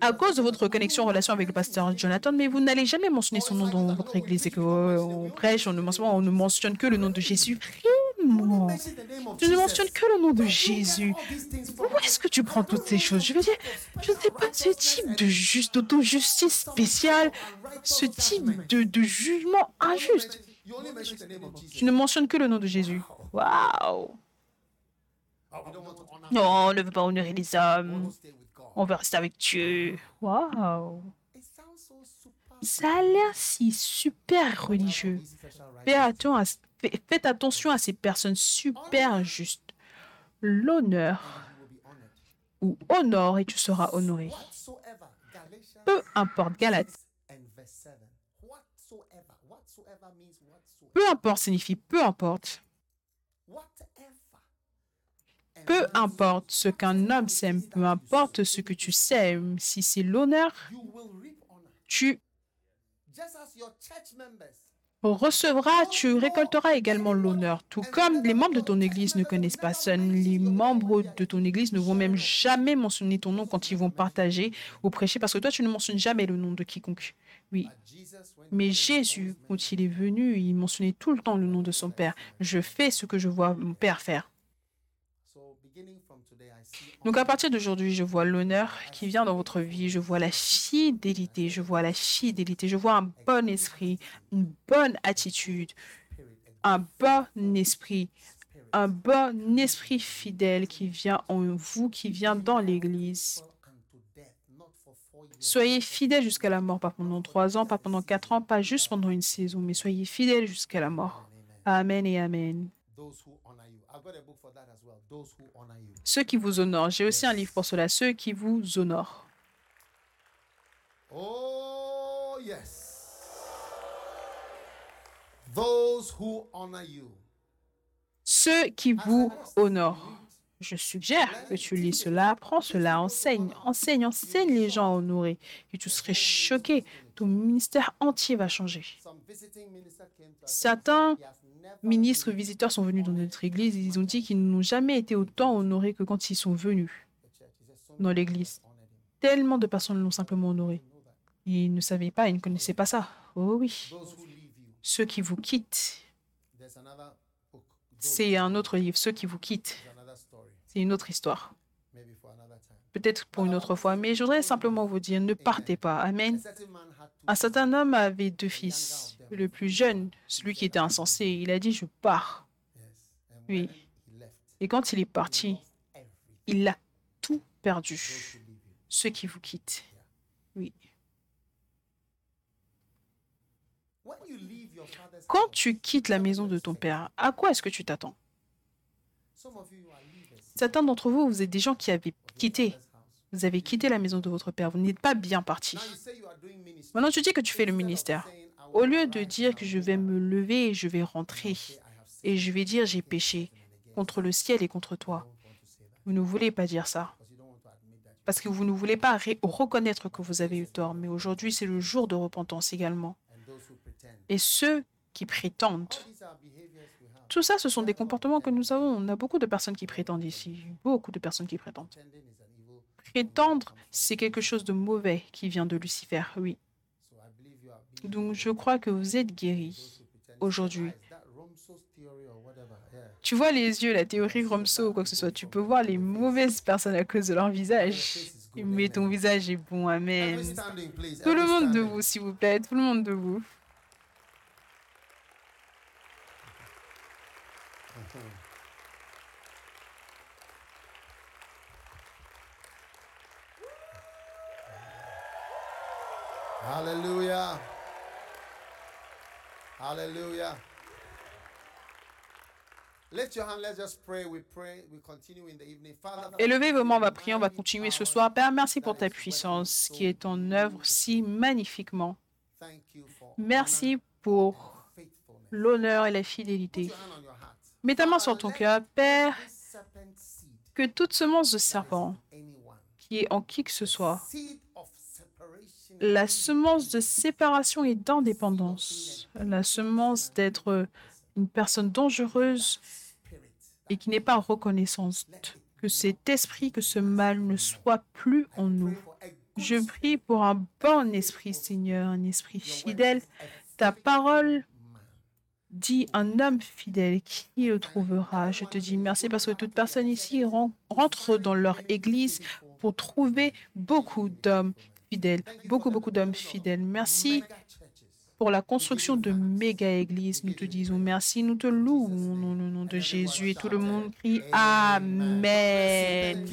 à cause de votre connexion, relation avec le pasteur Jonathan, mais vous n'allez jamais mentionner son nom dans votre église. Et euh, on prêche, on ne, mentionne, on ne mentionne que le nom de Jésus. Vraiment. Tu ne mentionnes que le nom de Jésus. Où est-ce que tu prends toutes ces choses? Je veux dire, je ne sais pas ce type de juste d'auto-justice spéciale, ce type de, de jugement injuste. Tu ne mentionnes que le nom de Jésus. Waouh Non, on ne veut pas honorer les hommes. On veut rester avec Dieu. Waouh It sounds so super. Ça a l'air si super religieux. Faites attention à ces personnes super injustes. L'honneur ou honore et tu seras honoré. Peu importe, Galate. 6 and verse 7. Whatsoever. Whatsoever means whatsoever. Peu importe signifie peu importe. Peu importe ce qu'un homme sème, peu importe ce que tu sèmes, si c'est l'honneur, tu Recevras, tu récolteras également l'honneur. Tout comme les membres de ton église ne connaissent pas seul, les membres de ton église ne vont même jamais mentionner ton nom quand ils vont partager ou prêcher, parce que toi, tu ne mentionnes jamais le nom de quiconque. Oui. Mais Jésus, quand il est venu, il mentionnait tout le temps le nom de son Père. Je fais ce que je vois mon Père faire. So beginning from today, I see Donc à partir d'aujourd'hui, je vois l'honneur qui vient dans votre vie, je vois la fidélité, je vois la fidélité, je vois un bon esprit, une bonne attitude, un bon esprit, un bon esprit fidèle qui vient en vous, qui vient dans l'Église. Soyez fidèles jusqu'à la mort, pas pendant trois ans, pas pendant quatre ans, pas juste pendant une saison, mais soyez fidèles jusqu'à la mort. Amen et Amen. Ceux qui vous honorent. J'ai aussi un livre pour cela. Ceux qui vous honorent. Oh, yes. Those who honor you. Ceux qui vous honorent. Je suggère que tu lis cela, prends cela, enseigne, enseigne, enseigne les gens à honorer. Et tu serais choqué. Ton ministère entier va changer. Certains ministres visiteurs sont venus dans notre église et ils ont dit qu'ils n'ont jamais été autant honorés que quand ils sont venus dans l'église. Tellement de personnes l'ont simplement honoré. Ils ne savaient pas, ils ne connaissaient pas ça. Oh oui. Ceux qui vous quittent. C'est un autre livre, Ceux qui vous quittent. C'est une autre histoire. Peut-être pour une autre fois, mais je voudrais simplement vous dire, ne partez pas. Amen. Un certain homme avait deux fils. Le plus jeune, celui qui était insensé, il a dit, je pars. Oui. Et quand il est parti, il a tout perdu. Ceux qui vous quittent. Oui. Quand tu quittes la maison de ton père, à quoi est-ce que tu t'attends? Certains d'entre vous, vous êtes des gens qui avaient quitté. Vous avez quitté la maison de votre père. Vous n'êtes pas bien parti. Maintenant, tu dis que tu fais le ministère. Au lieu de dire que je vais me lever et je vais rentrer et je vais dire j'ai péché contre le ciel et contre toi, vous ne voulez pas dire ça. Parce que vous ne voulez pas reconnaître que vous avez eu tort. Mais aujourd'hui, c'est le jour de repentance également. Et ceux qui prétendent, tout ça, ce sont des comportements que nous avons. On a beaucoup de personnes qui prétendent ici. Beaucoup de personnes qui prétendent. Prétendre, c'est quelque chose de mauvais qui vient de Lucifer, oui. Donc je crois que vous êtes guéri aujourd'hui. Tu vois les yeux, la théorie Romso ou quoi que ce soit. Tu peux voir les mauvaises personnes à cause de leur visage. Mais ton visage est bon, Amen. Tout le monde de vous, s'il vous plaît. Tout le monde de Alléluia. Alléluia. Élevez vos mains, on va prier, on va continuer ce soir. Père, merci pour ta puissance qui est en œuvre si magnifiquement. Merci pour l'honneur et la fidélité. Mets ta main sur ton cœur, Père, que toute semence de serpent qui est en qui que ce soit, la semence de séparation et d'indépendance, la semence d'être une personne dangereuse et qui n'est pas reconnaissante, que cet esprit, que ce mal ne soit plus en nous. Je prie pour un bon esprit, Seigneur, un esprit fidèle. Ta parole dit un homme fidèle qui le trouvera. Je te dis merci parce que toute personne ici rentre dans leur église pour trouver beaucoup d'hommes fidèles, beaucoup, beaucoup d'hommes fidèles. Merci pour la construction de méga-églises. Nous te disons merci, nous te louons au nom de Jésus et tout le monde crie Amen.